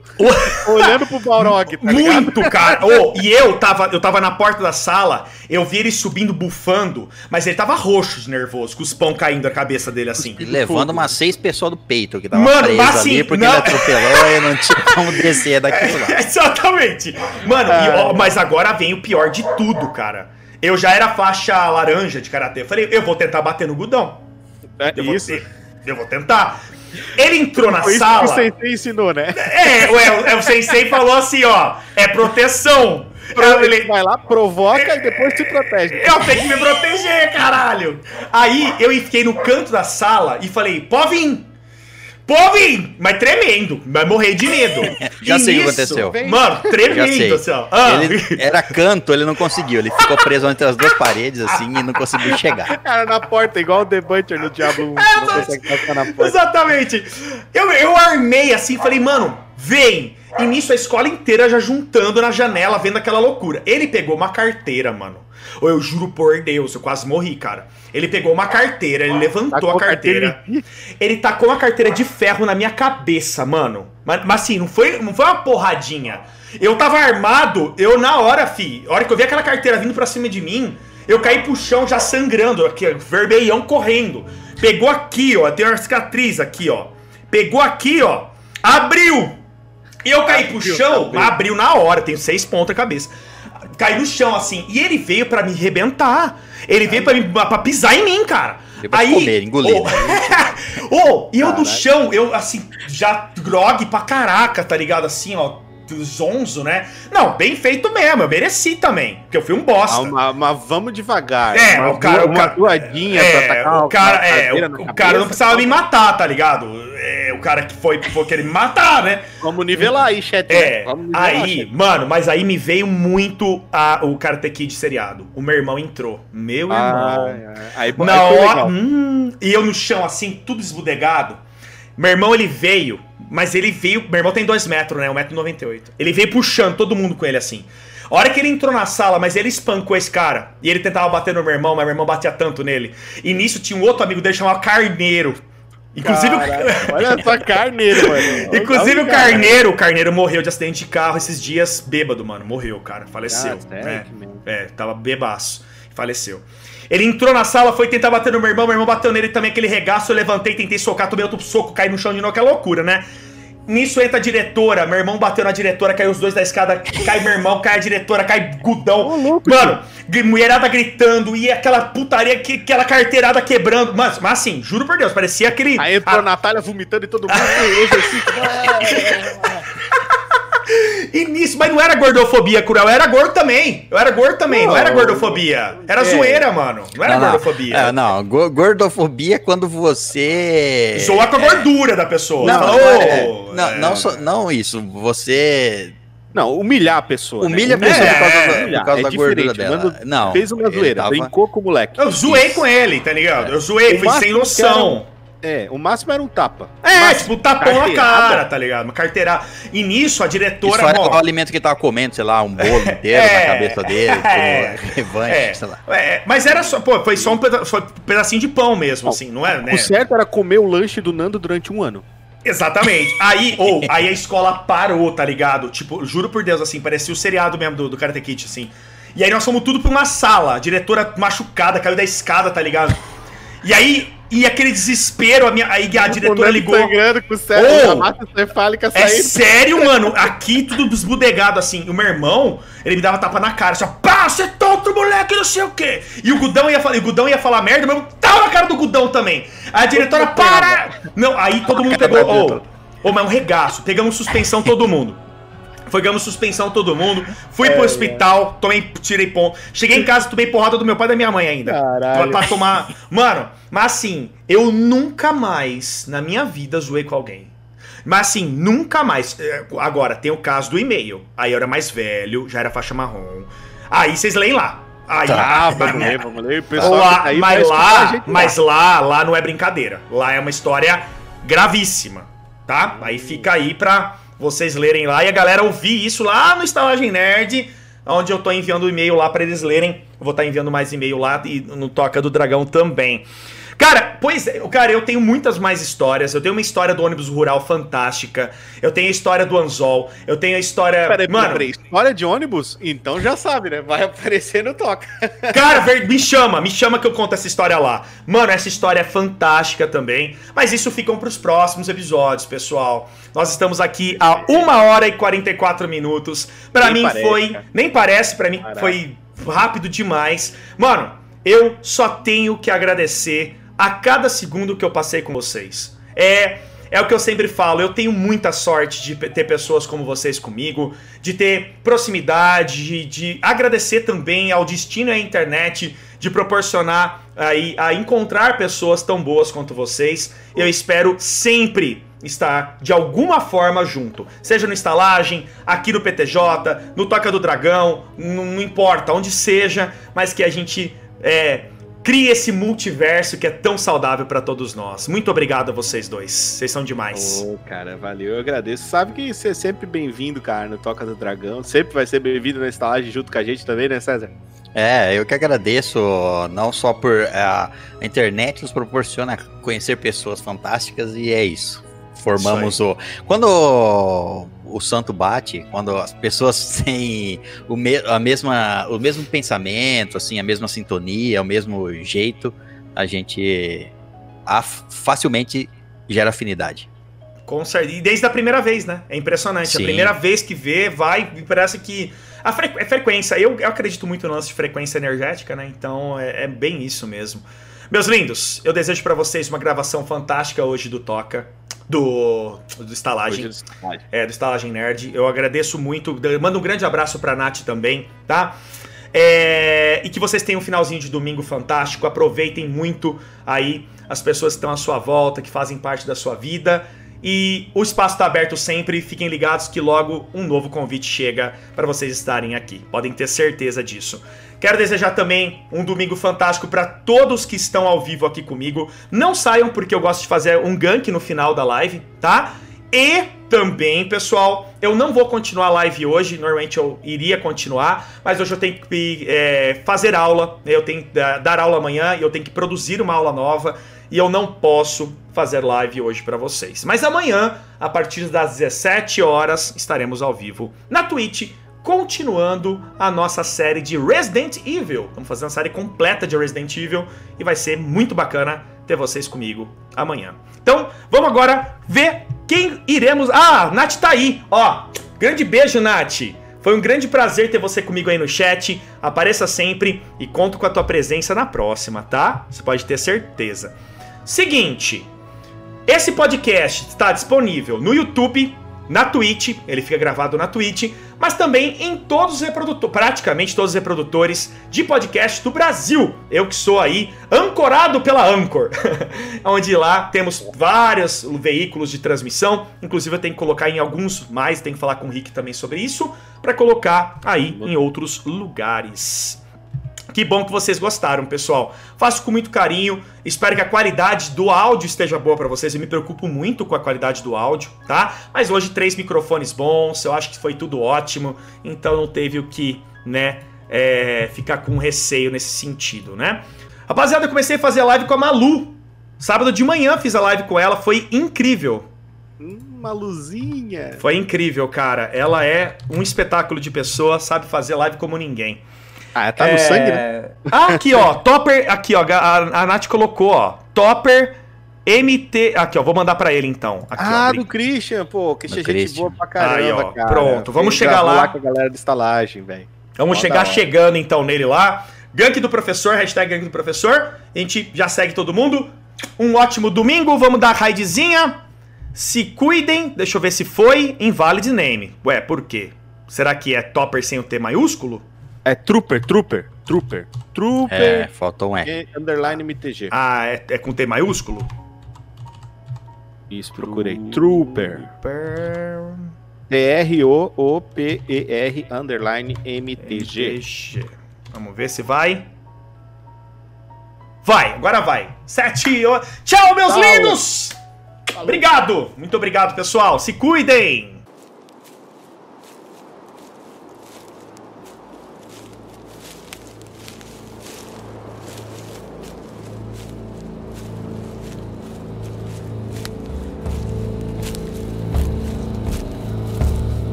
olhando pro Balrog, tá ligado? Muito, cara. Ô, e eu tava, eu tava na porta da sala, eu vi ele subindo, bufando, mas ele tava roxo de nervoso, com os pão caindo da cabeça dele assim. E levando umas seis pessoas do peito que tava Mano, preso assim, ali porque não- ele atropelou e não tinha como descer daquilo lá. Exatamente. Mano, e, ó, mas agora vem o pior de tudo, cara. Eu já era faixa laranja de karatê. Eu falei, eu vou tentar bater no Gudão. É Eu vou, isso. te- eu vou tentar. Ele entrou na isso sala. que o Sensei ensinou, né? É, o, o, o sensei falou assim, ó, é proteção. Pro- Ele, Vai lá, provoca e depois se protege. Eu tenho que me proteger, caralho! Aí eu fiquei no canto da sala e falei, pode vir! Vir! Mas tremendo, vai morrer de medo. Já E sei o que aconteceu. Mano, tremendo, assim, ó. Ah, Ele era canto, ele não conseguiu. Ele ficou preso entre as duas paredes, assim, e não conseguiu chegar. Cara, na porta, igual o The Butcher no Diablo 1. É, não consegue passar na porta. Exatamente. Eu, eu armei assim, falei, mano, vem. E nisso a escola inteira já juntando na janela, vendo aquela loucura. Ele pegou uma carteira, mano. Ou eu juro por Deus, eu quase morri, cara. Ele pegou uma carteira, ele levantou Tacou a carteira. Ele tacou uma carteira de ferro na minha cabeça, mano. Mas, mas assim, não foi, não foi uma porradinha. Eu tava armado, eu na hora, fi. A hora que eu vi aquela carteira vindo pra cima de mim, eu caí pro chão já sangrando, aqui, vermelhão correndo. Pegou aqui, ó, tem uma cicatriz aqui, ó. Pegou aqui, ó, abriu. E eu caí pro Abriu, chão, abriu. abriu na hora, tenho seis pontos na cabeça. Caí no chão, assim, e ele veio pra me arrebentar. Ele veio pra, me, pra pisar em mim, cara. Veio pra comer, engolir. Ô, ô, e eu no Caralho. chão, eu assim, já grog pra caraca, tá ligado? Assim, ó, zonzo, né? Não, bem feito mesmo, eu mereci também, porque eu fui um bosta. Ah, mas vamos devagar. É, uma, o cara- uma o cara- doadinha pra É, atacar o cara, é, o, o cara não precisava me matar, tá ligado? É, o cara que foi, foi querer me matar, né? Vamos nivelar aí, chat. É, Vamos nivelar, aí, chat. mano, mas aí me veio muito a, o Karate Kid seriado. O meu irmão entrou. Meu irmão. Ah, é. Aí, Na hora. Hum, e eu no chão, assim, tudo esbudegado. Meu irmão, ele veio, mas ele veio. Meu irmão tem 2 metros, né? 1,98m. Ele veio puxando todo mundo com ele assim. A hora que ele entrou na sala, mas ele espancou esse cara. E ele tentava bater no meu irmão, mas meu irmão batia tanto nele. E nisso tinha um outro amigo dele chamado Carneiro. Inclusive, o- Caralho, Olha só carneiro, mano. Inclusive o Carneiro, o Carneiro morreu de acidente de carro esses dias, bêbado, mano. Morreu, cara. Faleceu. Ah, mesmo. É, tava bebaço. Faleceu. Ele entrou na sala, foi tentar bater no meu irmão, meu irmão bateu nele também, aquele regaço, eu levantei, tentei socar, tomei outro soco, caí no chão de novo, que é loucura, né? Nisso entra a diretora, meu irmão bateu na diretora, caiu os dois da escada, cai meu irmão, cai a diretora, cai Gudão. Louco, Mano, mulherada gritando, e aquela putaria, que, aquela carteirada quebrando. Mas, mas assim, juro por Deus, parecia aquele. Aí entrou a- a Natália vomitando e todo mundo. E nisso, mas não era gordofobia cruel, era gordo também. Eu era gordo também, não, não era gordofobia. Era é. zoeira, mano. Não era não, gordofobia. É, não, gordofobia é quando você. Zoa com a gordura da pessoa. Não, oh, não, é, não, só, não isso. Você. Não, humilhar a pessoa. Né? Humilha né? a pessoa por causa, da, por causa é da gordura dela. Não. Fez uma zoeira, tava... brincou com o moleque. Eu zoei Isso. com ele, tá ligado? Eu zoei, fui sem noção. É, o máximo era um tapa. É, Mas, tipo, tapão na cara, tá ligado? Uma carteira. E nisso a diretora. Isso era o alimento que tava comendo, sei lá, um bolo inteiro é, na cabeça dele, é, revanche, é, sei lá. É, mas era só, pô, foi só um pedacinho de pão mesmo, assim, não é? Né? O certo era comer o lanche do Nando durante um ano. Exatamente. Aí, ou, aí a escola parou, tá ligado? Tipo, juro por Deus, assim, parecia o seriado mesmo do, do Karate Kid, assim. E aí nós fomos tudo pra uma sala, a diretora machucada, caiu da escada, tá ligado? E aí e aquele desespero, a, minha, aí a diretora ligou. Com sério, oh, massa cefálica saindo. É sério, mano. Aqui tudo desbudegado assim. E o meu irmão, ele me dava tapa na cara, assim, pá, você é tonto, moleque, não sei o quê. E o Gudão ia falar, o Gudão ia falar merda, mas tava na cara do Gudão também. A diretora, para! Não, aí todo mundo pegou. Ô, oh, oh, mas um regaço. Pegamos suspensão todo mundo. Pegamos suspensão todo mundo. Fui é, pro hospital, tomei, tirei ponto. Cheguei em casa, tomei porrada do meu pai e da minha mãe ainda. Caralho. Pra tomar. Mano, mas assim, eu nunca mais na minha vida zoei com alguém. Mas assim, nunca mais. É, agora, tem o caso do e-mail. Aí eu era mais velho, já era faixa marrom. Aí vocês leem lá. Aí, tá, vamos ler, vamos ler. Lá, tá mas lá, mas lá, lá não é brincadeira. Lá é uma história gravíssima, tá? Aí fica aí pra vocês lerem lá e a galera ouvir isso lá no Estalagem Nerd, onde eu tô enviando o e-mail lá para eles lerem. Eu vou estar tá enviando mais e-mail lá e no Toca do Dragão também. Cara, pois é, cara, eu tenho muitas mais histórias. Eu tenho uma história do ônibus rural fantástica. Eu tenho a história do Anzol. Eu tenho a história. Peraí, Mano, peraí, história de ônibus? Então já sabe, né? Vai aparecer no Toca. Cara, me chama, me chama que eu conto essa história lá. Mano, essa história é fantástica também. Mas isso ficam pros próximos episódios, pessoal. Nós estamos aqui há uma hora e 44 minutos. Para mim parece, foi. Cara. Nem parece, para mim Caraca. foi rápido demais. Mano, eu só tenho que agradecer a cada segundo que eu passei com vocês. É, é o que eu sempre falo, eu tenho muita sorte de ter pessoas como vocês comigo, de ter proximidade, de, de agradecer também ao destino e à internet de proporcionar aí a encontrar pessoas tão boas quanto vocês. Eu espero sempre estar de alguma forma junto, seja no estalagem, aqui no PTJ, no Toca do Dragão, não, não importa, onde seja, mas que a gente é, crie esse multiverso que é tão saudável para todos nós. Muito obrigado a vocês dois. Vocês são demais. Ô, oh, cara, valeu, eu agradeço. Sabe que você é sempre bem-vindo, cara, no Toca do Dragão. Sempre vai ser bem-vindo na estalagem junto com a gente também, né, César? É, eu que agradeço, não só por é, a internet nos proporciona conhecer pessoas fantásticas e é isso. Formamos isso o. Quando o santo bate, quando as pessoas têm o, me, a mesma, o mesmo pensamento, assim, a mesma sintonia, o mesmo jeito, a gente a, facilmente gera afinidade. Com certeza. E desde a primeira vez, né? É impressionante. Sim. A primeira vez que vê, vai, parece que. A é frequência. Eu, eu acredito muito no lance de frequência energética, né? Então é, é bem isso mesmo. Meus lindos, eu desejo para vocês uma gravação fantástica hoje do Toca do, do Estalagem. É, do Estalagem Nerd. Eu agradeço muito. Mando um grande abraço pra Nath também, tá? É, e que vocês tenham um finalzinho de domingo fantástico. Aproveitem muito aí as pessoas que estão à sua volta, que fazem parte da sua vida. E o espaço está aberto sempre. Fiquem ligados que logo um novo convite chega para vocês estarem aqui. Podem ter certeza disso. Quero desejar também um domingo fantástico para todos que estão ao vivo aqui comigo. Não saiam porque eu gosto de fazer um gank no final da live, tá? E também, pessoal, eu não vou continuar a live hoje. Normalmente eu iria continuar, mas hoje eu tenho que é, fazer aula. Eu tenho que dar aula amanhã e eu tenho que produzir uma aula nova e eu não posso fazer live hoje para vocês. Mas amanhã, a partir das 17 horas, estaremos ao vivo na Twitch continuando a nossa série de Resident Evil. Vamos fazer uma série completa de Resident Evil e vai ser muito bacana ter vocês comigo amanhã. Então, vamos agora ver quem iremos. Ah, Nath tá aí, ó. Grande beijo, Nath. Foi um grande prazer ter você comigo aí no chat. Apareça sempre e conto com a tua presença na próxima, tá? Você pode ter certeza. Seguinte, esse podcast está disponível no YouTube na Twitch, ele fica gravado na Twitch, mas também em todos os reprodutores, praticamente todos os reprodutores de podcast do Brasil. Eu que sou aí ancorado pela Anchor, onde lá temos vários veículos de transmissão, inclusive eu tenho que colocar em alguns mais, tenho que falar com o Rick também sobre isso, para colocar aí em outros lugares. Que bom que vocês gostaram, pessoal. Faço com muito carinho. Espero que a qualidade do áudio esteja boa para vocês. Eu me preocupo muito com a qualidade do áudio, tá? Mas hoje três microfones bons. Eu acho que foi tudo ótimo. Então não teve o que, né, é, ficar com receio nesse sentido, né? Rapaziada, eu comecei a fazer live com a Malu. Sábado de manhã fiz a live com ela. Foi incrível. Uma luzinha. Foi incrível, cara. Ela é um espetáculo de pessoa, sabe fazer live como ninguém. Ah, tá no É, sangue, né? Ah, aqui, ó. Topper. Aqui, ó. A, a Nath colocou, ó. Topper MT. Aqui, ó. Vou mandar pra ele então. Aqui, Ah, ó. do Christian, pô. Christian é Do gente Christian. boa pra caramba, Aí, ó, cara. pronto, vamos Ele chegar gravou lá. com a galera da estalagem, velho. Vamos chegar chegando então nele lá. Gank do professor, hashtag gank do professor. A gente já segue todo mundo. Um ótimo domingo. Vamos dar raidzinha. Se cuidem. Deixa eu ver se foi. Invalid name. Ué, por quê? Será que é topper sem o T maiúsculo? É Trooper, Trooper, Trooper, É, Trooper, faltou um E. e underline MTG. Ah, é, é com T maiúsculo? Isso, procurei. Trooper. Trooper. T-R-O-O-P-E-R underline MTG. MTG. Vamos ver se vai. Vai, agora vai. Sete. o- Tchau, meus Tchau. lindos! Obrigado! Muito obrigado, pessoal. Se cuidem!